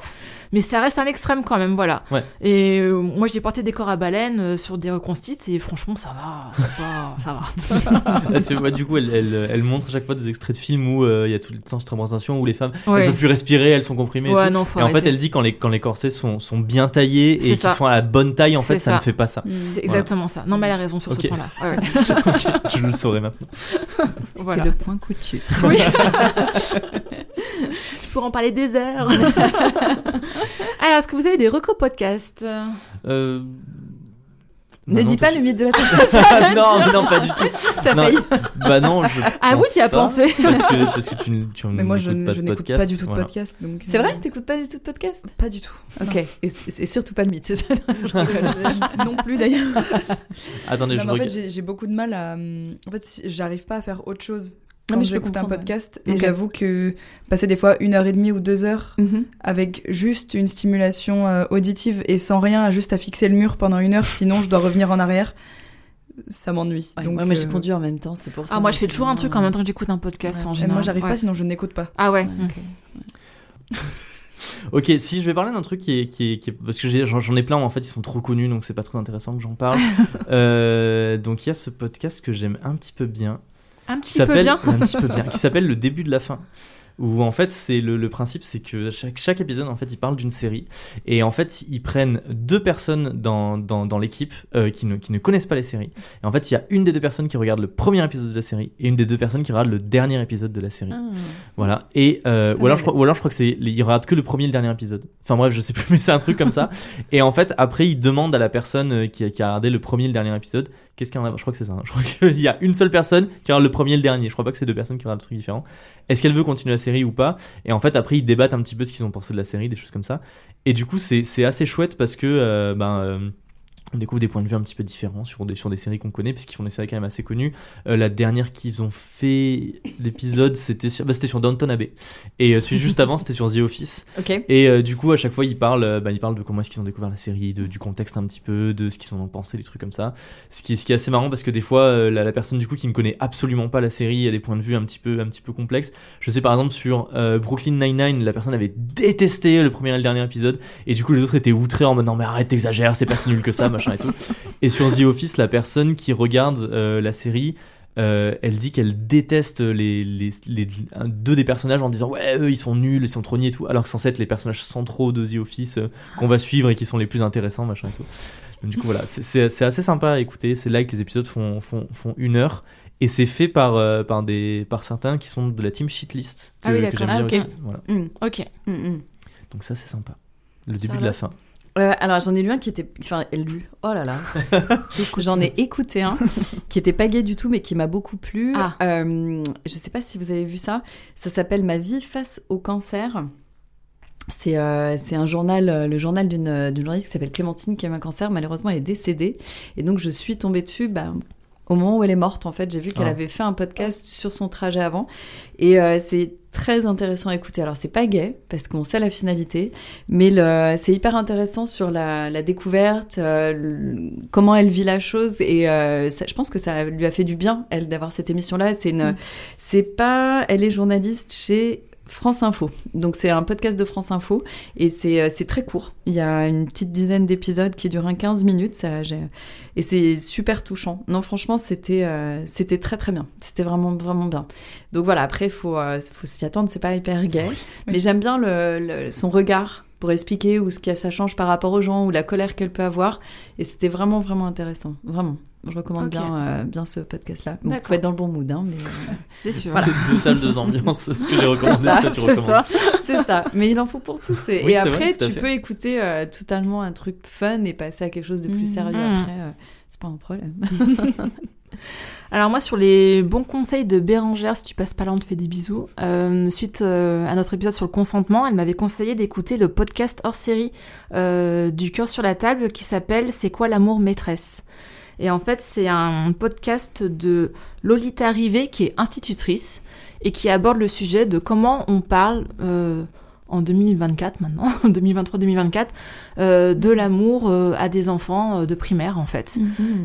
Mais ça reste un extrême quand même, voilà. Ouais. Et euh, moi, j'ai porté des corps à baleine euh, sur des reconstites et franchement, ça va, ça va, ça va. Ah, du coup, elle, elle, elle montre à chaque fois des extraits de films où euh, il y a tout le temps cette représentation où les femmes Ouais. elles peuvent plus respirer, elles sont comprimées. et Ouais, tout. non, faut et en fait, elle dit quand les, quand les corsets sont, sont bien taillés et qu'ils sont à la bonne taille, en fait, ça, ça. ne fait pas ça. C'est exactement ça. Non, mais elle a raison sur Ok. ce point-là. Ouais, ouais. Ok, je le saurai maintenant. C'était Voilà. le point couture. Oui. Pourrais en parler des heures. Alors, est-ce que vous avez des recos podcasts? Euh... Ne bah dis pas le mythe de la tête. non, non, pas du tout. T'as failli. Bah non, je Ah, vous, pense tu y as pensé. Parce que, parce que tu, tu Mais moi, je, pas n'écoute podcast, pas du tout de voilà. podcast. donc, C'est euh, vrai T'écoutes pas du tout de podcast? Pas du tout. Ok. Et c'est surtout pas le mythe, c'est ça? Non plus d'ailleurs. Attendez, Non, je mais en fait, regarde. j'ai j'ai beaucoup de mal à. En fait, j'arrive pas à faire autre chose. Non, Quand mais je j'écoute un podcast, ouais. et j'avoue que passer des fois une heure et demie ou deux heures Mhm. avec juste une stimulation euh, auditive et sans rien, juste à fixer le mur pendant une heure, sinon je dois revenir en arrière, ça m'ennuie. Ouais, Donc, moi, j'ai euh, conduit en même temps, c'est pour ça. Ah, moi, je fais toujours un truc en même temps que j'écoute un podcast Ouais. en et général. moi, j'arrive Ouais. pas, sinon je n'écoute pas. Ah ouais. Ouais, ok. Ok, si je vais parler d'un truc qui est, qui est, qui est- parce que j'en ai plein, mais en fait ils sont trop connus, donc c'est pas très intéressant que j'en parle. Euh, donc il y a ce podcast que j'aime un petit peu bien, Un petit peu bien. un petit peu bien, qui s'appelle le début de la fin. Où en fait c'est le, le principe c'est que chaque, chaque épisode en fait il parle d'une série et en fait ils prennent deux personnes dans, dans, dans l'équipe euh, qui, ne, qui ne connaissent pas les séries et en fait il y a une des deux personnes qui regarde le premier épisode de la série et une des deux personnes qui regarde le dernier épisode de la série Ah. voilà. Et euh, ou, alors, je crois, ou alors je crois que c'est il regarde que le premier et le dernier épisode. Enfin bref, je sais plus, mais c'est un truc comme ça. Et en fait, après, il demande à la personne euh, qui qui a regardé le premier et le dernier épisode, qu'est-ce qu'il y en a? Je crois que c'est ça. hein. Je crois qu'il y a une seule personne qui regarde le premier et le dernier. Je crois pas que c'est deux personnes qui regardent le truc différent. Est-ce qu'elle veut continuer la série ou pas? Et en fait, après, ils débattent un petit peu ce qu'ils ont pensé de la série, des choses comme ça. Et du coup, c'est c'est assez chouette parce que euh, ben euh, on découvre des points de vue un petit peu différents sur des, sur des séries qu'on connaît, puisqu'ils font des séries quand même assez connues. Euh, la dernière qu'ils ont fait, l'épisode, c'était sur, bah, c'était sur Downton Abbey. Et euh, celui juste avant, c'était sur The Office. Ok. Et euh, du coup, à chaque fois, ils parlent, euh, bah, ils parlent de comment est-ce qu'ils ont découvert la série, de, du contexte un petit peu, de ce qu'ils en ont pensé, des trucs comme ça. Ce qui est, ce qui est assez marrant parce que des fois, euh, la, la personne du coup qui ne connaît absolument pas la série a des points de vue un petit peu, un petit peu complexes. Je sais par exemple sur euh, Brooklyn Nine-Nine, la personne avait détesté le premier et le dernier épisode, et du coup les autres étaient outrés en mode non mais arrête, t'exagères, c'est pas si nul que ça, machin et tout. Et sur The Office, la personne qui regarde euh, la série. euh, elle dit qu'elle déteste les, les, les- un- deux des personnages en disant ouais eux ils sont nuls ils sont trop niais et tout alors que censé être les personnages centraux de The Office euh, qu'on va suivre et qui sont les plus intéressants machin et tout donc, du coup voilà c'est- assez sympa à écouter c'est là que les épisodes font, font, font une heure et c'est fait par, euh, par, des, par certains qui sont de la team Shitlist que, Ah oui, d'accord. Ah, ok. aussi voilà. Mm, Ok. mm, mm. donc ça c'est sympa le début de la fin Euh, alors j'en ai lu un qui était, enfin elle lu. Oh là là. j'en ai écouté un qui était pas gay du tout mais qui m'a beaucoup plu. Ah. Euh, je sais pas si vous avez vu ça. Ça s'appelle Ma vie face au cancer. C'est euh, un journal, euh, le journal d'une journaliste qui s'appelle Clémentine qui a un cancer. Malheureusement, elle est décédée. Et donc, je suis tombée dessus bah, au moment où elle est morte, en fait. J'ai vu qu'elle Ah. avait fait un podcast sur son trajet avant. Et c'est très intéressant à écouter. Alors, c'est pas gay, parce qu'on sait la finalité, mais c'est hyper intéressant sur la, la découverte, euh, le- comment elle vit la chose. Et euh, ça- je pense que ça lui a fait du bien, elle, d'avoir cette émission-là. C'est une, c'est pas, elle est journaliste chez France Info. Donc c'est un podcast de France Info et c'est euh, c'est très court. Il y a une petite dizaine d'épisodes qui durent un 15 minutes ça, et c'est super touchant. Non franchement c'était euh, c'était très très bien. C'était vraiment vraiment bien. Donc voilà après faut euh, faut s'y attendre c'est pas hyper gay mais j'aime bien le, le- son regard pour expliquer où ce que ça change par rapport aux gens ou la colère qu'elle peut avoir et c'était vraiment vraiment intéressant vraiment. Je recommande bien, euh, bien ce podcast-là. Bon, vous D'accord. pouvez être dans le bon mood, hein, mais euh, C'est sûr. C'est deux salles, deux ambiances, ce que j'ai recommandé, ça, ce que tu C'est recommandes. ça. C'est ça, mais il en faut pour tous. Et, Oui, et c'est après, vrai, tu peux écouter euh, totalement un truc fun et passer à quelque chose de plus Mhm. sérieux Mhm. après. euh, c'est pas un problème. Alors moi sur les bons conseils de Bérangère, si tu passes pas là on te fait des bisous. Euh, suite euh, à notre épisode sur le consentement, elle m'avait conseillé d'écouter le podcast hors série euh, du cœur sur la table qui s'appelle C'est quoi l'amour maîtresse? Et en fait c'est un podcast de Lolita Rivet qui est institutrice et qui aborde le sujet de comment on parle euh, en 2024 maintenant, 2023-2024, euh, de l'amour euh, à des enfants euh, de primaire en fait.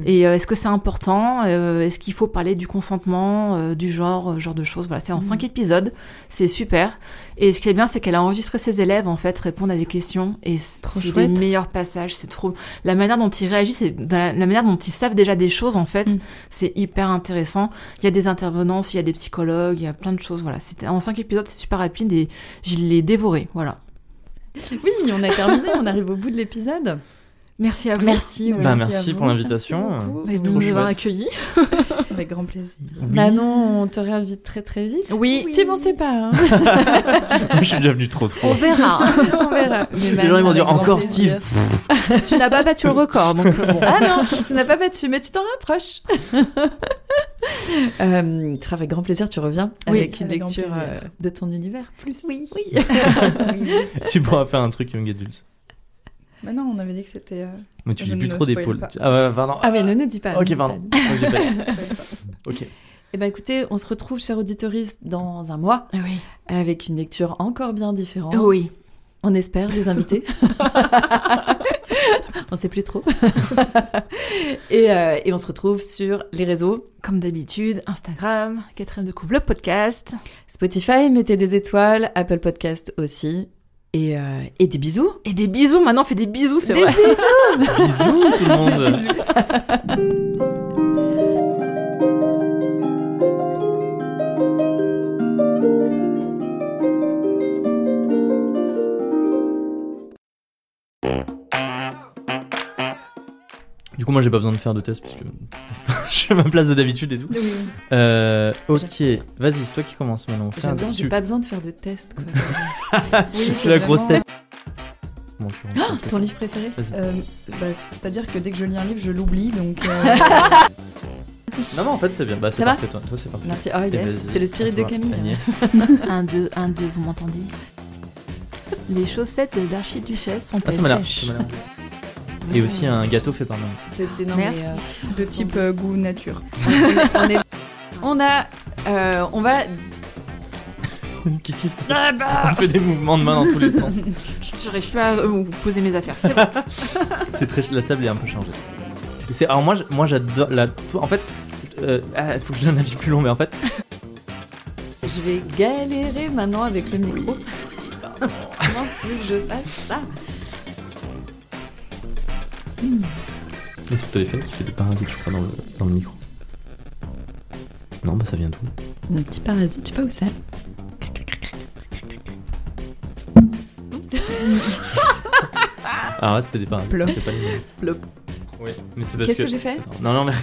Et euh, est-ce que c'est important Euh, Est-ce qu'il faut parler du consentement, euh, du genre, genre de choses? Voilà, c'est en Mhm. cinq épisodes, c'est super. Et ce qui est bien, c'est qu'elle a enregistré ses élèves en fait répondre à des questions et c'est Trop c'est les chouette. meilleurs passages. C'est trop la manière dont ils réagissent, et la, la manière dont ils savent déjà des choses en fait, Mhm. c'est hyper intéressant. Il y a des intervenants, il y a des psychologues, il y a plein de choses. Voilà, c'était en cinq épisodes, c'est super rapide et je l'ai dévoré. Voilà. Oui, on a terminé, on arrive au bout de l'épisode. Merci à vous. Merci. Bah, Merci pour l'invitation. Merci beaucoup. de nous avoir accueillis. Avec grand plaisir. Oui. Manon, on te réinvite très très vite. Oui. Steve, on sait pas. hein. Je suis déjà venu trop de On fois. verra. on verra. Mais Les gens ils vont dire encore plaisir. Steve. tu n'as pas battu le record, donc bon. Ah non, tu n'as pas battu, mais tu t'en rapproches. euh, avec grand plaisir, tu reviens Oui, avec une avec lecture euh, de ton univers plus. Oui. Oui. Tu pourras faire un truc Young Adults. Mais non, on avait dit que c'était. euh, Mais tu Je lis plus ne trop d'épaule. Ah pardon. Ah mais ne nous dis pas. ne Ok, dis pardon. Ok. Eh ben écoutez, on se retrouve, chers auditeurs, dans un mois Oui. avec une lecture encore bien différente. Oui. On espère des invités. on sait plus trop. et, euh, et on se retrouve sur les réseaux Comme d'habitude, Instagram, Catherine de Couve, le podcast. Spotify, mettez des étoiles, Apple Podcast aussi. Et, euh, et des bisous. Et des bisous, maintenant on fait des bisous, c'est Des vrai. Bisous tout le monde. Du coup, moi, j'ai pas besoin de faire de test parce que je suis à ma place de d'habitude et tout. Oui. Euh, ok, vas-y, c'est toi qui commence maintenant. Fais J'aime bien, j'ai pas besoin de faire de tests. Quoi. Oui, C'est la grosse tête. Bon, ok. Ton livre préféré. Euh, bah, C'est-à-dire que dès que je lis un livre, je l'oublie, donc. euh, Non, mais en fait, c'est bien. Bah, c'est Ça va parfait, toi. Toi, c'est parfait. Merci. Oh yes, c'est le spirit de Camille. hein. Agnès. Un, deux, un, deux, vous m'entendez? Les chaussettes de l'archiduchesse sont Ah, ça sèches. Et aussi un gâteau fait par maman. C'est mais, euh, de type euh, goût nature. on, est- on a, euh, on va. Qu'est-ce qui se passe On fait des mouvements de main dans tous les sens. J'arrive plus à vous poser mes affaires. C'est bon. C'est très, la table est un peu changée. C'est, alors moi, moi j'adore la. En fait, euh, ah, faut que je donne un avis plus long, mais en fait, Je vais galérer maintenant avec le micro. Comment tu veux que je fasse ça? Et ton téléphone qui fait des parasites, je crois, dans le, dans le micro. Non, bah ça vient d'où? Un petit parasite, je sais pas où c'est? Ah ouais, c'était des parasites. Plop. Pas. Plop. Oui, mais c'est parce Qu'est-ce que. que j'ai fait? Non, non, mais.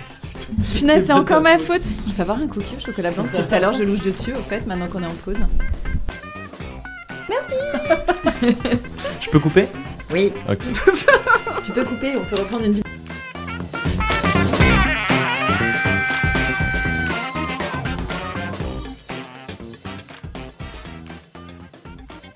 Punaise, c'est encore ma faute. Je peux avoir un cookie au chocolat blanc Tout à l'heure, je louche dessus, au fait, maintenant qu'on est en pause. Je peux couper? Oui, tu peux couper, on peut reprendre une vidéo.